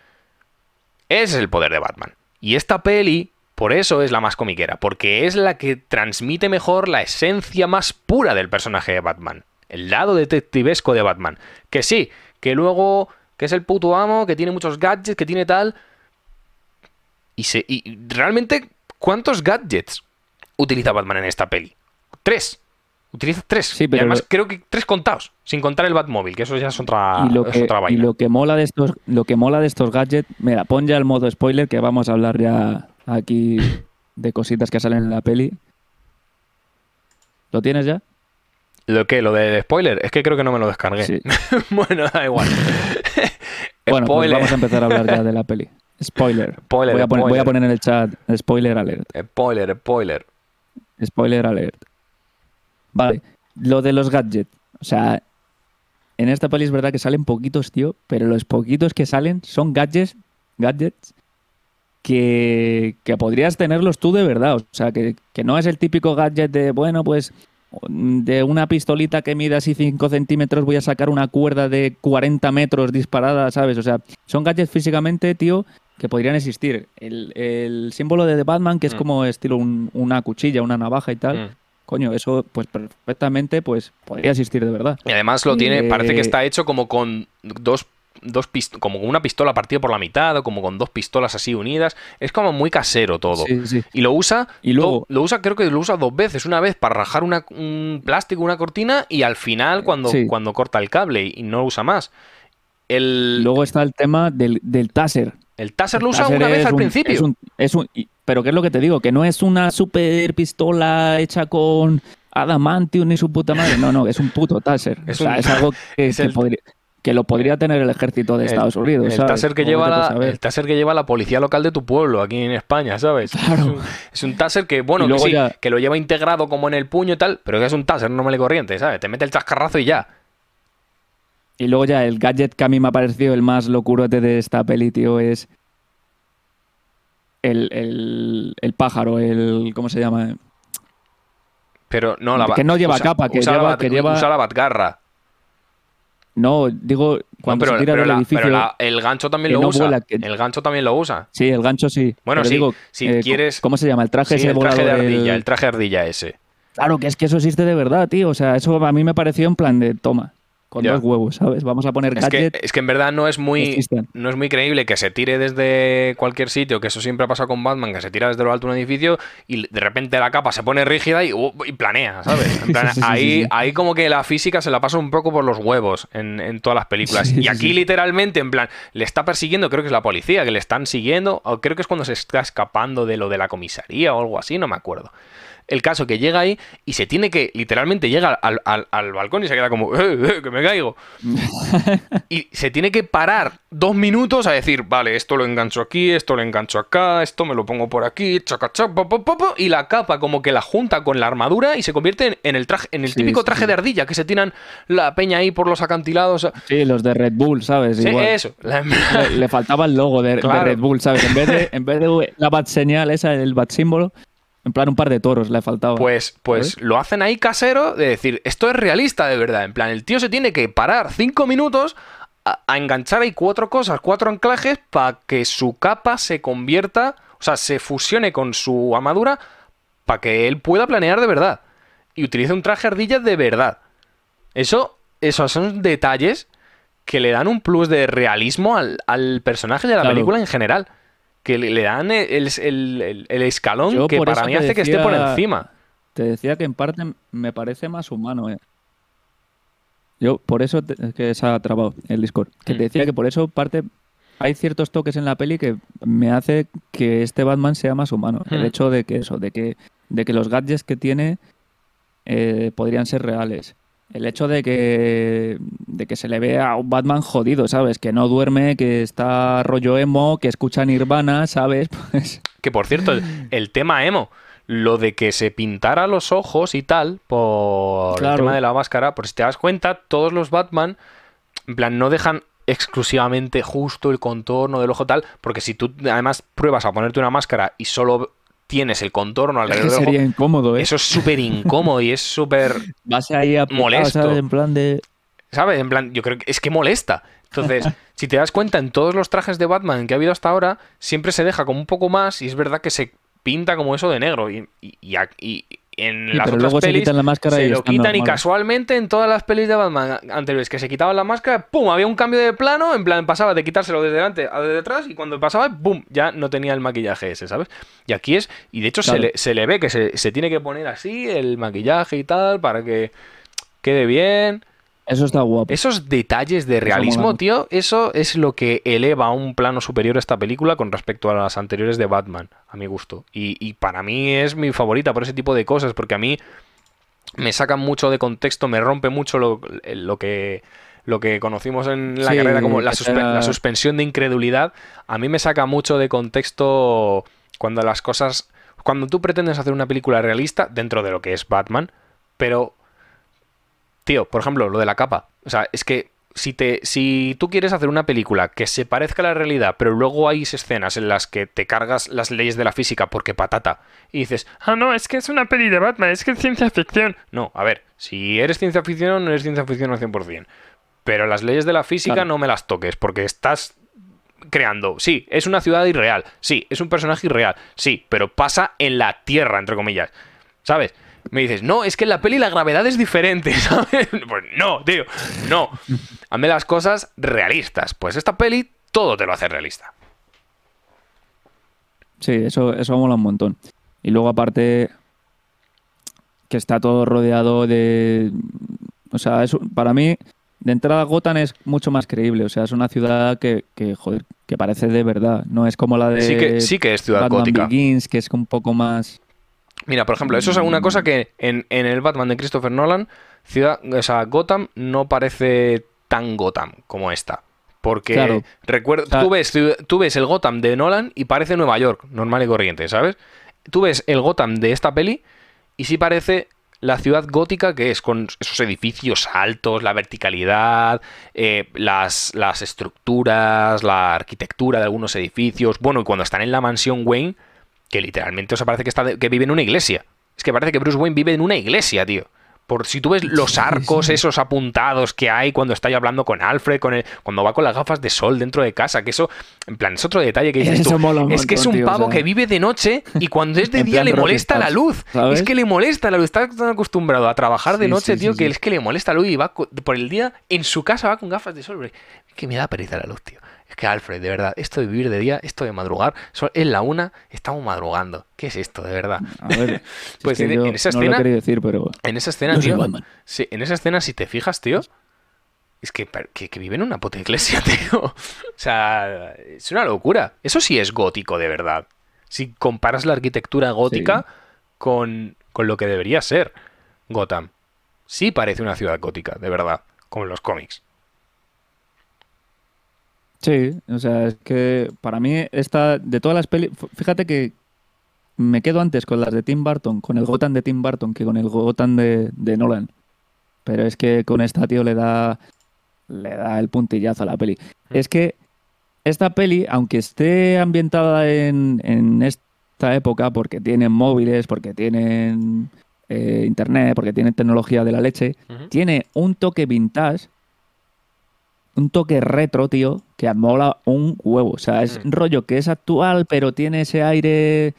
Ese es el poder de Batman. Y esta peli, por eso es la más comiquera, porque es la que transmite mejor la esencia más pura del personaje de Batman. El lado detectivesco de Batman. Que sí, que luego, que es el puto amo, que tiene muchos gadgets, que tiene tal... Y, se, y realmente, ¿cuántos gadgets utiliza Batman en esta peli? Tres. Utiliza tres. Sí, y además lo- creo que tres contados, sin contar el Batmóvil, que eso ya es otra, y lo es que, otra y vaina. lo que mola de estos lo que mola de estos gadgets mira pon ya el modo spoiler que vamos a hablar ya aquí de cositas que salen en la peli ¿lo tienes ya? ¿Lo que? ¿Lo de spoiler? Es que creo que no me lo descargué. Sí. bueno, da igual. bueno pues vamos a empezar a hablar ya de la peli spoiler, Spoiler, voy, a poner, voy a poner en el chat spoiler alert Spoiler, spoiler. Spoiler alert. Vale, lo de los gadgets. O sea, en esta peli es verdad que salen poquitos, tío, pero los poquitos que salen son gadgets, gadgets que, que podrías tenerlos tú de verdad. O sea, que, que no es el típico gadget de, bueno, pues de una pistolita que mide así 5 centímetros voy a sacar una cuerda de 40 metros disparada, ¿sabes? O sea, son gadgets físicamente, tío, que podrían existir. El, el símbolo de The Batman, que es Mm. como estilo un- una cuchilla, una navaja y tal, Mm. coño, eso pues perfectamente pues podría existir de verdad. Y además lo tiene, Eh, parece que está hecho como con dos, dos pist- como con una pistola partida por la mitad o como con dos pistolas así unidas. Es como muy casero todo. Sí, sí. Y lo usa, Y luego- lo, lo usa, creo que lo usa dos veces. Una vez para rajar una- un plástico, una cortina, y al final cuando, Sí. cuando corta el cable y no lo usa más. El, Luego está el tema del, del taser. El taser lo usa una vez al un- principio. es un- es un- y- pero ¿qué es lo que te digo? Que no es una super pistola hecha con adamantium ni su puta madre. No, no, es un puto taser. Es o sea, es algo que, es que el- podría- que lo podría tener el ejército de El- Estados Unidos. El ¿sabes? taser que lleva la, el taser que lleva la policía local de tu pueblo aquí en España, ¿sabes? Claro. Es, un, taser que, bueno, que sí, ya- que lo lleva integrado como en el puño y tal, pero que es un taser normal y corriente, ¿sabes? Te mete el chascarrazo y ya. Y luego ya el gadget que a mí me ha parecido el más locurote de esta peli, tío, es el, el, el pájaro, el... ¿Cómo se llama? Pero no la Que no lleva capa, que usa la lleva- bat- que lleva- usa la batgarra. No, digo, No, cuando pero se tira pero del la- edificio... pero la- el gancho también lo no usa. vuela, que- El gancho también lo usa. Sí, el gancho sí. Bueno, sí, digo, si eh, quieres- ¿Cómo se llama? El traje Sí, ese el traje de ardilla, el- el traje de ardilla ese. Claro, que es que eso existe de verdad, tío. O sea, eso a mí me pareció en plan de toma, con Ya. dos huevos, ¿sabes? Vamos a poner Es que, es que en verdad no es muy no es muy creíble que se tire desde cualquier sitio, que eso siempre pasa con Batman, que se tira desde lo alto de un edificio y de repente la capa se pone rígida y, uh, y planea, ¿sabes? En plan, Sí, sí, sí, ahí, sí, ahí como que la física se la pasa un poco por los huevos en, en todas las películas. Y aquí literalmente, en plan, le está persiguiendo, creo que es la policía, que le están siguiendo, o creo que es cuando se está escapando de lo de la comisaría o algo así, no me acuerdo. El caso que llega ahí y se tiene que, literalmente llega al, al- al balcón y se queda como, "Eh, eh, que me caigo. y se tiene que parar dos minutos a decir, vale, esto lo engancho aquí, esto lo engancho acá, esto me lo pongo por aquí, chaca, chaca, po, po, po, po", y la capa como que la junta con la armadura y se convierte en, en el traje, en el Sí, típico traje sí. de ardilla que se tiran la peña ahí por los acantilados. Sí, los de Red Bull, ¿sabes? Sí, Igual. eso. La- Le, le faltaba el logo de, de Claro. Red Bull, ¿sabes? En vez de, en vez de la bat señal esa, el bat símbolo, en plan un par de toros le faltaba. Pues, pues ¿Sabes? lo hacen ahí casero de decir, esto es realista de verdad. En plan, el tío se tiene que parar cinco minutos a, a enganchar ahí cuatro cosas, cuatro anclajes, para que su capa se convierta, o sea, se fusione con su armadura, para que él pueda planear de verdad. Y utilice un traje ardilla de verdad. Eso, esos son detalles que le dan un plus de realismo al, al personaje de la Claro. película en general. Que le, dan el, el- el- el escalón Yo que para mí hace que esté por encima. Te decía que en parte me parece más humano, ¿eh? yo por eso te- es que se ha trabado el Discord. Que Mm. te decía que por eso parte hay ciertos toques en la peli que me hace que este Batman sea más humano. El Mm. hecho de que eso, de que, de que los gadgets que tiene eh, podrían ser reales. El hecho de que, de que se le vea a un Batman jodido, ¿sabes? Que no duerme, que está rollo emo, que escucha Nirvana, ¿sabes? Pues Que por cierto, el, el tema emo, lo de que se pintara los ojos y tal, por el tema de la máscara, por si te das cuenta, todos los Batman, en plan, no dejan exclusivamente justo el contorno del ojo tal, porque si tú además pruebas a ponerte una máscara y solo tienes el contorno es que alrededor del sería ojo, incómodo, ¿eh? eso es súper incómodo y es súper Vas ahí a molesto. En plan de... ¿Sabes? En plan, yo creo que es que molesta. Entonces, si te das cuenta, en todos los trajes de Batman que ha habido hasta ahora, siempre se deja como un poco más y es verdad que se pinta como eso de negro. Y, y, y y en Sí, las pero otras luego se pelis quitan la máscara se y lo quitan y casualmente en todas las pelis de Batman anteriores que se quitaban la máscara, ¡pum! Había un cambio de plano, en plan pasaba de quitárselo desde delante a de detrás y cuando pasaba, ¡pum! Ya no tenía el maquillaje ese, ¿sabes? Y aquí es, y de hecho se, le, se le ve que se, se tiene que poner así el maquillaje y tal para que quede bien. Eso está guapo. Esos detalles de realismo, tío, eso es lo que eleva a un plano superior esta película con respecto a las anteriores de Batman, a mi gusto. Y, y para mí es mi favorita por ese tipo de cosas, porque a mí me sacan mucho de contexto, me rompe mucho lo, lo que lo que conocimos en la Sí, carrera como la, suspe- la suspensión de incredulidad, a mí me saca mucho de contexto cuando las cosas... Cuando tú pretendes hacer una película realista dentro de lo que es Batman, pero Tío, por ejemplo, lo de la capa. O sea, es que si, te, si tú quieres hacer una película que se parezca a la realidad, pero luego hay escenas en las que te cargas las leyes de la física porque patata, y dices, ah, no, es que es una peli de Batman, es que es ciencia ficción. No, a ver, si eres ciencia ficción, no eres ciencia ficción al 100%. Pero las leyes de la física Claro. no me las toques, porque estás creando. Sí, es una ciudad irreal. Sí, es un personaje irreal. Sí, pero pasa en la Tierra, entre comillas. ¿Sabes? Me dices, no, es que en la peli la gravedad es diferente, ¿sabes? Pues no, tío, no. Hazme las cosas realistas. Pues esta peli todo te lo hace realista. Sí, eso, eso mola un montón. Y luego aparte que está todo rodeado de... O sea, es, para mí, de entrada Gotham es mucho más creíble. O sea, es una ciudad que, que, joder, que parece de verdad. No es como la de Sí que, sí que es ciudad Batman gótica. Begins, que es un poco más... Mira, por ejemplo, eso es una cosa que en, en el Batman de Christopher Nolan, ciudad, o sea, Gotham no parece tan Gotham como esta. Porque Claro. recuerda, O sea- tú, ves, tú ves el Gotham de Nolan y parece Nueva York, normal y corriente, ¿sabes? Tú ves el Gotham de esta peli y sí parece la ciudad gótica que es, con esos edificios altos, la verticalidad, eh, las, las estructuras, la arquitectura de algunos edificios. Bueno, y cuando están en la mansión Wayne, que literalmente, o sea, parece que, está de- que vive en una iglesia. Es que parece que Bruce Wayne vive en una iglesia, tío. Por si tú ves los arcos esos apuntados que hay cuando está hablando con Alfred, con el, cuando va con las gafas de sol dentro de casa, que eso, en plan, es otro detalle que dices Eso tú. mola un es que es un montón, tío, o pavo sea. que vive de noche y cuando es de día le molesta la luz. ¿sabes? Es que le molesta la luz. Está tan acostumbrado a trabajar de Sí, noche, tío, que es que le molesta la luz y va por el día en su casa va con gafas de sol. que me da pereza la luz, tío. Es que Alfred, de verdad, esto de vivir de día, esto de madrugar, son- es la una, estamos madrugando. ¿Qué es esto, de verdad? A ver, si Pues es que en- esa no escena- decir, pero... En esa escena, tío. Sí, en esa escena, si te fijas, tío. Es que, que, que vive en una puta iglesia, tío. O sea, es una locura. Eso sí es gótico, de verdad. Si comparas la arquitectura gótica con, con lo que debería ser Gotham. Sí parece una ciudad gótica, de verdad. Como en los cómics. Sí, o sea, es que para mí esta, de todas las pelis, fíjate que me quedo antes con las de Tim Burton, con el Gotham de Tim Burton, que con el Gotham de, de Nolan. Pero es que con esta, tío, le da, le da el puntillazo a la peli. Es que esta peli, aunque esté ambientada en, en esta época, porque tienen móviles, porque tienen eh, internet, porque tienen tecnología de la leche, tiene un toque vintage, un toque retro, tío, que mola un huevo. O sea, es Mm. rollo que es actual, pero tiene ese aire,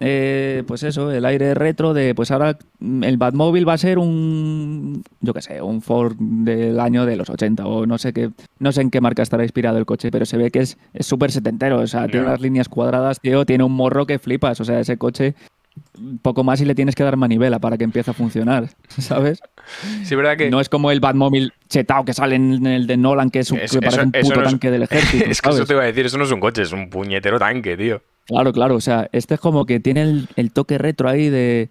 eh, pues eso, el aire retro de, pues ahora el Batmóvil va a ser un, yo qué sé, un Ford del año de los 80 o no sé qué, no sé en qué marca estará inspirado el coche, pero se ve que es súper setentero. O sea, tiene las líneas cuadradas, tío, tiene un morro que flipas. O sea, ese coche poco más y le tienes que dar manivela para que empiece a funcionar, ¿sabes? Sí, verdad que. No es como el Batmobile chetao que sale en el de Nolan, que, es un, Es- que parece eso- un puto no es- tanque del ejército. es que eso te iba a decir, eso no es un coche, es un puñetero tanque, tío. Claro, claro. O sea, este es como que tiene el, el toque retro ahí de.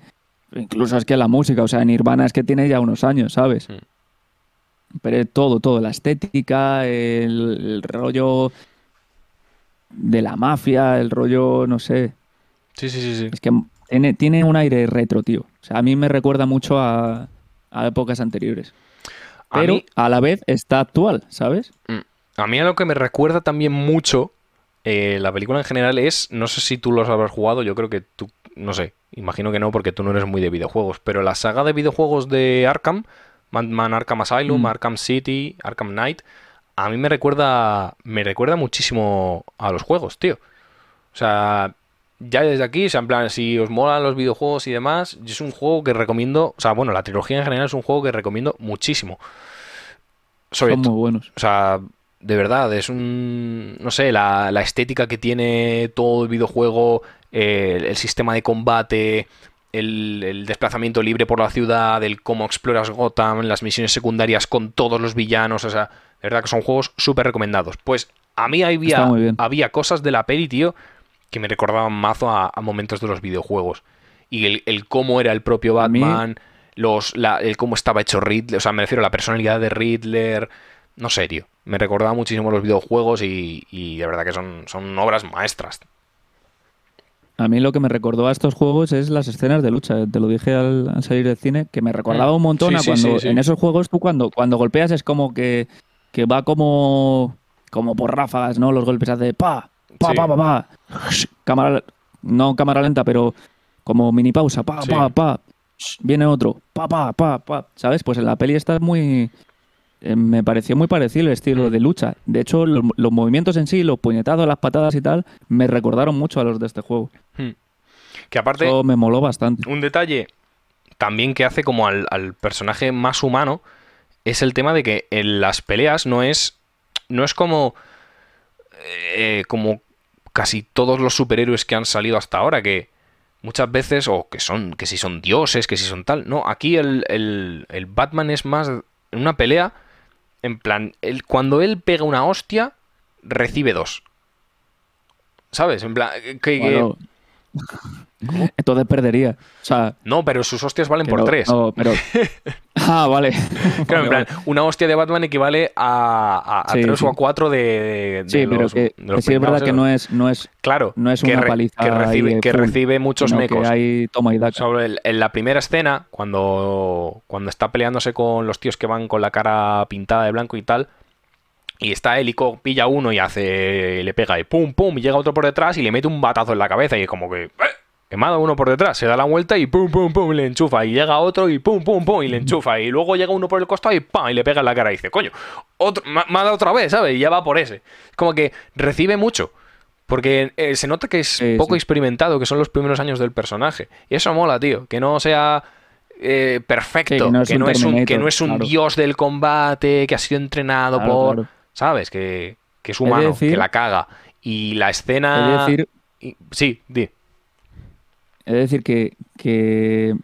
Incluso es que la música, o sea, Nirvana es que tiene ya unos años, ¿sabes? Mm. Pero todo, todo. La estética, el, el rollo de la mafia, el rollo, no sé. Sí, sí, sí, sí. Es que tiene, tiene un aire retro, tío. O sea, a mí me recuerda mucho a, a épocas anteriores. A Pero mí- a la vez está actual, ¿sabes? Mm. A mí a lo que me recuerda también mucho eh, la película en general es, no sé si tú los habrás jugado, yo creo que tú, no sé, imagino que no porque tú no eres muy de videojuegos, pero la saga de videojuegos de Arkham, Batman Arkham Asylum, Mm. Arkham City, Arkham Knight, a mí me recuerda, me recuerda muchísimo a los juegos, tío. O sea, ya desde aquí, o sea, en plan, si os molan los videojuegos y demás, es un juego que recomiendo, o sea, bueno, la trilogía en general es un juego que recomiendo muchísimo. Sobre Son muy buenos. o sea, de verdad, es un. No sé, la, la estética que tiene todo el videojuego, eh, el, el sistema de combate, el, el desplazamiento libre por la ciudad, el cómo exploras Gotham, las misiones secundarias con todos los villanos, o sea, de verdad que son juegos súper recomendados. Pues a mí había, había cosas de la peli, tío, que me recordaban mazo a, a momentos de los videojuegos. Y el, el cómo era el propio Batman, los, la- el cómo estaba hecho Riddler, o sea, me refiero a la personalidad de Riddler. No sé, tío. Me recordaba muchísimo los videojuegos y, y de verdad que son, son obras maestras. A mí lo que me recordó a estos juegos es las escenas de lucha. Te lo dije al, al salir del cine, que me recordaba un montón Mm. Sí, a cuando sí, sí. en esos juegos tú cuando, cuando golpeas es como que, que va como, como por ráfagas, ¿no? Los golpes hace pa, pa, Sí. pa, pa, pa. Cámara, no cámara lenta, pero como mini pausa, pa, Sí. pa, pa. Viene otro, pa, pa, pa, pa. ¿Sabes? Pues en la peli está muy... eh, me pareció muy parecido el estilo de lucha. De hecho, los, los movimientos en sí, los puñetazos, las patadas y tal, me recordaron mucho a los de este juego. Que aparte, Eso me moló bastante. un detalle también que hace como al, al personaje más humano es el tema de que en las peleas no es. No es como. Eh, como casi todos los superhéroes que han salido hasta ahora, que muchas veces, o que son, que si son dioses, que si son tal. No, aquí el, el- el Batman es más en una pelea. En plan, cuando él pega una hostia, recibe dos. ¿Sabes? En plan, que- Entonces perdería. O sea, no, pero sus hostias valen por no- tres. no, pero... Ah, vale. Claro, en plan, una hostia de Batman equivale a, a, a Sí, tres sí. o a cuatro de, de- de Sí, pero los- que, de los que sí es verdad que no es, no es, Claro, no es que una re- paliza que recibe, que full, recibe muchos mecos. que hay toma y daca. Sobre el- en la primera escena, cuando, cuando está peleándose con los tíos que van con la cara pintada de blanco y tal, y está él y co- pilla uno y hace le pega y pum, pum, y llega otro por detrás y le mete un batazo en la cabeza y es como que... "Eh", que mata uno por detrás, se da la vuelta y pum, pum, pum, le enchufa. Y llega otro y pum, pum, pum, y le enchufa. Y luego llega uno por el costado y pam, y le pega en la cara. Y dice, coño, otro, otra vez, ¿sabes? Y ya va por ese. Es como que recibe mucho. Porque eh, se nota que es Sí, poco sí. experimentado, que son los primeros años del personaje. Y eso mola, tío. Que no sea eh, perfecto, Sí, que no es que, un no es un, que Terminator, no es un claro. dios del combate, que ha sido entrenado Claro, por... claro. ¿Sabes? Que, que es humano, decir- que la caga. Y la escena... decir, Sí, di. He de decir que, que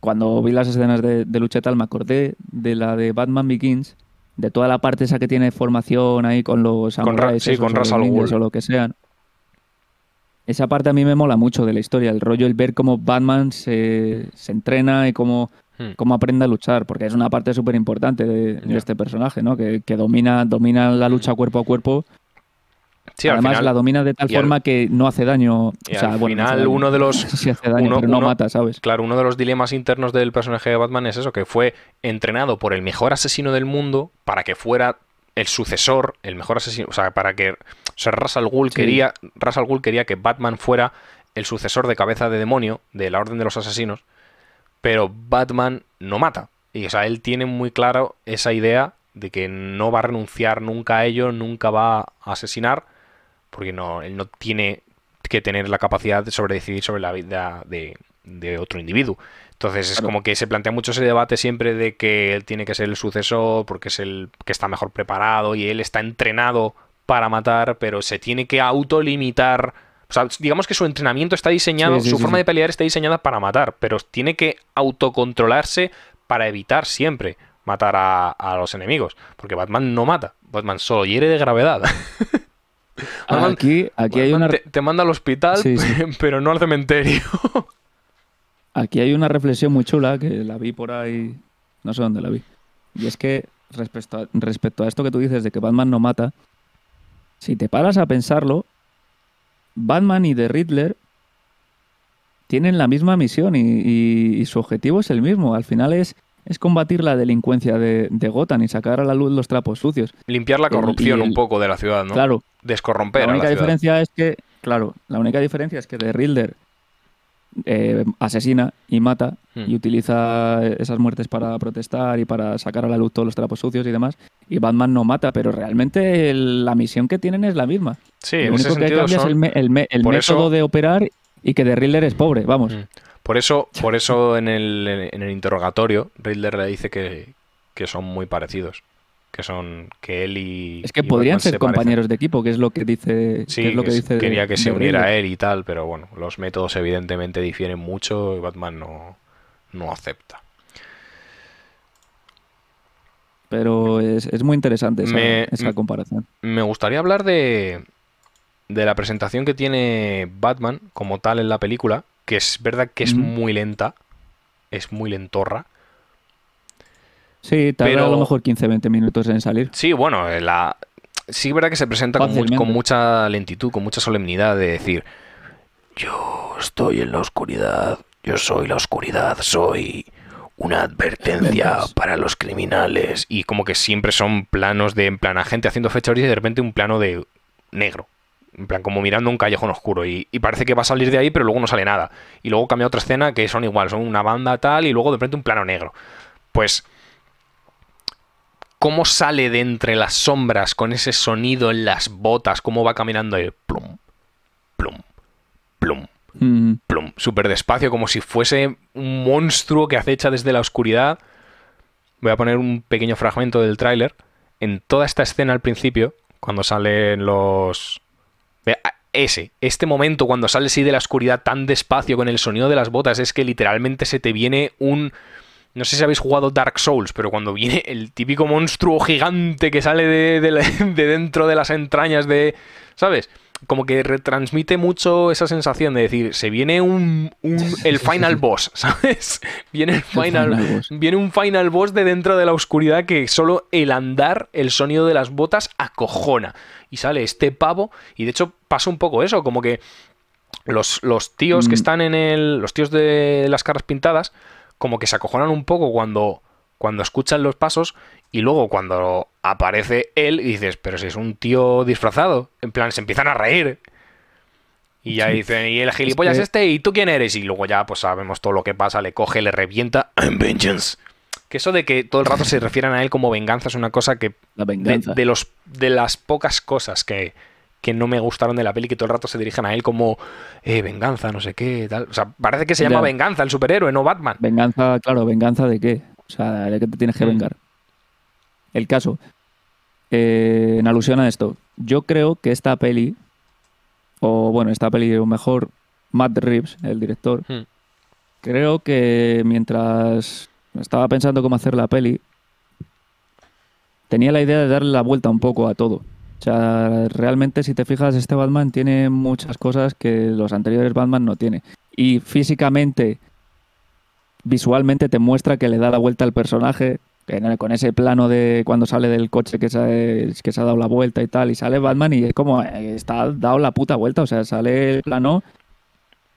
cuando vi las escenas de, de lucha y tal, me acordé de la de Batman Begins, de toda la parte esa que tiene formación ahí con los Con Ra- sí, esos, con o Ra's lo que sean. Esa parte a mí me mola mucho de la historia, el rollo, el ver cómo Batman se, se entrena y cómo, Hmm. cómo aprende a luchar, porque es una parte súper importante de, de este personaje, ¿no? Que, que domina, domina la lucha cuerpo a cuerpo. Sí, Además, final, la domina de tal al- forma que no hace daño. y o sea, al bueno, final uno de los- Sí hace daño, uno- pero no uno- mata, ¿sabes? Claro, uno de los dilemas internos del personaje de Batman es eso, que fue entrenado por el mejor asesino del mundo para que fuera el sucesor, el mejor asesino, o sea, para que o sea, Ra's al Ghul Sí. quería Ra's al Ghul quería que Batman fuera el sucesor de Cabeza de Demonio de la Orden de los Asesinos, pero Batman no mata. Y o sea, él tiene muy claro esa idea de que no va a renunciar nunca a ello, nunca va a asesinar, porque no, él no tiene que tener la capacidad de sobre decidir sobre la vida de, de otro individuo. Entonces es Claro. como que se plantea mucho ese debate siempre de que él tiene que ser el sucesor porque es el que está mejor preparado y él está entrenado para matar, pero se tiene que autolimitar, o sea, digamos que su entrenamiento está diseñado, Sí, sí, su sí, forma de pelear está diseñada para matar, pero tiene que autocontrolarse para evitar siempre matar a, a los enemigos. Porque Batman no mata, Batman solo hiere de gravedad. Batman- Aquí, aquí hay una, te, te manda al hospital, Sí, sí. pero no al cementerio. aquí hay una reflexión muy chula que la vi por ahí, no sé dónde la vi. Y es que respecto a, respecto a esto que tú dices de que Batman no mata, si te paras a pensarlo, Batman y The Riddler tienen la misma misión y, y- y su objetivo es el mismo. Al final es, es combatir la delincuencia de, de Gotham y sacar a la luz los trapos sucios. Limpiar la El- corrupción un poco de la ciudad, ¿no? Claro, Descorromper la a la única ciudad. diferencia es que, claro, la única diferencia es que The Riddler eh, asesina y mata Hmm. y utiliza esas muertes para protestar y para sacar a la luz todos los trapos sucios y demás. Y Batman no mata, pero realmente el- la misión que tienen es la misma. Sí, Lo en ese único que cambia es el, me- el me- el por método eso- de operar y que The Riddler es pobre, vamos. Mm. Por eso, por eso en el, en el interrogatorio, Riddler le dice que, que son muy parecidos. Que son que él y. Es que y podrían Batman ser se parecen. compañeros de equipo, que es lo que dice. Sí, que es lo que dice quería que se uniera a Riddler. él y tal, pero bueno, los métodos evidentemente difieren mucho y Batman no, no acepta. Pero es, es muy interesante esa, Me- esa comparación. Me gustaría hablar de, de la presentación que tiene Batman como tal en la película, que es verdad que es muy lenta, es muy lentorra. Sí, tarda pero- a lo mejor 15-20 minutos en salir. Sí, bueno, la... sí es verdad que se presenta con, mu- Fácilmente. con mucha lentitud, con mucha solemnidad de decir, yo estoy en la oscuridad, yo soy la oscuridad, soy una advertencia para los criminales. Y como que siempre son planos de, en plan, a gente haciendo fechorías y de repente un plano de negro. En plan, como mirando un callejón oscuro. Y, y parece que va a salir de ahí, pero luego no sale nada. Y luego cambia a otra escena que son igual, son una banda tal y luego de repente un plano negro. Pues cómo sale de entre las sombras con ese sonido en las botas, cómo va caminando ahí, plum, plum, plum, Mm, plum, súper despacio, como si fuese un monstruo que acecha desde la oscuridad. Voy a poner un pequeño fragmento del tráiler. En toda esta escena al principio, cuando salen los... Ese, este momento cuando sales así de la oscuridad tan despacio con el sonido de las botas, es que literalmente se te viene un... No sé si habéis jugado Dark Souls, pero cuando viene el típico monstruo gigante que sale de dentro de las entrañas de... ¿Sabes? Como que retransmite mucho esa sensación de decir, se viene un, un- el final boss, ¿sabes? Viene el final, final boss. viene un final boss de dentro de la oscuridad que solo el andar, el sonido de las botas acojona. Y sale este pavo y de hecho pasa un poco eso, como que los, los tíos que Mm. están en el. Los tíos de las caras pintadas, como que se acojonan un poco cuando, cuando escuchan los pasos y luego cuando aparece él y dices, pero si es un tío disfrazado. En plan, se empiezan a reír. Y ya dicen, y el gilipollas que- este, ¿y tú quién eres? Y luego ya, pues sabemos todo lo que pasa, le coge, le revienta. I'm vengeance. Que eso de que todo el rato se refieran a él como venganza es una cosa que la de, venganza. de los, de las pocas cosas que, que no me gustaron de la peli, que todo el rato se dirigen a él como eh, venganza, no sé qué, tal. O sea, parece que se llama Ya. venganza el superhéroe, no Batman. Venganza, claro, venganza de qué? O sea, de qué te tienes que Mm. vengar. El caso, eh, en alusión a esto, yo creo que esta peli, o bueno, esta peli, o mejor, Matt Reeves, el director, Mm. creo que mientras estaba pensando cómo hacer la peli, tenía la idea de darle la vuelta un poco a todo. O sea, realmente si te fijas, este Batman tiene muchas cosas que los anteriores Batman no tiene. Y físicamente, visualmente te muestra que le da la vuelta al personaje, con ese plano de cuando sale del coche que se, ha- que se ha dado la vuelta y tal, y sale Batman y es como, eh, está dado la puta vuelta, o sea, sale el plano,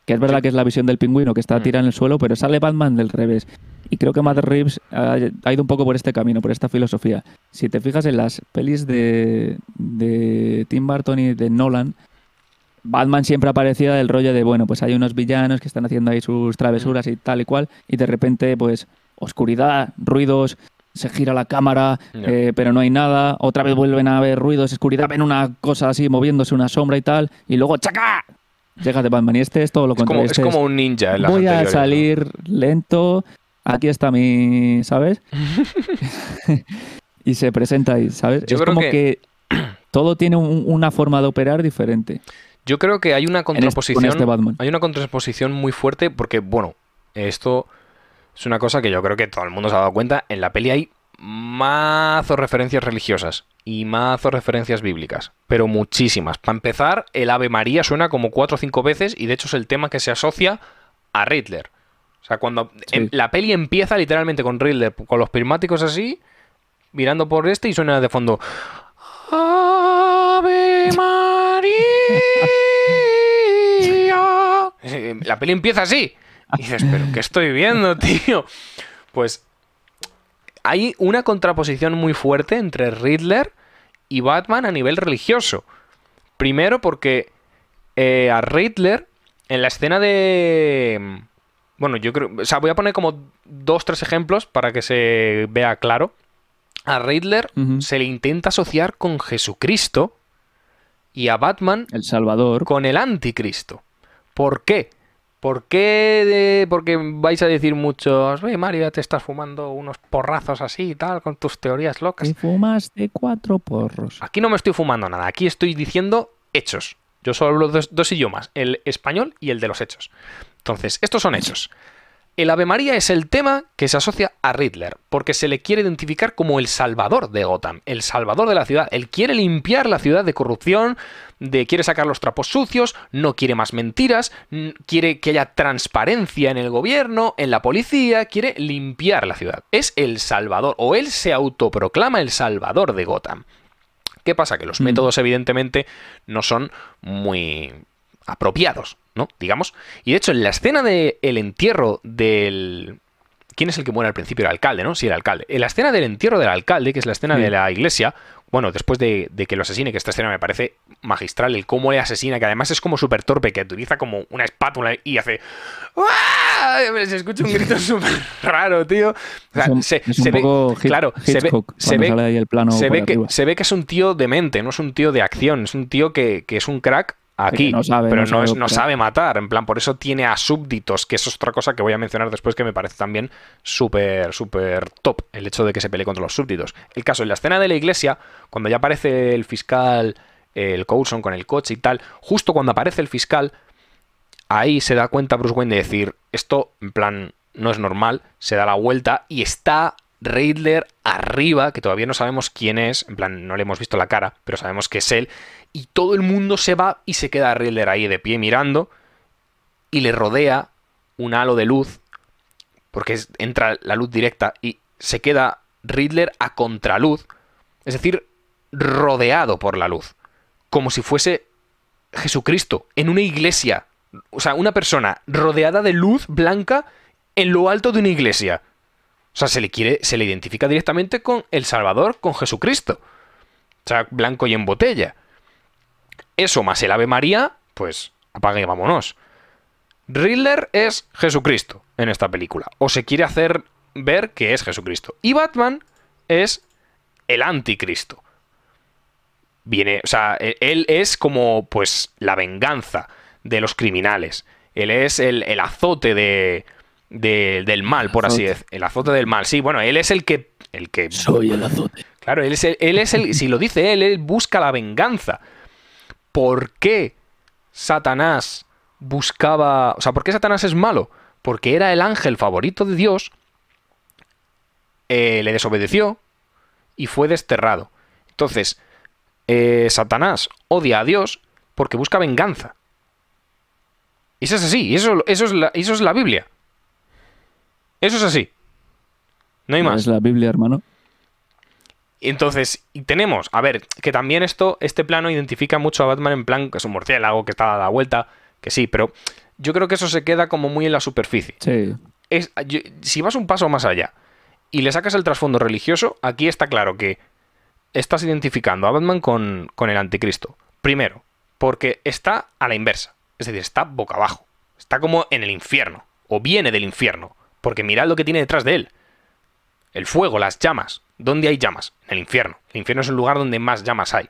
que es verdad que es la visión del pingüino que está Mm. tirado en el suelo, pero sale Batman del revés. Y creo que Matt Reeves ha, ha ido un poco por este camino, por esta filosofía. Si te fijas en las pelis de, de Tim Burton y de Nolan, Batman siempre aparecía del rollo de, bueno, pues hay unos villanos que están haciendo ahí sus travesuras y tal y cual, y de repente, pues, oscuridad, ruidos, se gira la cámara, eh, pero no hay nada, otra vez vuelven a haber ruidos, oscuridad, ven una cosa así moviéndose, una sombra y tal, y luego ¡chaca! Llega de Batman, y este es todo lo Es como, contrario. es este como un ninja en las voy a salir lento, aquí está mi, ¿sabes? y se presenta ahí, ¿sabes? Yo es creo como que- que... todo tiene un- una forma de operar diferente. Yo creo que hay una con contraposición. este Batman. Hay una contraposición muy fuerte porque, bueno, esto es una cosa que yo creo que todo el mundo se ha dado cuenta. En la peli hay mazo referencias religiosas y mazo referencias bíblicas, pero muchísimas. Para empezar, el Ave María suena como cuatro o cinco veces y de hecho es el tema que se asocia a Riddler. O sea, cuando Sí. em- la peli empieza literalmente con Riddler, con los prismáticos así, mirando por este y suena de fondo Ave María. Eh, La peli empieza así. Y dices, ¿pero qué estoy viendo, tío? Pues hay una contraposición muy fuerte entre Riddler y Batman a nivel religioso. Primero porque eh, a Riddler, en la escena de... Bueno, yo creo... O sea, voy a poner como dos, tres ejemplos para que se vea claro. A Riddler se le intenta asociar con Jesucristo y a Batman El Salvador. con el anticristo. ¿Por qué? ¿Por qué? de- Porque vais a decir muchos, oye Mario, ya te estás fumando unos porrazos así y tal, con tus teorías locas. Te fumaste cuatro porros. Aquí no me estoy fumando nada, aquí estoy diciendo hechos. Yo solo hablo dos, dos idiomas, el español y el de los hechos. Entonces, estos son hechos. El Ave María es el tema que se asocia a Riddler, porque se le quiere identificar como el salvador de Gotham, el salvador de la ciudad. Él quiere limpiar la ciudad de corrupción, de quiere sacar los trapos sucios, no quiere más mentiras, quiere que haya transparencia en el gobierno, en la policía, quiere limpiar la ciudad. Es el salvador, o él se autoproclama el salvador de Gotham. ¿Qué pasa? Que los Mm. métodos, evidentemente, no son muy apropiados, ¿no? Digamos. Y de hecho, en la escena del entierro del. ¿Quién es el que muere al principio? El alcalde, ¿no? Sí, el alcalde. En la escena del entierro del alcalde, que es la escena Sí. de la iglesia, bueno, después de, de que lo asesine, que esta escena me parece magistral, el cómo le asesina, que además es como súper torpe, que utiliza como una espátula y hace. ¡Uah! Se escucha un grito súper raro, tío. O sea, es un, se- ve- Hit- claro, se ve, Hitchcock se cuando ve, sale ahí el plano se por ve que, se ve que es un tío de mente, no es un tío de acción, es un tío que, que es un crack aquí, no sabe, pero no no, sabe es, no operar. sabe matar, en plan, por eso tiene a súbditos, que eso es otra cosa que voy a mencionar después que me parece también súper, súper top, el hecho de que se pelee contra los súbditos. El caso, en la escena de la iglesia, cuando ya aparece el fiscal, el Coulson con el coche y tal, justo cuando aparece el fiscal, ahí se da cuenta Bruce Wayne de decir, esto en plan no es normal, se da la vuelta y está Riddler arriba, que todavía no sabemos quién es, en plan no le hemos visto la cara, pero sabemos que es él, y todo el mundo se va y se queda Riddler ahí de pie mirando y le rodea un halo de luz, porque entra la luz directa y se queda Riddler a contraluz, es decir, rodeado por la luz, como si fuese Jesucristo en una iglesia. O sea, una persona rodeada de luz blanca en lo alto de una iglesia. O sea, se le quiere, se le identifica directamente con el Salvador, con Jesucristo. O sea, blanco y en botella. Eso más el Ave María, pues apague y vámonos. Riddler es Jesucristo en esta película. O se quiere hacer ver que es Jesucristo. Y Batman es el anticristo. Viene, o sea, e- él es como, pues, la venganza de los criminales. Él es el, el azote de, de- del mal, por así decirlo. El azote del mal, sí, bueno, él es el que. El que Soy el azote. Claro, él es el, él es el. Si lo dice él, él busca la venganza. ¿Por qué Satanás buscaba. O sea, ¿por qué Satanás es malo? Porque era el ángel favorito de Dios. eh, le desobedeció y fue desterrado. Entonces, eh, Satanás odia a Dios porque busca venganza. Y eso es así, y eso, eso, es la, eso es la Biblia. Eso es así. No hay más. Es la Biblia, hermano. Entonces, y tenemos, a ver, que también esto, este plano identifica mucho a Batman en plan que es un murciélago que está a la vuelta, que sí, pero yo creo que eso se queda como muy en la superficie. Sí. Es, yo- si vas un paso más allá y le sacas el trasfondo religioso, aquí está claro que estás identificando a Batman con, con el anticristo. Primero, porque está a la inversa, es decir, está boca abajo, está como en el infierno, o viene del infierno, porque mirad lo que tiene detrás de él. El fuego, las llamas. ¿Dónde hay llamas? En el infierno. El infierno es el lugar donde más llamas hay.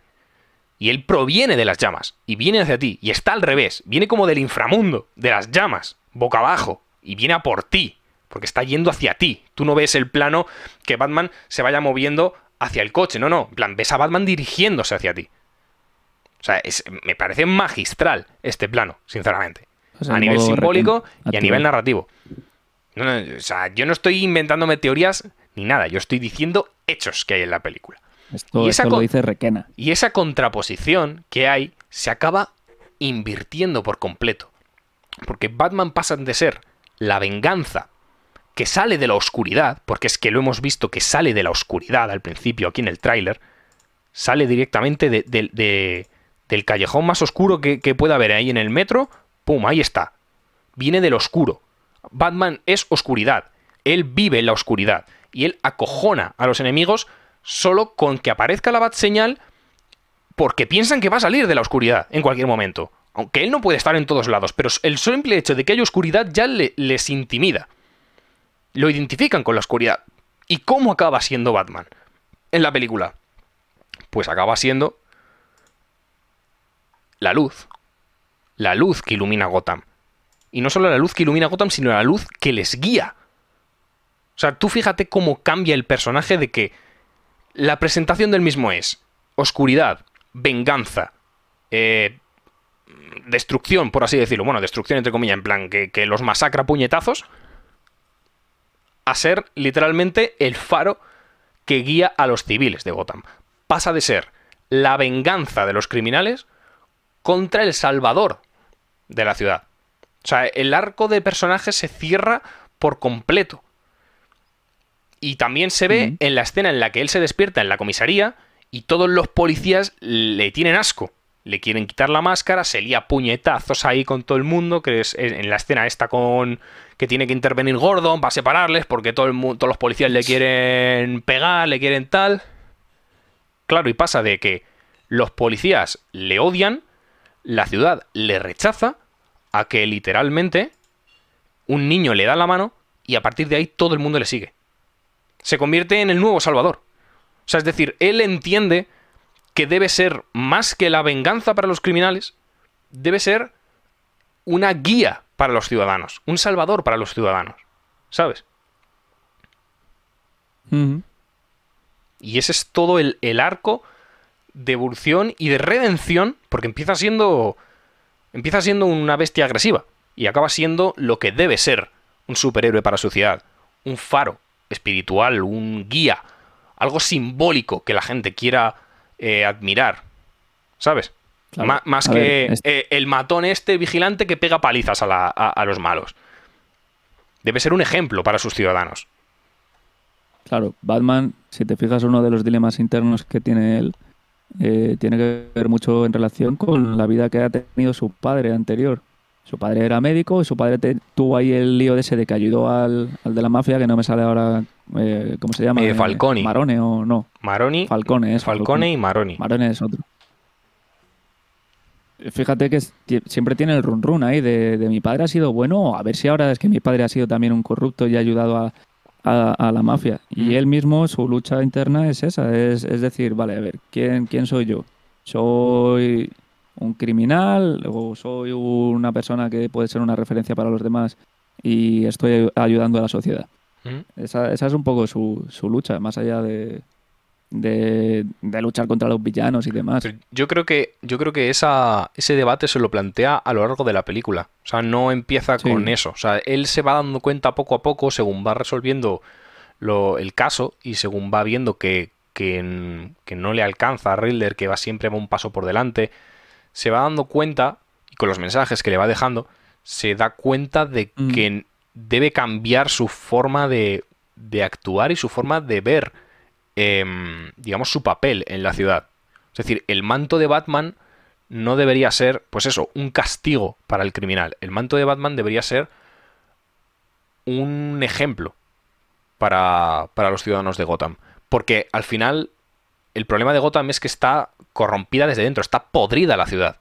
Y él proviene de las llamas y viene hacia ti y está al revés, viene como del inframundo, de las llamas, boca abajo y viene a por ti, porque está yendo hacia ti. Tú no ves el plano que Batman se vaya moviendo hacia el coche, no, no, en plan ves a Batman dirigiéndose hacia ti. O sea, es- me parece magistral este plano, sinceramente. O sea, a el nivel simbólico y a nivel narrativo. No, no, o sea, yo no estoy inventándome teorías ni nada, yo estoy diciendo hechos que hay en la película. Esto, y esa esto lo dice Requena. Y esa contraposición que hay se acaba invirtiendo por completo. Porque Batman pasa de ser la venganza que sale de la oscuridad, porque es que lo hemos visto que sale de la oscuridad al principio aquí en el tráiler, sale directamente de- de- de- del callejón más oscuro que, que pueda haber ahí en el metro, ¡pum! Ahí está. Viene del oscuro. Batman es oscuridad. Él vive en la oscuridad. Y él acojona a los enemigos solo con que aparezca la bat señal porque piensan que va a salir de la oscuridad en cualquier momento. Aunque él no puede estar en todos lados, pero el simple hecho de que haya oscuridad ya le- les intimida. Lo identifican con la oscuridad. ¿Y cómo acaba siendo Batman en la película? Pues acaba siendo la luz. La luz que ilumina Gotham. Y no solo la luz que ilumina Gotham, sino la luz que les guía. O sea, tú fíjate cómo cambia el personaje de que la presentación del mismo es oscuridad, venganza, eh, destrucción, por así decirlo. Bueno, destrucción entre comillas, en plan que, que los masacra a puñetazos, a ser literalmente el faro que guía a los civiles de Gotham. Pasa de ser la venganza de los criminales contra el salvador de la ciudad. O sea, el arco de personajes se cierra por completo. Y también se ve en la escena en la que él se despierta en la comisaría y todos los policías le tienen asco. Le quieren quitar la máscara, se lía puñetazos ahí con todo el mundo, que es en la escena esta con que tiene que intervenir Gordon para separarles porque todo el todos los policías le quieren pegar, le quieren tal. Claro, y pasa de que los policías le odian, la ciudad le rechaza, a que literalmente un niño le da la mano y a partir de ahí todo el mundo le sigue. Se convierte en el nuevo Salvador. O sea, es decir, él entiende que debe ser más que la venganza para los criminales, debe ser una guía para los ciudadanos, un salvador para los ciudadanos. ¿Sabes? Y ese es todo el, el arco de evolución y de redención, porque empieza siendo. Empieza siendo una bestia agresiva. Y acaba siendo lo que debe ser un superhéroe para su ciudad. Un faro espiritual, un guía. Algo simbólico que la gente quiera eh, admirar. ¿Sabes? Claro. Más A que ver, eh, el matón este vigilante que pega palizas a, la- a- a los malos. Debe ser un ejemplo para sus ciudadanos. Claro, Batman, si te fijas, uno de los dilemas internos que tiene él eh, tiene que ver mucho en relación con la vida que ha tenido su padre anterior. Su padre era médico y su padre te- tuvo ahí el lío de ese de que ayudó al, al de la mafia, que no me sale ahora, eh, ¿cómo se llama? Eh, Falcone. Marone o no. Maroni, Falcone es. Falcone y Maroni. Marone es otro. Fíjate que siempre tiene el run run ahí de, de mi padre ha sido bueno, a ver si ahora es que mi padre ha sido también un corrupto y ha ayudado a, a- a la mafia. Y Mm. él mismo, su lucha interna es esa, es, es decir, vale, a ver, ¿quién, ¿quién soy yo? ¿Soy un criminal o soy una persona que puede ser una referencia para los demás y estoy ayudando a la sociedad? Ujú. Esa, esa es un poco su, su lucha, más allá de, de, de luchar contra los villanos y demás. Pero yo creo que, yo creo que esa, ese debate se lo plantea a lo largo de la película. O sea, no empieza Sí. con eso. O sea, él se va dando cuenta poco a poco según va resolviendo lo, el caso y según va viendo que, que, no le alcanza a Riddler, que va siempre va un paso por delante, se va dando cuenta, y con los mensajes que le va dejando, se da cuenta de Mm. que debe cambiar su forma de, de actuar y su forma de ver, em, digamos, su papel en la ciudad. Es decir, el manto de Batman no debería ser, pues eso, un castigo para el criminal. El manto de Batman debería ser un ejemplo para, para los ciudadanos de Gotham. Porque al final el problema de Gotham es que está corrompida desde dentro, está podrida la ciudad.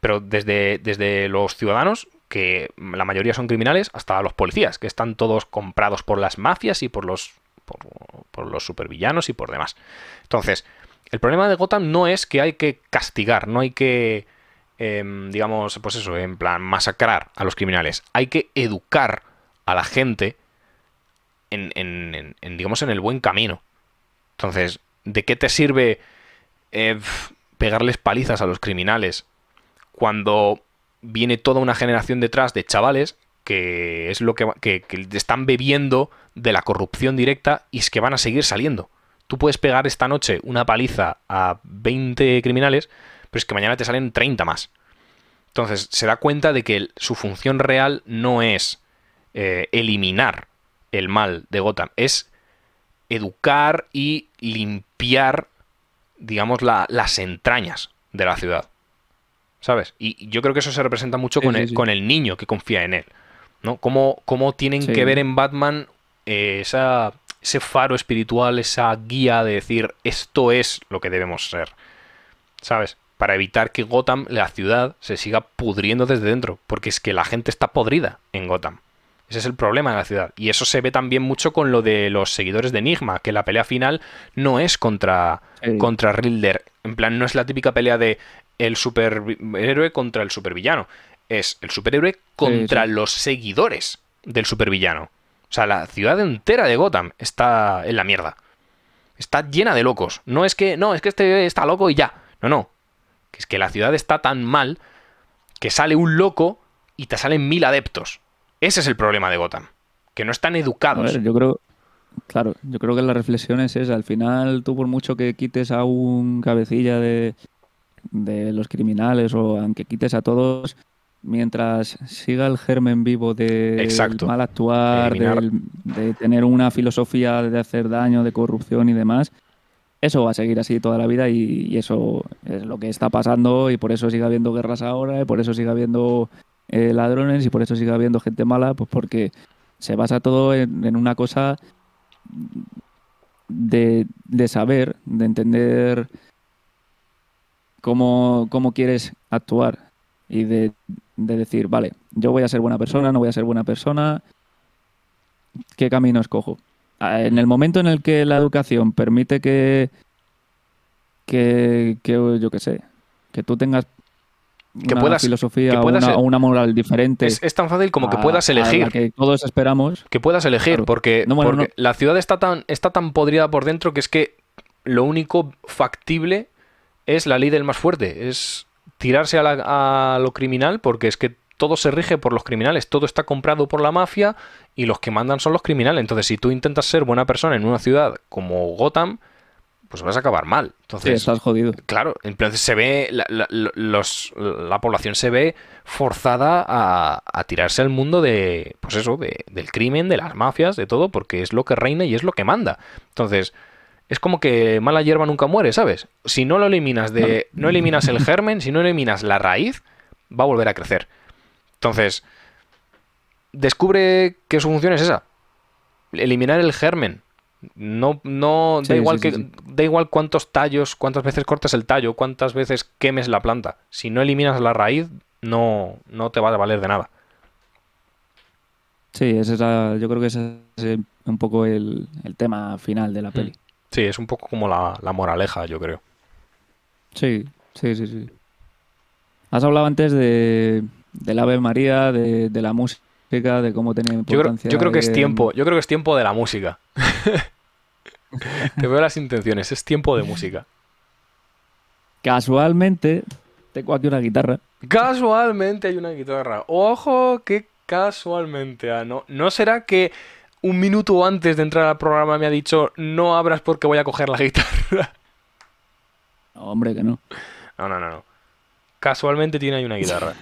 Pero desde, desde los ciudadanos, que la mayoría son criminales, hasta los policías, que están todos comprados por las mafias y por los, por, por los supervillanos y por demás. Entonces, el problema de Gotham no es que hay que castigar, no hay que, em, digamos, pues eso, en plan, masacrar a los criminales. Hay que educar a la gente en, en- en- digamos, en el buen camino. Entonces, ¿de qué te sirve eh, pegarles palizas a los criminales cuando viene toda una generación detrás de chavales que es lo que, que, que están bebiendo de la corrupción directa y es que van a seguir saliendo. Tú puedes pegar esta noche una paliza a 20 criminales, pero es que mañana te salen 30 más. Entonces se da cuenta de que su función real no es eh, eliminar el mal de Gotham, es educar y limpiar, digamos, la- las entrañas de la ciudad. ¿Sabes? Y yo creo que eso se representa mucho Sí, con, sí, el, con el niño que confía en él. ¿No? Cómo, cómo tienen Sí. que ver en Batman eh, esa, ese faro espiritual, esa guía de decir esto es lo que debemos ser. ¿Sabes? Para evitar que Gotham, la ciudad, se siga pudriendo desde dentro. Porque es que la gente está podrida en Gotham. Ese es el problema de la ciudad. Y eso se ve también mucho con lo de los seguidores de Enigma, que la pelea final no es contra, Sí. contra Riddler. En plan, no es la típica pelea de el superhéroe contra el supervillano. Es el superhéroe contra sí. los seguidores del supervillano. O sea, la ciudad entera de Gotham está en la mierda. Está llena de locos. No es que, no, es que este está loco y ya. No, no. Es que la ciudad está tan mal que sale un loco y te salen mil adeptos. Ese es el problema de Gotham. Que no están A educados. ver, yo creo, claro, yo creo que la reflexión es esa. Al final, tú por mucho que quites a un cabecilla de, de los criminales o aunque quites a todos, mientras siga el germen vivo de Exacto. mal actuar, del- de tener una filosofía de hacer daño, de corrupción y demás, eso va a seguir así toda la vida y, y eso es lo que está pasando y por eso sigue habiendo guerras ahora y por eso sigue habiendo eh, ladrones y por eso sigue habiendo gente mala, pues porque se basa todo en, en una cosa de, de saber, de entender cómo, cómo quieres actuar y de, de decir, vale, yo voy a ser buena persona, no voy a ser buena persona, ¿qué camino escojo? En el momento en el que la educación permite que, que, que yo qué sé, que tú tengas Que una puedas- filosofía que o puedas una, e- o una moral diferente Es, es tan fácil como que puedas elegir. que todos esperamos, Que puedas elegir, Claro. porque, No, bueno, porque la ciudad está tan, está tan podrida por dentro que es que lo único factible es la ley del más fuerte. Es tirarse a, la- a lo criminal, porque es que todo se rige por los criminales, todo está comprado por la mafia y los que mandan son los criminales. Entonces, si tú intentas ser buena persona en una ciudad como Gotham, pues vas a acabar mal. sí, Entonces, estás jodido. Claro, entonces se ve, la, la- los, la población se ve forzada a, a tirarse al mundo de, pues eso, de- del crimen, de las mafias, de todo, porque es lo que reina y es lo que manda. Entonces, es como que mala hierba nunca muere, ¿sabes? Si no lo eliminas de, no eliminas el germen, si no eliminas la raíz, va a volver a crecer. Entonces, descubre que su función es esa, eliminar el germen. No, no, da igual sí, que, sí, da igual cuántos tallos, cuántas veces cortes el tallo, cuántas veces quemes la planta. Si no eliminas la raíz, no, no te va a valer de nada. Sí, es la- yo creo que ese es un poco el, el tema final de la peli. Sí, es un poco como la, la moraleja, yo creo. Sí, sí, sí, sí. Has hablado antes de, del Ave María, de, de la música, de cómo tenía Yo creo, importancia. yo creo que es tiempo, yo creo que es tiempo de la música. Te veo las intenciones, es tiempo de música. Casualmente, tengo aquí una guitarra. Casualmente hay una guitarra. Ojo, que casualmente. ah, ¿no? ¿No será que un minuto antes de entrar al programa me ha dicho no abras porque voy a coger la guitarra? No, hombre, que no. No, no, no, no. Casualmente tiene ahí una guitarra.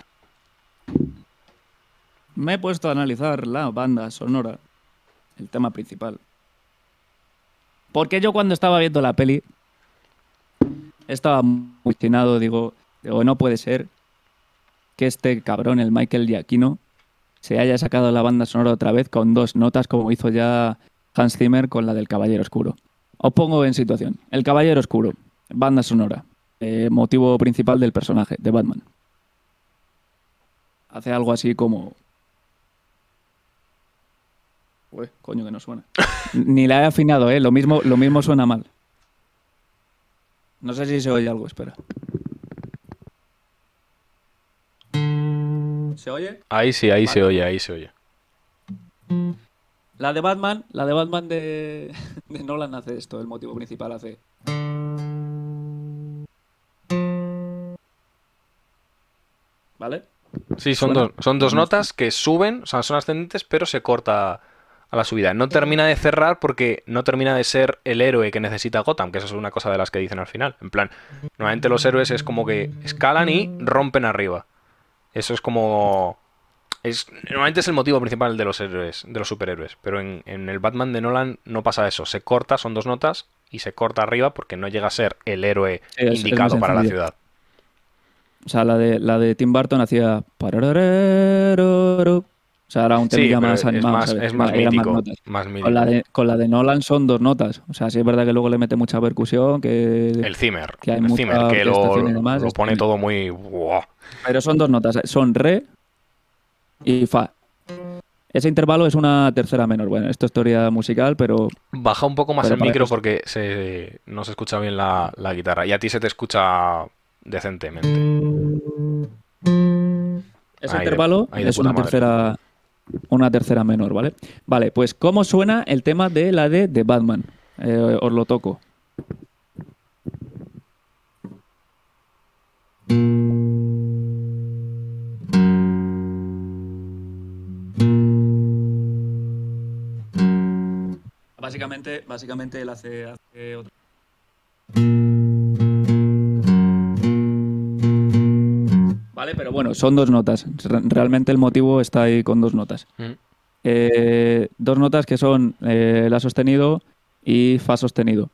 Me he puesto a analizar la banda sonora, el tema principal. Porque yo cuando estaba viendo la peli estaba muy digo, digo, no puede ser que este cabrón, el Michael Giacchino, se haya sacado la banda sonora otra vez con dos notas como hizo ya Hans Zimmer con la del Caballero Oscuro. Os pongo en situación. El Caballero Oscuro, banda sonora, eh, motivo principal del personaje, de Batman. Hace algo así como... Ué, coño que no suena. Ni la he afinado, ¿eh? Lo mismo, lo mismo suena mal. No sé si se oye algo, espera. ¿Se oye? Ahí sí, ahí se oye, ahí se oye. La de Batman, la de Batman de, de Nolan hace esto, el motivo principal hace. ¿Vale? Sí, son dos, son dos notas que suben, o sea, son ascendentes, pero se corta a la subida. No termina de cerrar porque no termina de ser el héroe que necesita Gotham, que eso es una cosa de las que dicen al final. En plan, normalmente los héroes es como que escalan y rompen arriba. Eso es como... Es, normalmente es el motivo principal de los héroes, de los superhéroes. Pero en, en el Batman de Nolan no pasa eso. Se corta, son dos notas, y se corta arriba porque no llega a ser el héroe es- indicado para la ciudad. O sea, la de, la de Tim Burton hacía. O sea, era un Sí, pero más es animado. más, ¿sabes? es más Era mítico. notas. Más mítico. Con la, de, con la de Nolan son dos notas. O sea, sí es verdad que luego le mete mucha percusión, que... El Zimmer. que hay el Zimmer, que lo, lo pone todo muy. Pero son dos notas. Son re y fa. Ese intervalo es una tercera menor. Bueno, esto es teoría musical, pero Baja un poco más el micro eso- porque se, no se escucha bien la, la guitarra. Y a ti se te escucha decentemente. ese Ahí intervalo de es una madre. tercera, una tercera menor, ¿vale? Vale, pues ¿cómo suena el tema de la de, de Batman? Eh, os lo toco. Básicamente, básicamente él hace, hace otra. Vale, pero bueno, son dos notas. Re- Realmente el motivo está ahí con dos notas. Mm. Eh, dos notas que son eh, la sostenido y fa sostenido.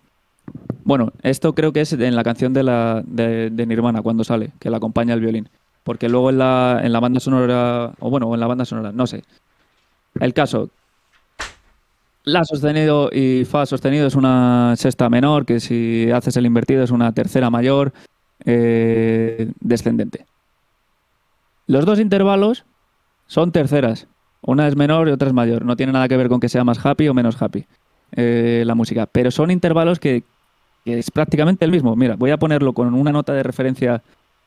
Bueno, esto creo que es en la canción de, la, de, de Nirvana cuando sale, que la acompaña el violín. Porque luego en la, en la banda sonora, o bueno, en la banda sonora, no sé. El caso, la sostenido y fa sostenido es una sexta menor, que si haces el invertido es una tercera mayor eh, descendente. Los dos intervalos son terceras. Una es menor y otra es mayor. No tiene nada que ver con que sea más happy o menos happy eh, la música. Pero son intervalos que, es prácticamente el mismo. Mira, voy a ponerlo con una nota de referencia.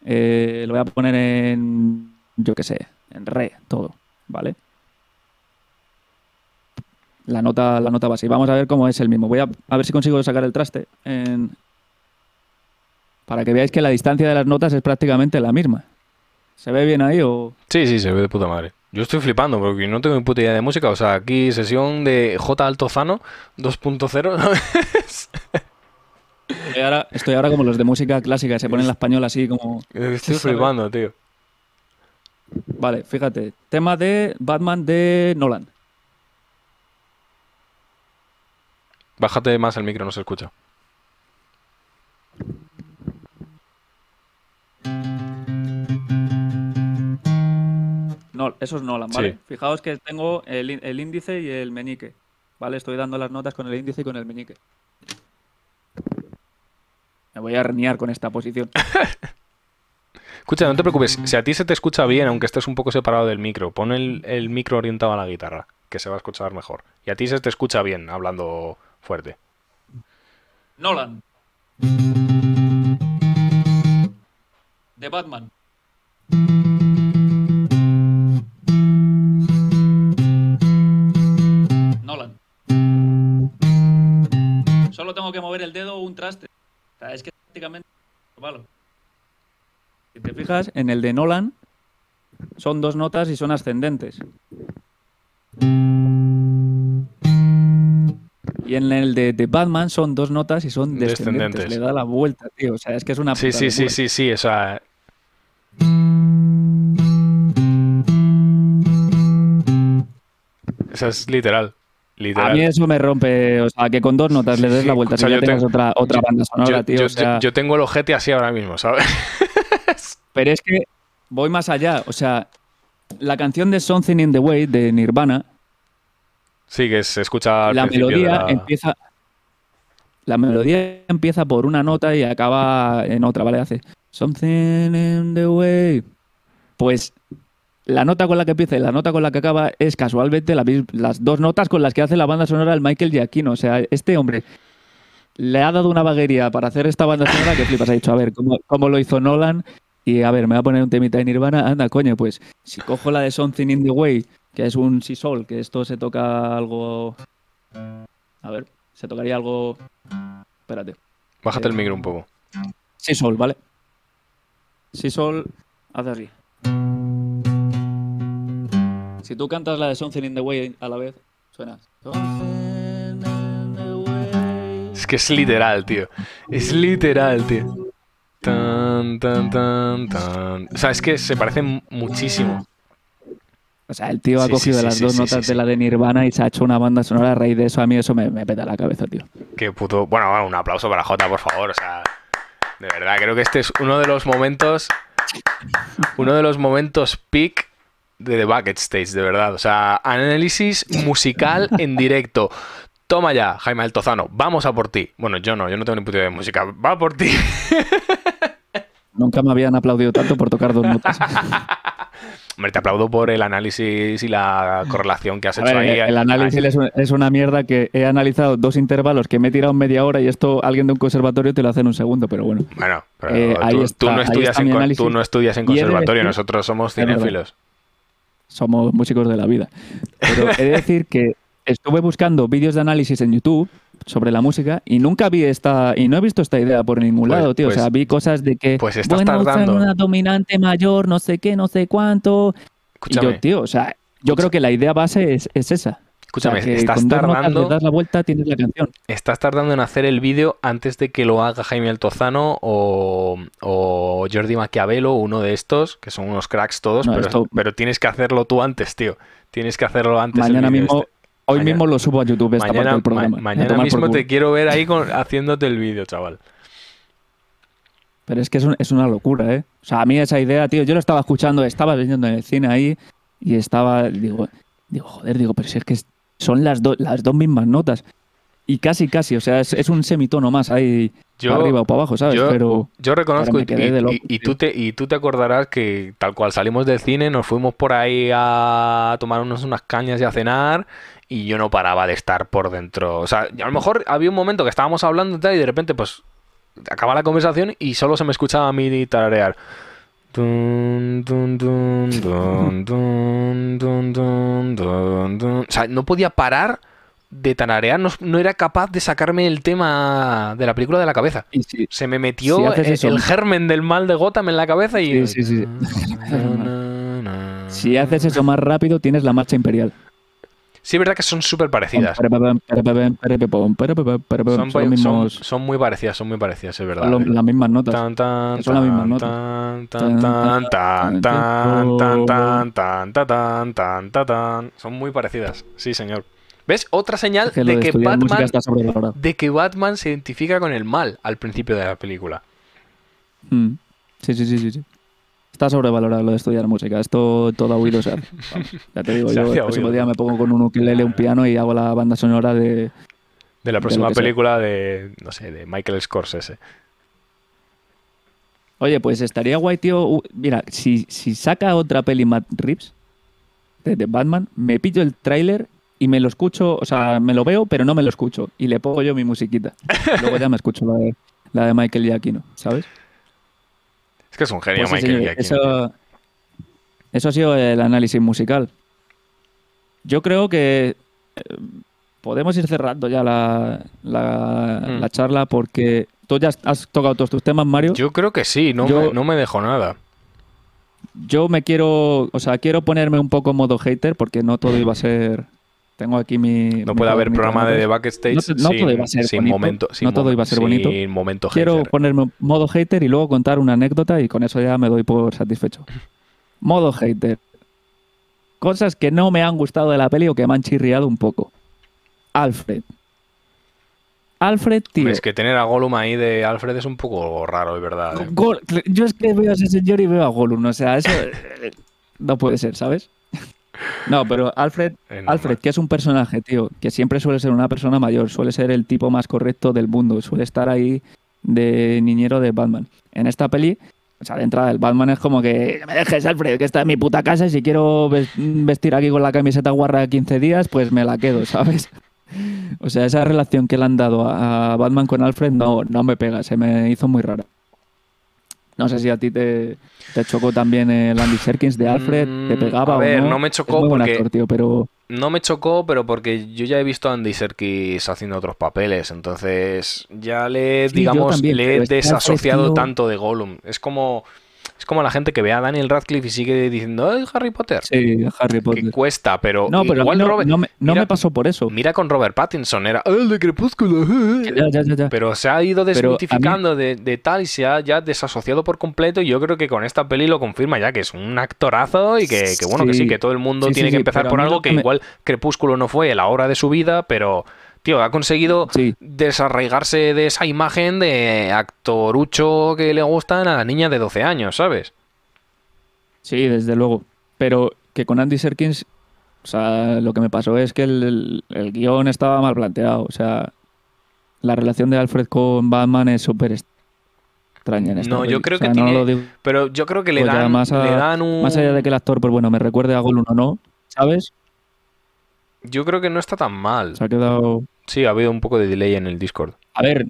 eh, lo voy a poner en, yo qué sé, en re, todo. ¿Vale? La nota, la nota base. Y vamos a ver cómo es el mismo. Voy a, a ver si consigo sacar el traste en- para que veáis que la distancia de las notas es prácticamente la misma. ¿Se ve bien ahí o...? Sí, sí, se ve de puta madre. Yo estoy flipando porque no tengo ni puta idea de música. O sea, aquí sesión de J Altozano 2.0. ¿sabes? Estoy ahora, estoy ahora como los de música clásica, se ponen la española así como... Estoy flipando, tío. Vale, fíjate. Tema de Batman de Nolan. Bájate más el micro, no se escucha. No, eso es Nolan, ¿vale? Sí. Fijaos que tengo el, el índice y el meñique. ¿Vale? Estoy dando las notas con el índice y con el meñique. Me voy a herniar con esta posición. Escucha, no te preocupes. Si a ti se te escucha bien, aunque estés un poco separado del micro, pon el, el micro orientado a la guitarra, que se va a escuchar mejor. Y a ti se te escucha bien hablando fuerte. Nolan. De Batman. Nolan. Solo tengo que mover el dedo o un traste. O sea, es que prácticamente palo. Si te fijas, en el de Nolan son dos notas y son ascendentes. Y en el de, de Batman son dos notas y son descendentes. Descendentes. Le da la vuelta, tío. O sea, es que es una Sí, puta sí, sí, sí, sí. O sea, es literal. A Literal. mí eso me rompe, o sea, que con dos notas le des la vuelta. escucha, si ya yo tengas te- otra, otra yo- banda sonora, yo, tío. yo- o sea, yo tengo el ojete así ahora mismo, ¿sabes? Pero es que voy más allá. O sea, la canción de Something in the Way de Nirvana, Sí, que se escucha al la melodía la- empieza. La melodía empieza por una nota y acaba en otra, ¿vale? Hace Something in the Way. Pues la nota con la que empieza y la nota con la que acaba es casualmente la las dos notas con las que hace la banda sonora el Michael Giacchino. O sea, este hombre le ha dado una vaguería para hacer esta banda sonora que flipas. Ha dicho, a ver, ¿cómo, cómo lo hizo Nolan? Y a ver, me voy a poner un temita de Nirvana. Anda, coño, pues si cojo la de Something in the Way, que es un si sol, que esto se toca algo. A ver, se tocaría algo. Espérate. Bájate el micro un poco. Si sol, ¿vale? Si sol, hace así. Si tú cantas la de Something in the Way a la vez, suena. Es que es literal, tío. Es literal, tío. Tan, tan, tan, tan. O sea, es que se parecen muchísimo. O sea, el tío ha Sí, cogido sí, las sí, dos notas de la de Nirvana y se ha hecho una banda sonora a raíz de eso. A mí eso me, me peta la cabeza, tío. Qué puto. Bueno, bueno, un aplauso para Jota, por favor. O sea, de verdad, creo que este es uno de los momentos. Uno de los momentos peak de The Bucket Stage, de verdad. O sea, análisis musical en directo. Toma ya, Jaime Altozano, vamos a por ti. Bueno, yo no, yo no tengo ni puta idea de música. Va por ti. Nunca me habían aplaudido tanto por tocar dos notas. Hombre, te aplaudo por el análisis y la correlación que has A hecho ver, ahí. el análisis es, un- es una mierda que he analizado dos intervalos que me he tirado media hora y esto alguien de un conservatorio te lo hace en un segundo, pero bueno. Bueno, pero Eh, ahí tú, está, tú no ahí estudias está en, tú no estudias de conservatorio, nosotros somos cinéfilos. Somos músicos de la vida. Pero he de decir que estuve buscando vídeos de análisis en YouTube sobre la música y nunca vi esta y no he visto esta idea por ningún Pues- lado, tío. pues- o sea, vi cosas de que pues estás bueno, tardando. una dominante mayor, no sé qué, no sé cuánto. Y Escúchame, yo, tío, o sea, yo creo que la idea base es, es esa. escúchame, o sea, que estás tardando. das la vuelta, tienes la canción. Estás tardando en hacer el vídeo antes de que lo haga Jaime Altozano o, o Jordi Maquiavelo, uno de estos, que son unos cracks todos, No, pero, esto- pero tienes que hacerlo tú antes, tío. Tienes que hacerlo antes. el Mañana vídeo mismo, este. Hoy Mañana- mismo lo subo a YouTube esta parte Mañana, del programa. ma- A mañana mismo te quiero ver ahí con- haciéndote el vídeo, chaval. Pero es que es, un- es una locura, ¿eh? O sea, a mí esa idea, tío, yo lo estaba escuchando, estaba viendo en el cine ahí y estaba, digo, digo joder, digo, pero si es que son las, dos las dos mismas notas y casi, casi, o sea, es, un semitono más ahí yo, para arriba o para abajo, ¿sabes? Pero, yo reconozco y, loco, y, y, tú te, y tú te acordarás que tal cual salimos del cine, nos fuimos por ahí a tomarnos unas cañas y a cenar y yo no paraba de estar por dentro. O sea, a lo mejor había un momento que estábamos hablando y de repente pues acaba la conversación y solo se me escuchaba a mí tararear. Dun, o sea, no podía parar de tanarear no, no, era capaz de sacarme el tema de la película de la cabeza. Se me metió el, germen del mal de Gotham en la cabeza y... si haces eso más rápido, tienes la marcha imperial. Sí, es verdad que son súper parecidas. Son, muy parecidas, son muy parecidas, es verdad. Las mismas notas. Tan, tan, son las mismas notas. Son muy parecidas, sí, señor. ¿Ves? Otra señal Es que lo de que Batman de que Batman se identifica con el mal al principio de la película. Mm. Sí, sí, sí, sí, sí. Está sobrevalorado lo de estudiar música. Esto todo a oído ya te digo, Se yo el próximo día me pongo con un ukelele, un piano y hago la banda sonora de... De la próxima sea. película de, no sé, de Michael Scorsese. Oye, pues estaría guay, tío. Mira, si, si saca otra peli Matt Reeves de, de Batman, me pillo el tráiler y me lo escucho, o sea, me lo veo, pero no me lo escucho. Y le pongo yo mi musiquita. Luego ya me escucho la de, la de Michael Giacchino, ¿sabes? Es que es un genio Pues sí, Michael tío. eso, eso ha sido el análisis musical. Yo creo que eh, podemos ir cerrando ya la, la, Mm. la charla porque tú ya has tocado todos tus temas, Mario. Yo, Yo creo que sí, no, Yo- me, no me dejó nada. me quiero, o sea, quiero ponerme un poco en modo hater porque no todo iba a ser... Tengo aquí mi... No mi puede haber programa de. The Backstage No sin, todo iba a ser sin bonito, momento. no todo iba a ser bonito. Momento Quiero hater. ponerme modo hater y luego contar una anécdota y con eso ya me doy por satisfecho. Modo hater. Cosas que no me han gustado de la peli o que me han chirriado un poco. Alfred. Alfred, tío. Es que tener a Gollum ahí de Alfred es un poco raro, es verdad. ¿eh? Yo es que veo a ese señor y veo a Gollum, o sea, eso eh, no puede ser, ¿sabes? No, pero Alfred, normal. Alfred, que es un personaje, tío, que siempre suele ser una persona mayor, suele ser el tipo más correcto del mundo, suele estar ahí de niñero de Batman. En esta peli, o sea, de entrada, el Batman es como que "No me dejes, Alfred, que está en mi puta casa y si quiero ves- vestir aquí con la camiseta guarra 15 días, pues me la quedo, ¿sabes? O sea, esa relación que le han dado a a Batman con Alfred no, no me pega, se me hizo muy rara. No sé si a ti te, te chocó también el Andy Serkins de Alfred, te Mm, pegaba a ver, o no. no me Es chocó muy porque- actor, tío, pero No me chocó, pero porque yo ya he visto a Andy Serkis haciendo otros papeles, entonces ya le, Sí, digamos, también, le he desasociado tío- tanto de Gollum. Es como, Es como la gente que ve a Daniel Radcliffe y sigue diciendo, es Harry Potter. Sí, Harry Potter. Que cuesta, pero, No, pero igual no, Robert- no me, no mira- me pasó por eso. Mira con Robert Pattinson, era "Ah, el de Crepúsculo. Ya, ya, ya, ya. Pero se ha ido mí- desmitificando de, de tal y se ha ya desasociado por completo. Y yo creo que con esta peli lo confirma ya que es un actorazo y que, que bueno, que sí, que todo el mundo Sí, sí, tiene que empezar por algo que que me- igual Crepúsculo no fue la hora de su vida, pero, tío, ha conseguido Sí. desarraigarse de esa imagen de actorucho que le gustan a la niña de 12 años, ¿sabes? Sí, desde luego. Pero que con Andy Serkins, o sea, lo que me pasó es que el, el- el guion estaba mal planteado. O sea, la relación de Alfred con Batman es súper extraña en esta No, yo creo O sea, que no tiene- lo digo Pero yo creo que le dan, más, a- le dan un... más allá de que el actor, pues bueno, me recuerde a Gollum o no, ¿sabes? Yo creo que no está tan mal. Se ha quedado... Sí, ha habido un poco de delay en el Discord. A ver,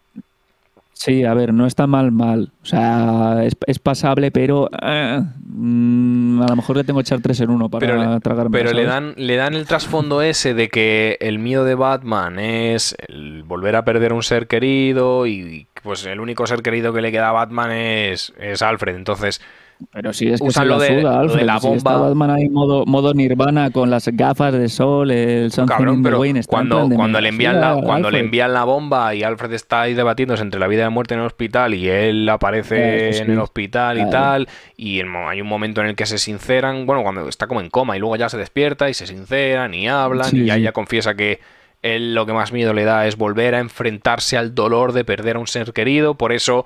sí, a ver, no está mal, mal. O sea, es, es pasable, pero eh, mm, a lo mejor le tengo que echar tres en uno para Pero tragarme. Pero le dan, le dan el trasfondo ese de que el miedo de Batman es el volver a perder un ser querido y pues el único ser querido que le queda a Batman es, es Alfred. Entonces, Pero sí, es que usan se lo de- suda, lo de Alfred. la Si está bomba. Batman ahí modo, modo Nirvana con las gafas de sol, el Something cabrón, in the pero está en cuando, cuando, "Me le envían la, cuando le Alfred". envían la bomba y Alfred está ahí debatiéndose entre la vida y la muerte en el hospital y él aparece sí. en el hospital y tal y el hay un momento en el que se sinceran, bueno, cuando está como en coma y luego ya se despierta y se sinceran y hablan Sí, y ya sí. ella confiesa que él lo que más miedo le da es volver a enfrentarse al dolor de perder a un ser querido, por eso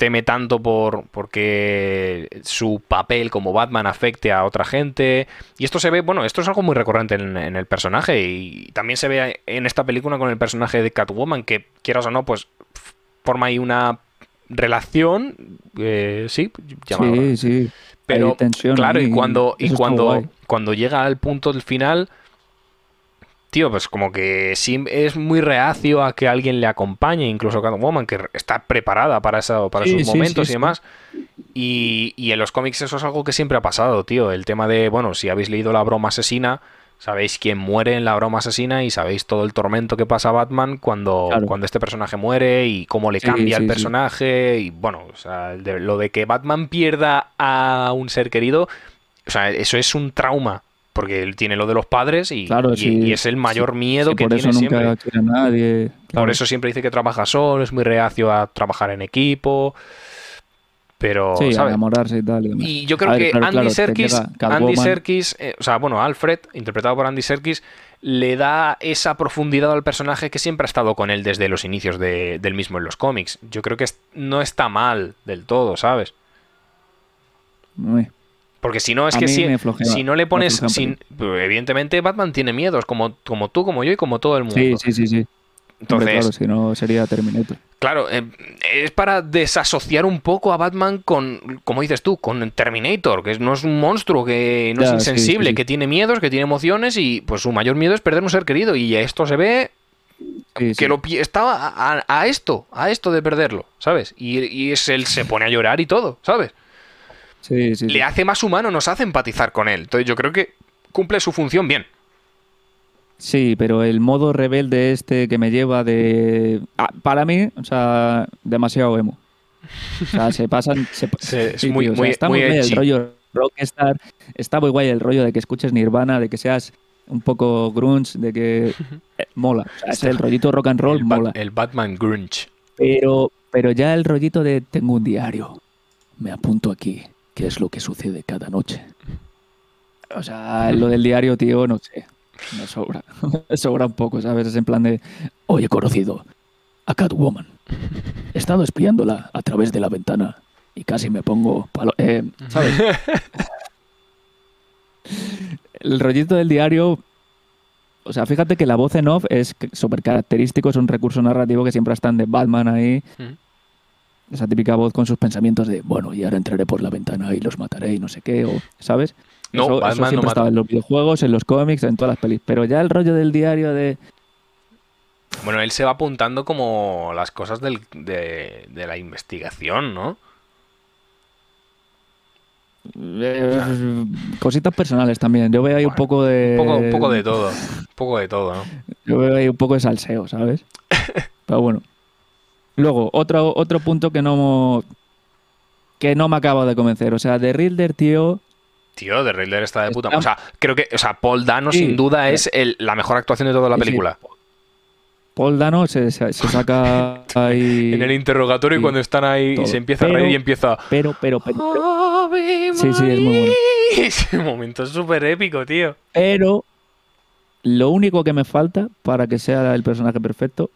teme tanto por porque su papel como Batman afecte a otra gente. Y esto se ve bueno esto es algo muy recurrente en, en el personaje. Y también se ve en esta película con el personaje de Catwoman que quieras o no pues forma ahí una relación eh, sí llamada- Sí, sí. pero tensión claro, y cuando, y cuando, cuando llega al punto del final, tío, pues como que sí es muy reacio a que alguien le acompañe, incluso Catwoman, que está preparada para, eso, para Sí, esos sí, momentos sí, y demás. Y, y en los cómics eso es algo que siempre ha pasado, tío. El tema de, bueno, si habéis leído La broma asesina, sabéis quién muere en La broma asesina y sabéis todo el tormento que pasa a Batman cuando, Claro. cuando este personaje muere y cómo le cambia el personaje. Y bueno, o sea, de- lo de que Batman pierda a un ser querido, o sea, eso es un trauma. Porque él tiene lo de los padres y, Claro, y- sí, y es el mayor sí, miedo sí, que por tiene eso nunca siempre. a nadie. Por eso siempre dice que trabaja solo, es muy reacio a trabajar en equipo. Pero, Sí, a ¿sabes? enamorarse y tal. y demás. Y yo creo A ver, que claro, Andy Serkis, Andy. Serkis, eh, o sea, bueno, Alfred, interpretado por Andy Serkis, le da esa profundidad al personaje que siempre ha estado con él desde los inicios de- del mismo en los cómics. Yo creo que no está mal del todo, ¿sabes? Uy. Porque si no, es A que si, si no le pones. sin- pues, evidentemente, Batman tiene miedos, como, como tú, como yo y como todo el mundo. Sí, sí, sí, sí. Entonces, Hombre, claro, si no sería Terminator. Claro, eh, es para desasociar un poco a Batman con, como dices tú, con Terminator, que no es un monstruo, que no Ya, es insensible, sí, sí. que tiene miedos, que tiene emociones y pues su mayor miedo es perder un ser querido. Y esto se ve Sí, sí. que lo estaba a esto, a esto de perderlo, ¿sabes? Y, y es él se pone a llorar y todo, ¿sabes? Sí, sí, sí. Le hace más humano, nos hace empatizar con él. Entonces yo creo que cumple su función bien. Sí, pero el modo rebelde este que me lleva de... ah, para mí, o sea, demasiado emo. O sea, se pasan... Se, es muy- tío, o sea, muy- está muy muy, el rollo rockstar, está muy guay el rollo de que escuches Nirvana, de que seas un poco grunge, de que eh, mola. O sea, es el rollito rock and roll el, mola. el Batman Grunge. Pero, pero ya el rollito de tengo un diario, me apunto aquí, es lo que sucede cada noche. O sea, lo del diario, tío, no sé, me sobra. Me sobra un poco, ¿sabes? Es en plan de, hoy he conocido a Catwoman. He estado espiándola a través de la ventana y casi me pongo... palo- eh, ¿Sabes? el rollito del diario... O sea, fíjate que la voz en off es súper característico, es un recurso narrativo que siempre están de Batman ahí. Mm. Esa típica voz con sus pensamientos de, bueno, y ahora entraré por la ventana y los mataré y no sé qué, o, ¿sabes? No, eso, eso no siempre mata. estaba en los videojuegos, en los cómics, en todas las pelis. Pero ya el rollo del diario de... Bueno, él se va apuntando como las cosas del- de, de la investigación, ¿no? eh, cositas personales también. Yo veo ahí un poco de... Un poco, un poco de todo. Un poco de todo, ¿no? Yo veo ahí un poco de salseo, ¿sabes? Pero bueno. Luego, otro, otro punto que no... que no me acabo de convencer. O sea, de Riddler, tío, Tío, de Riddler está de puta. Está- O sea, creo que, o sea, Paul Dano Sí, sin duda sí. es el- la mejor actuación de toda la sí. película. Paul Dano se, se- se saca ahí. En el interrogatorio y cuando están ahí y se empieza a Pero- reír y empieza. Pero, pero, pero, pero, Sí, sí, es muy bueno. Ese momento es súper épico, tío. pero lo único que me falta para que sea el personaje perfecto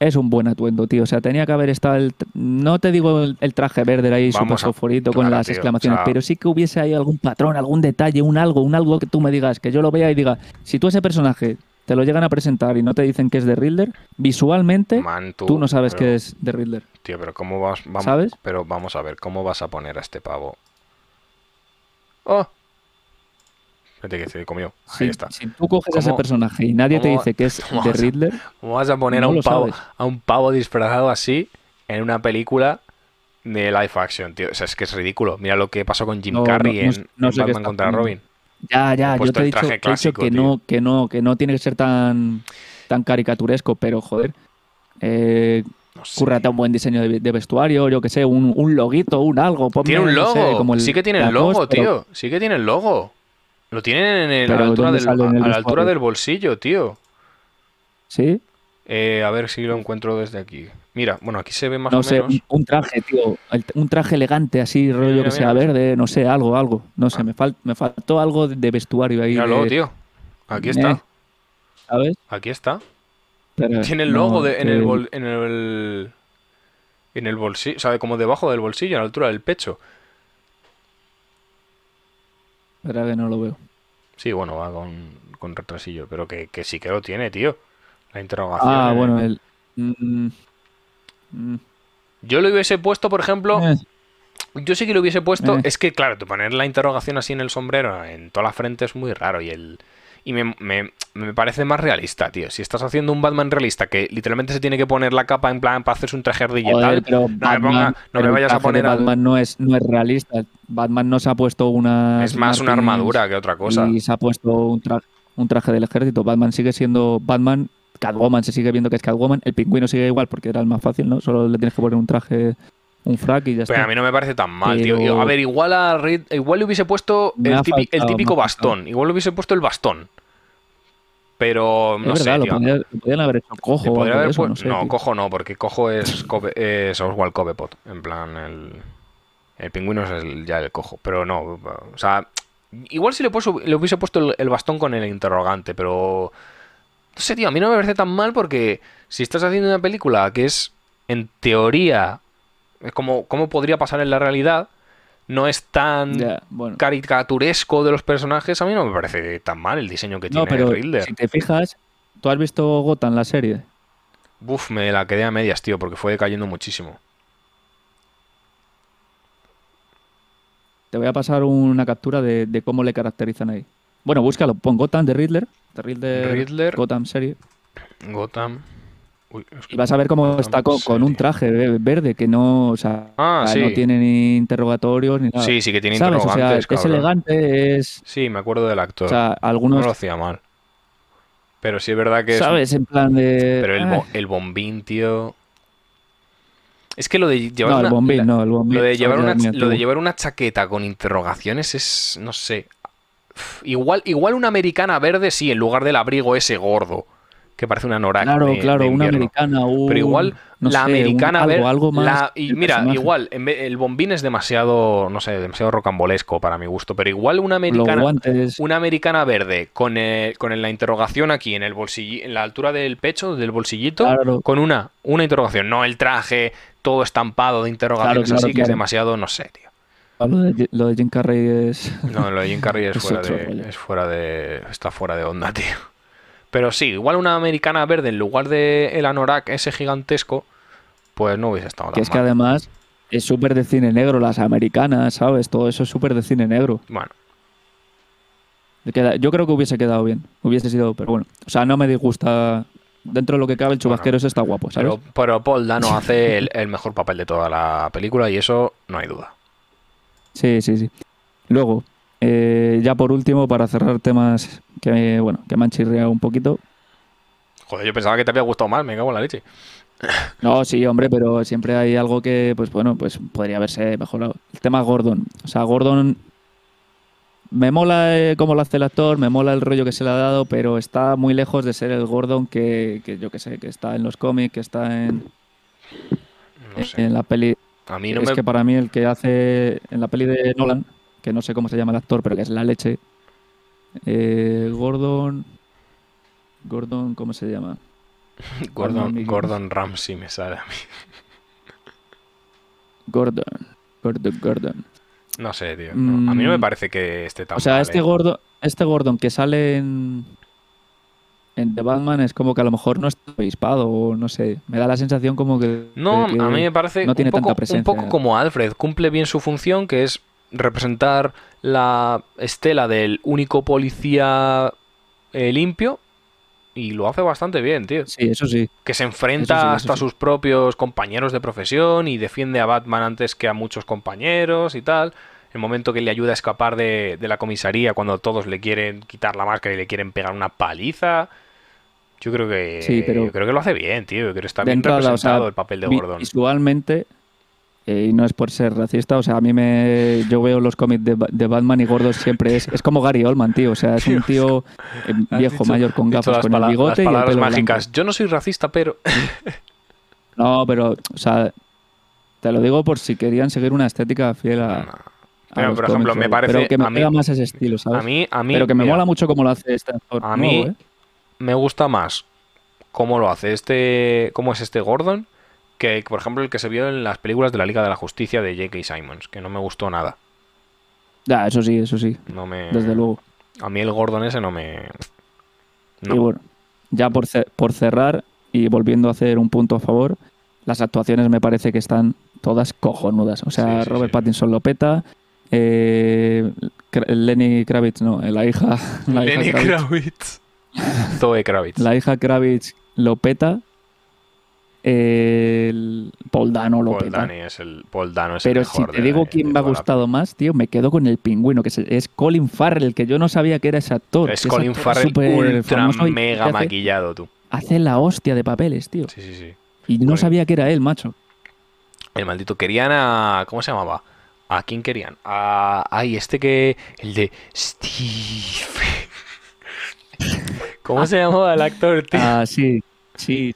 es un buen atuendo, tío. O sea, tenía que haber estado el. No te digo el, el traje verde ahí súper a- fosforito con claro, las tío, exclamaciones, o sea- pero sí que hubiese ahí algún patrón, algún detalle, un algo, un algo que tú me digas, que yo lo vea y diga, si tú ese personaje te lo llegan a presentar y no te dicen que es de Riddler, visualmente Man, tú, tú no sabes pero- que es de Riddler. Tío, pero ¿cómo vas? Vamos, ¿Sabes? Pero vamos a ver, ¿cómo vas a poner a este pavo? ¡Oh! Espérate que se comió. Ahí Si, está. si tú coges a ese ¿Cómo- personaje y nadie te dice que es de a- Riddler, ¿Cómo vas a poner a, un pavo, a un pavo disfrazado así en una película de live action, tío? O sea, es que es ridículo. Mira lo que pasó con Jim No, Carrey no- en, en Batman contra. Robin. Ya, ya, yo te he dicho, clásico, que tío. no, que no, que no tiene que ser tan, tan caricaturesco, pero joder. Eh, No sé. cúrrate un buen diseño de, de vestuario, yo que sé, un, un loguito, un algo. ponme, Tiene un sé, logo. como el- sí que tiene el logo, pero- tío. Sí que tiene el logo. Lo tienen en el- a, la altura ¿dónde del, sale en el a la altura del bolsillo, tío. Sí, Eh, a ver si lo encuentro desde aquí. Mira, bueno, aquí se ve más no o sé, menos. un, traje, tío. un traje elegante así, rollo mira, que sea mira. verde, no sé, algo, algo. No sé, Ah. me, fal- me faltó algo de, vestuario ahí. Míralo, de- tío. Aquí está. Eh, ¿Sabes? Aquí está. Pero Tiene el no, logo de- en, que- el bol- en el en el bolsillo, o sea, como debajo del bolsillo, a la altura del pecho. Que no lo veo. Sí, bueno, va con, con retrasillo, pero que, que sí que lo tiene, tío. La interrogación. Ah, en- bueno, el... mm, mm, Yo lo hubiese puesto, por ejemplo, eh, yo sí que lo hubiese puesto, Eh. es que claro, tú poner la interrogación así en el sombrero, en toda la frente es muy raro y el y me, me- me parece más realista, tío. Si estás haciendo un Batman realista que literalmente se tiene que poner la capa en plan para hacerse un traje y Joder, pero no me, Batman- ponga- no pero me el vayas a traje de poner al- Batman no es, no es realista. Batman no se ha puesto una. es más una armadura que otra cosa. Y se ha puesto un, tra- un traje del ejército. Batman sigue siendo Batman. Catwoman se sigue viendo que es Catwoman. El pingüino sigue igual porque era el más fácil, ¿no? Solo le tienes que poner un traje, un frac y ya Pero está. a mí no me parece tan mal, tío. Pero- A ver, igual a Reed- igual le hubiese puesto el, típico bastón. Igual le hubiese puesto el bastón. Pero es no sé, lo, tío. lo podrían haber hecho cojo. O haber eso, no, sé, no, tío. cojo no, porque cojo es, Kobe- es Oswald Cobblepot. En plan, el, el pingüino es el- ya el cojo. Pero no, o sea, igual si le, puso- le hubiese puesto el, el bastón con el interrogante, pero. No sé, tío, a mí no me parece tan mal porque si estás haciendo una película que es, en teoría, como, como podría pasar en la realidad, no es tan bueno. caricaturesco de los personajes, a mí no me parece tan mal el diseño que No, tiene pero Riddler. si te fijas, ¿tú has visto Gotham, la serie? Buf, me la quedé a medias, tío, porque fue decayendo muchísimo. Te voy a pasar una captura de, de cómo le caracterizan ahí. Bueno, búscalo, pon Gotham de Riddler. De Riddler, Riddler. Gotham serie. Gotham. Uy, es Y vas a ver cómo está co- con, un traje ve- verde que no, o sea, Ah, no tiene ni interrogatorios ni nada. Sí, sí que tiene ¿Sabes? O sea, interrogantes, es cabrón. elegante, es. Sí, me acuerdo del actor. O sea, no algunos. lo hacía mal. Pero sí es verdad que es... ¿Sabes? En plan de. Pero el, ah, bo- el bombín, tío... Es que lo de llevar no, el una... bombín, la- no, el bombín. Lo de, llevar una, es lo de llevar una chaqueta con interrogaciones es, no sé. Igual, igual una americana verde, sí, en lugar del abrigo ese gordo, que parece una norak. Claro, de- claro, de una americana. Un, Pero igual no la sé, un americana algo, verde. algo más. la- y mira, personaje. igual, en vez- el bombín es demasiado, no sé, demasiado rocambolesco para mi gusto. Pero igual una americana. guantes. Una americana verde con, el- con la interrogación aquí en el bolsillo, en la altura del pecho, del bolsillito, Claro. con una, una interrogación, no el traje todo estampado de interrogaciones Claro, claro, así, que es demasiado, no sé, tío. Lo de, lo de Jim Carrey es. No, lo de Jim Carrey es Es fuera de, rollo. es fuera de, está fuera de onda, tío. Pero sí, igual una americana verde en lugar de el anorak ese gigantesco, pues no hubiese estado Que tan es que además es súper de cine negro, las americanas, ¿sabes? Todo eso es súper de cine negro. Bueno, Yo creo que hubiese quedado bien. Hubiese sido, pero bueno. O sea, no me disgusta. Dentro de lo que cabe, el chubasquero ese está guapo, ¿sabes? pero, pero Paul Dano hace el, el mejor papel de toda la película y eso no hay duda. Sí, sí, sí. Luego, eh, ya por último, para cerrar temas que, bueno, que me han chirriado un poquito. Joder, yo pensaba que te había gustado más, me cago en la leche. No, sí, hombre, pero siempre hay algo que, pues bueno, pues podría haberse mejorado. El tema Gordon. O sea, Gordon me mola eh, cómo lo hace el actor, me mola el rollo que se le ha dado, pero está muy lejos de ser el Gordon que, que yo que sé, que está en los cómics, que está en, No sé. en la peli. A mí no es me... que para mí el que hace en la peli de Nolan, que no sé cómo se llama el actor, pero que es la leche. Eh, Gordon. Gordon, ¿cómo se llama? Gordon. Gordon Ramsay me sale a mí. Gordon. Gordon, Gordon. No sé, tío. no. A mí no me Mm. parece que esté tan O sea, mal, este ¿eh? Gordon, este Gordon que sale en, en The Batman es como que a lo mejor no está avispado o no sé. Me da la sensación como que. No, que a mí me parece no tiene un, poco, tanta un presencia. poco como Alfred. Cumple bien su función, que es representar la estela del único policía eh, limpio. Y lo hace bastante bien, tío. Sí, eso sí. Que se enfrenta Eso sí, eso hasta a sí. sus propios compañeros de profesión y defiende a Batman antes que a muchos compañeros y tal. El momento que le ayuda a escapar de, de la comisaría cuando todos le quieren quitar la máscara y le quieren pegar una paliza. Yo creo que, Sí, pero- yo creo que lo hace bien, tío. Yo creo que está bien entrada, o sea, representado el papel de Gordon. Visualmente, y no es por ser racista, o sea, a mí me. Yo veo los cómics de, Ba- de Batman y Gordon siempre es. Es como Gary Oldman, tío. O sea, es un tío eh, viejo, dicho- mayor, con gafas, con el bigote las y el palabras pelo mágicas. blanco. Yo no soy racista, pero. No, pero, o sea, te lo digo por si querían seguir una estética fiel a. a Pero, por ejemplo, me parece- Pero que me a mí- más ese estilo, ¿sabes? A mí, a mí. pero que me mira, mola mucho cómo lo hace este actor. A nuevo, mí- ¿eh? me gusta más cómo lo hace este. cómo es este Gordon. Que, por ejemplo, el que se vio en las películas de la Liga de la Justicia de J.K. Simons. Que no me gustó nada. Ya, eso sí, eso sí. No me. Desde luego. A mí el Gordon ese no me. No. Y bueno, ya por, por cerrar y volviendo a hacer un punto a favor, las actuaciones me parece que están todas cojonudas. O sea, Sí, sí, Robert sí. Pattinson lo peta, eh, Lenny Kravitz, no, la hija, la hija Lenny Kravitz, Kravitz. Zoe Kravitz. la hija Kravitz lo peta, eh, el Paul Dano lo Paul es el, Paul Dano es el Pero si mejor te de- digo quién me ha gustado más, tío, me quedo con el pingüino, que es, Colin Farrell, que yo no sabía que era ese actor. Es Colin actor Farrell ultra mega hace- maquillado, tú. Hace la hostia de papeles, tío. Sí, sí, sí. Y no sabía que era él, macho. El maldito. Querían a. ¿Cómo se llamaba? ¿A quién querían? A. Ay, este que. El de. Steve. ¿Cómo se llamaba el actor, tío? Ah, sí, sí.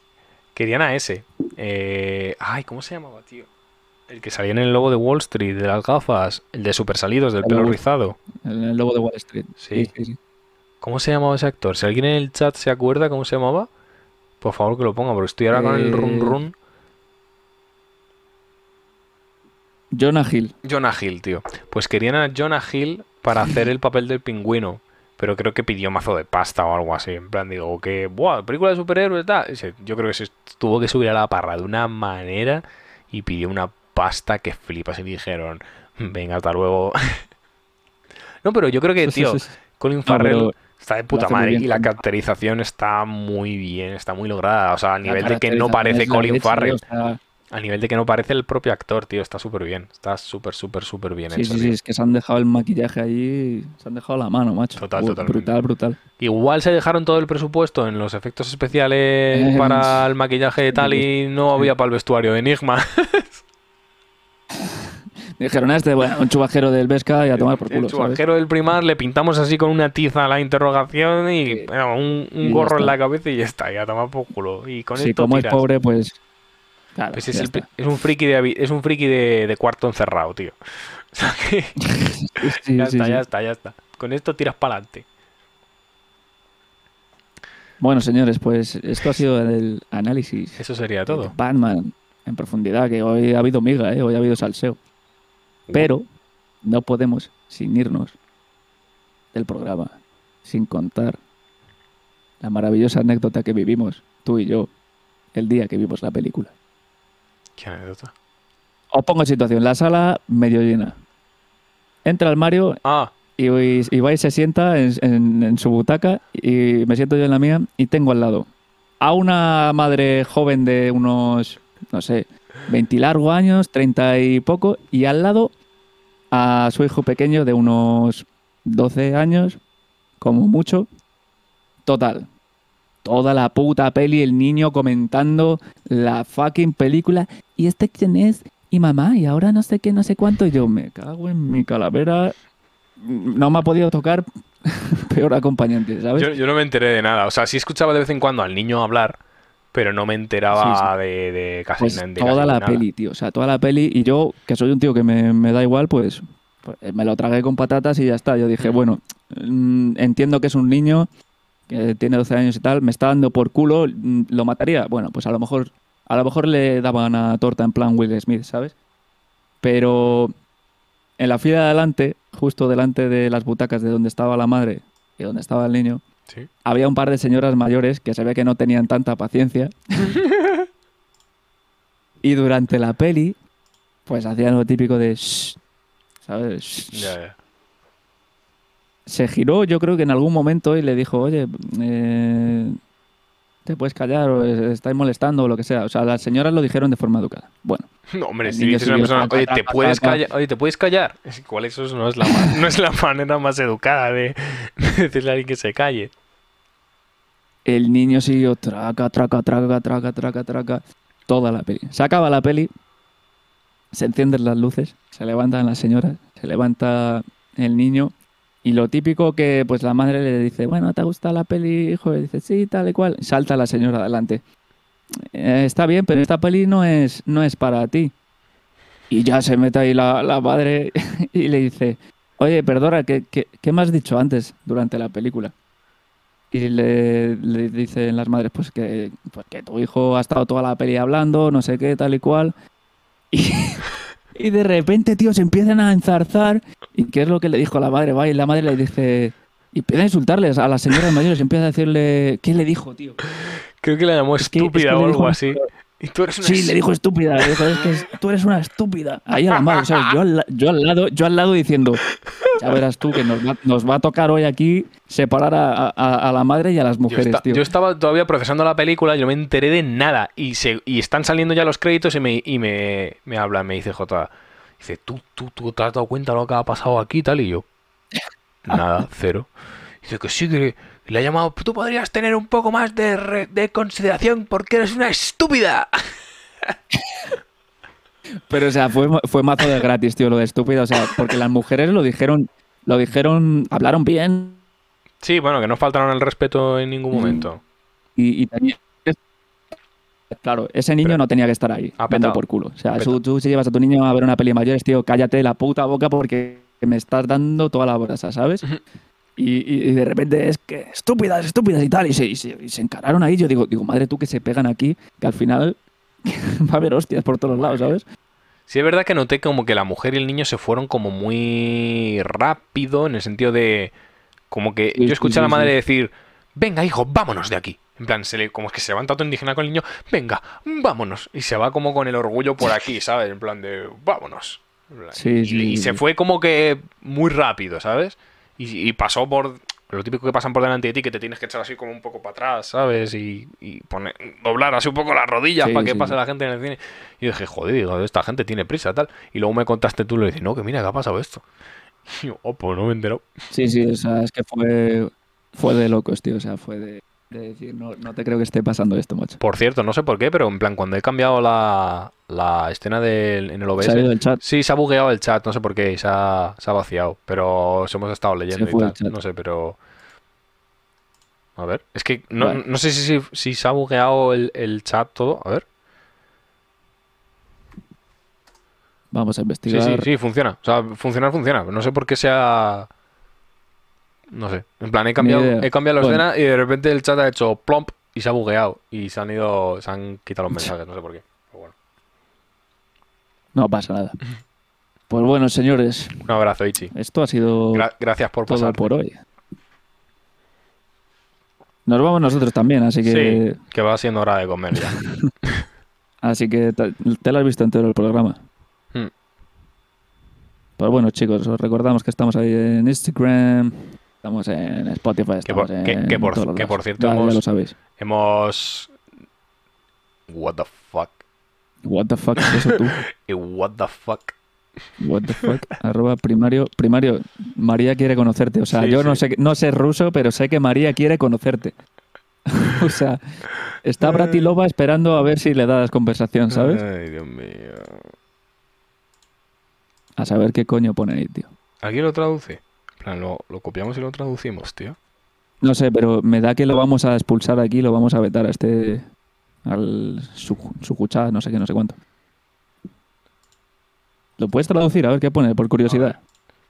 Querían a ese. Eh, Ay, ¿cómo se llamaba, tío? El que salía en el lobo de Wall Street, de las gafas. El de super salidos, del El pelo lobo. rizado. El, el lobo de Wall Street. Sí. Sí, sí, sí. ¿Cómo se llamaba ese actor? Si alguien en el chat se acuerda cómo se llamaba, por favor que lo ponga, porque estoy ahora con el Eh, run run. Jonah Hill. Jonah Hill, tío. Pues querían a Jonah Hill para hacer el papel del pingüino. Pero creo que pidió mazo de pasta o algo así. En plan, digo, que, buah, película de superhéroes, tal. Yo creo que se tuvo que subir a la parra de una manera y pidió una pasta que flipas. Y dijeron, venga, hasta luego. no, pero yo creo que, tío, Colin Farrell está de puta madre bien y la caracterización está muy bien, está muy lograda. O sea, a nivel de que no parece Colin Farrell. o sea, A nivel de que no parece el propio actor, tío. Está súper bien. Está súper, súper, súper bien sí, hecho, sí, sí, es que se han dejado el maquillaje allí, se han dejado la mano, macho. Total, totalmente. Brutal, brutal. Igual se dejaron todo el presupuesto en los efectos especiales Eh, para el maquillaje y tal y no había para el vestuario de Enigma. Dijeron a este, bueno, un chubajero del Vesca y a tomar por el culo, ¿sabes? chubajero del primar le pintamos así con una tiza la interrogación y bueno, un, Y gorro en la cabeza y ya está, ya toma por culo. Y con Sí, esto como tiras. es pobre, pues... Claro, Pues es, el un friki de es un friki de, de cuarto encerrado, tío. O sea que Sí, ya sí, está, sí. ya está, ya está. Con esto tiras para adelante. Bueno, señores, pues esto ha sido el análisis Eso sería de todo. Batman en profundidad, que hoy ha habido miga, ¿eh? hoy ha habido salseo. Pero no podemos sin irnos del programa, sin contar la maravillosa anécdota que vivimos tú y yo el día que vimos la película. ¿Qué anécdota? Os pongo en situación, la sala medio llena. Entra el Mario Ah, y Ibai se sienta en, en- en su butaca y me siento yo en la mía y tengo al lado a una madre joven de unos, no sé, 20 y largo años, 30 y poco, y al lado a su hijo pequeño de unos 12 años, como mucho. Total. toda la puta peli el niño comentando la fucking película. ¿Y este quién es? Y mamá, y ahora no sé qué, no sé cuánto. Y yo, me cago en mi calavera. No me ha podido tocar peor acompañante, ¿sabes? Yo, yo no me enteré de nada. O sea, sí escuchaba de vez en cuando al niño hablar, pero no me enteraba Sí, sí. De, de casi Pues de toda casi la nada. peli, tío. O sea, toda la peli. Y yo, que soy un tío que me, me da igual, pues, pues, me lo tragué con patatas y ya está. Yo dije, Mm. bueno, mm, entiendo que es un niño que tiene 12 años y tal, me está dando por culo, mm, ¿lo mataría? Bueno, pues a lo mejor, a lo mejor le daban a torta en plan Will Smith, ¿sabes? Pero en la fila de adelante, justo delante de las butacas de donde estaba la madre y donde estaba el niño, Sí. había un par de señoras mayores que se ve que no tenían tanta paciencia. y durante la peli, pues hacían lo típico de... "Shh", ¿Sabes? "Shh". Se giró, yo creo que en algún momento y le dijo, oye, eh, te puedes callar o es- estáis molestando o lo que sea. O sea, las señoras lo dijeron de forma educada. Bueno, No, hombre, si dices a una persona, oye, ¿te puedes callar? Oye, ¿te puedes callar? Es igual eso no es la, no es la manera más educada de, de decirle a alguien que se calle. el niño siguió traca, traca, traca, traca, traca, traca, toda la peli. Se acaba la peli, se encienden las luces, se levantan las señoras, se levanta el niño y lo típico que pues la madre le dice, bueno, ¿te gusta la peli, hijo? Y dice, sí, tal y cual. Salta la señora adelante. "Eh, está bien, pero esta peli no es, no es para ti. Y ya se mete ahí la, la madre y le dice, oye, perdona, ¿qué, qué, qué me has dicho antes durante la película? Y le, le dicen las madres, pues que, pues que tu hijo ha estado toda la peli hablando, no sé qué, tal y cual. Y, y de repente, tío, se empiezan a enzarzar. ¿Y qué es lo que le dijo la madre? Va, y la madre le dice... Y empieza a insultarles a las señoras mayores, empieza a decirle... ¿Qué le dijo, tío? Creo que la llamó Es que- es estúpida que o algo así. Y tú eres una Sí, le dijo estúpida. Le dijo, es que es- tú eres una estúpida. Ahí a la madre, ¿sabes? Yo al, la- yo al lado, yo al lado diciendo, ya verás tú que nos va, nos va a tocar hoy aquí separar a, a- a la madre y a las Yo, mujeres, esta- tío. yo estaba todavía procesando la película y no me enteré de nada. Y, se, y están saliendo ya los créditos y me, y me, me habla, me dice J. Dice, ¿Tú, tú, tú te has dado cuenta de lo que ha pasado aquí y tal. Y yo, nada, cero. Dice que sí, que le ha llamado, tú podrías tener un poco más de, re- de consideración porque eres una estúpida. Pero, o sea, fue, fue mazo de gratis, tío, lo de estúpida. O sea, porque las mujeres lo dijeron, lo dijeron, hablaron bien Sí, bueno, que no faltaron el respeto en ningún momento. y, y tenía- Claro, ese niño Pero- no tenía que estar ahí, Ha dando petado. por culo. O sea, tú, si llevas a tu niño a ver una peli de mayores, tío, cállate la puta boca porque me estás dando toda la brasa, ¿sabes? Y, de repente es que estúpidas, estúpidas y tal. Y se, y se, y se encararon ahí. Yo digo, digo, madre tú que se pegan aquí, que al final va a haber hostias por todos lados, ¿sabes? Sí, es verdad que noté como que la mujer y el niño se fueron como muy rápido en el sentido de. Como que Sí, yo sí, escuché a la madre sí. decir: Venga, hijo, vámonos de aquí. En plan, se le, como es que se levanta todo indígena con el niño: Venga, vámonos. Y se va como con el orgullo por aquí, ¿sabes? En plan de: Vámonos. En plan, Sí, y, sí, y se fue como que muy rápido, ¿sabes? Y, y pasó por. Lo típico que pasan por delante de ti, que te tienes que echar así como un poco para atrás, ¿sabes? Y, y poner, doblar así un poco las rodillas Sí, para que sí, pase la gente en el cine. Y yo dije, joder, digo, esta gente tiene prisa, tal. Y luego me contaste tú le dices, no, que mira, que ha pasado esto. Y yo, oh, pues no me he enterado. Sí, sí, o sea, es que fue, fue de locos, tío. O sea, fue de, de decir, no, no te creo que esté pasando esto, macho. Por cierto, no sé por qué, pero en plan, cuando he cambiado la, la escena del, en el OBS, Se ha ido el chat. sí, se ha bugueado el chat, no sé por qué, y se ha, se ha vaciado. Pero se hemos estado leyendo y tal. No sé, pero. A ver, es que no, Vale. no sé si, si, si se ha bugueado el, el chat todo. A ver. Vamos a Sí, investigar. sí, sí, funciona. O sea, funcionar funciona. No sé por qué sea. No sé. En plan, he cambiado, he cambiado la Bueno. escena y de repente el chat ha hecho plomp y se ha bugueado. Y se han ido. Se han quitado los mensajes, no sé por qué. Pero bueno. No pasa nada. Pues bueno, señores, Un abrazo, Ichi. esto ha sido Gra- gracias por todo pasar. por hoy. Nos vamos nosotros también, así que, Sí, que va siendo hora de comer ya. así que te, te lo has visto entero el programa. Hmm. Pues bueno, chicos, os recordamos que estamos ahí en Instagram, estamos en Spotify, Que por- que- que que cierto Ya- ya hemos- lo sabéis. Hemos. What the fuck. What the fuck, eso tú. Eh, What the fuck. What the fuck. Arroba primario. Primario, María quiere conocerte. O sea, Sí, yo no sé no sé ruso, pero sé que María quiere conocerte. o sea, está Bratilova esperando a ver si le das conversación, ¿sabes? Ay, Dios mío. A saber qué coño pone ahí, tío. ¿Alguien lo traduce? Plan, lo, lo copiamos y lo traducimos, tío. No sé, pero me da que lo vamos a expulsar aquí, lo vamos a vetar a este. al su, Sujuchá, no sé qué, no sé cuánto. ¿Lo puedes traducir? A ver qué pone, por curiosidad.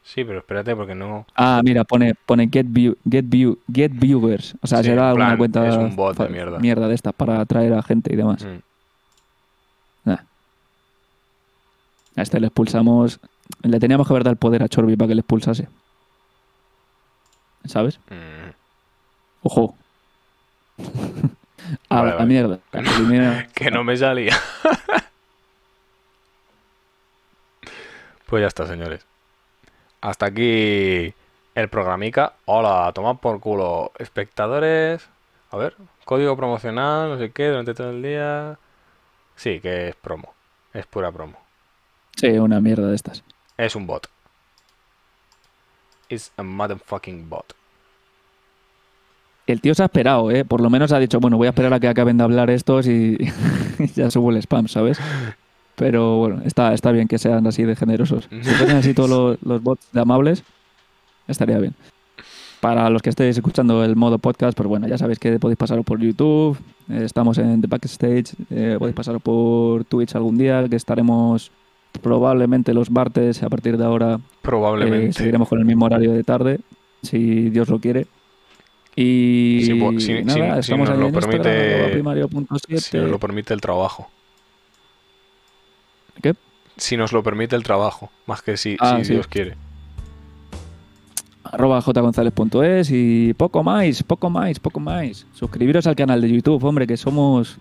Sí, pero espérate porque no... Ah, mira, pone, pone get, view, get, view, get viewers. O sea, Sí, será plan, una cuenta es un bot de fa- mierda. de estas para atraer a gente y demás. Mm. Nah. A este le expulsamos. Le teníamos que haber dado el poder a Chorby para que le expulsase. ¿Sabes? Mm. Ojo. a Vale, mierda. Elimina- Que no me salía. pues ya está, señores. Hasta aquí el programica. Hola, toma por culo. Espectadores. A ver, código promocional, no sé qué, durante todo el día. Sí, que es promo. Es pura promo. Sí, una mierda de estas. Es un bot. It's a motherfucking bot. El tío se ha esperado, ¿eh? Por lo menos ha dicho, bueno, voy a esperar a que acaben de hablar estos y, ya subo el spam, ¿sabes? Pero bueno, está, está bien que sean así de generosos. Si fuesen así todos los, los bots de amables, estaría bien. Para los que estéis escuchando el modo podcast, pues bueno, ya sabéis que podéis pasaros por YouTube, eh, estamos en The Backstage, eh, podéis pasaros por Twitch algún día, que estaremos probablemente los martes a partir de ahora Probablemente. eh, seguiremos con el mismo horario de tarde, si Dios lo quiere. Y Si nada, si- si estamos nos lo permite- arroba primario.7. Si nos lo permite el trabajo. ¿Qué? Si nos lo permite el trabajo. Más que si, Ah, sí. Dios quiere. arroba jgonzalez.es y poco más, poco más, poco más. Suscribiros al canal de YouTube, hombre, que somos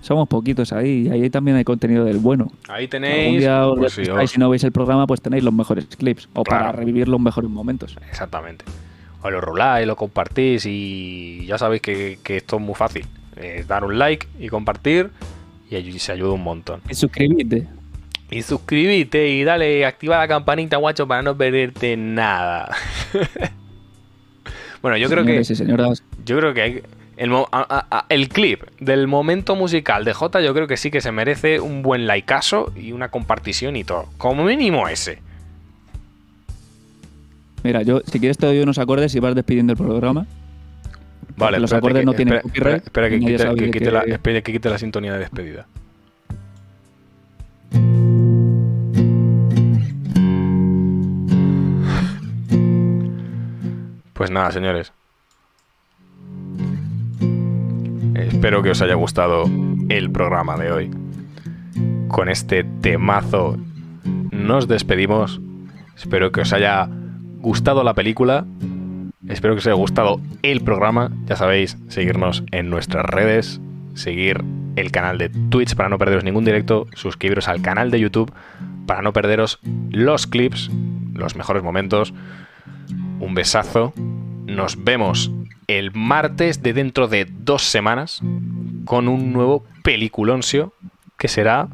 somos poquitos ahí y ahí también hay contenido del bueno. Ahí Algún tenéis. día os pues sí, despistáis os- y no veis el programa, pues tenéis los mejores clips o para revivir los mejores momentos. Exactamente. O lo roláis, lo compartís y ya sabéis que, que esto es muy fácil. Es dar un like y compartir y allí se ayuda un montón. Y suscribite. Y suscríbete y dale, activa la campanita, guacho, para no perderte nada. bueno, yo creo que yo creo que hay el, mo- a- a- a- el clip del momento musical de Jota, yo creo que sí que se merece un buen likeazo y una compartición y todo. Como mínimo ese. mira, yo si quieres te doy unos acordes y vas despidiendo el programa. Vale, los acordes que- no tienen espera, copyright, espera, espera que, quite, que la, espera que quite la sintonía de despedida. Pues nada, señores. Espero que os haya gustado el programa de hoy. Con este temazo nos despedimos. Espero que os haya gustado la película. Espero que os haya gustado el programa. Ya sabéis, seguirnos en nuestras redes, seguir el canal de Twitch para no perderos ningún directo, suscribiros al canal de YouTube para no perderos los clips, los mejores momentos. Un besazo. Nos vemos el martes de dentro de dos semanas con un nuevo peliculoncio que será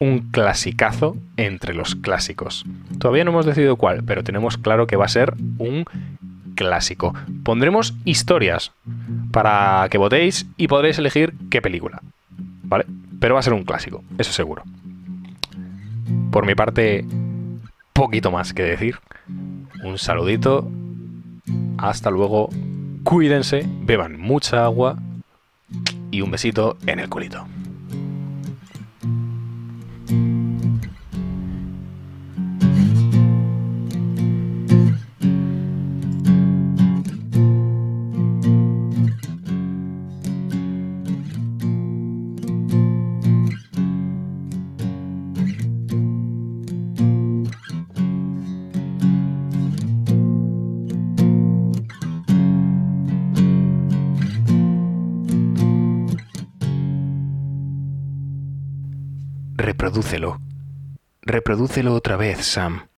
un clasicazo entre los clásicos. Todavía no hemos decidido cuál, pero tenemos claro que va a ser un clásico. Pondremos historias para que votéis y podréis elegir qué película. ¿Vale? Pero va a ser un clásico, eso seguro. Por mi parte, poquito más que decir. Un saludito. Hasta luego. Cuídense, beban mucha agua y un besito en el culito. Reprodúcelo otra vez, Sam.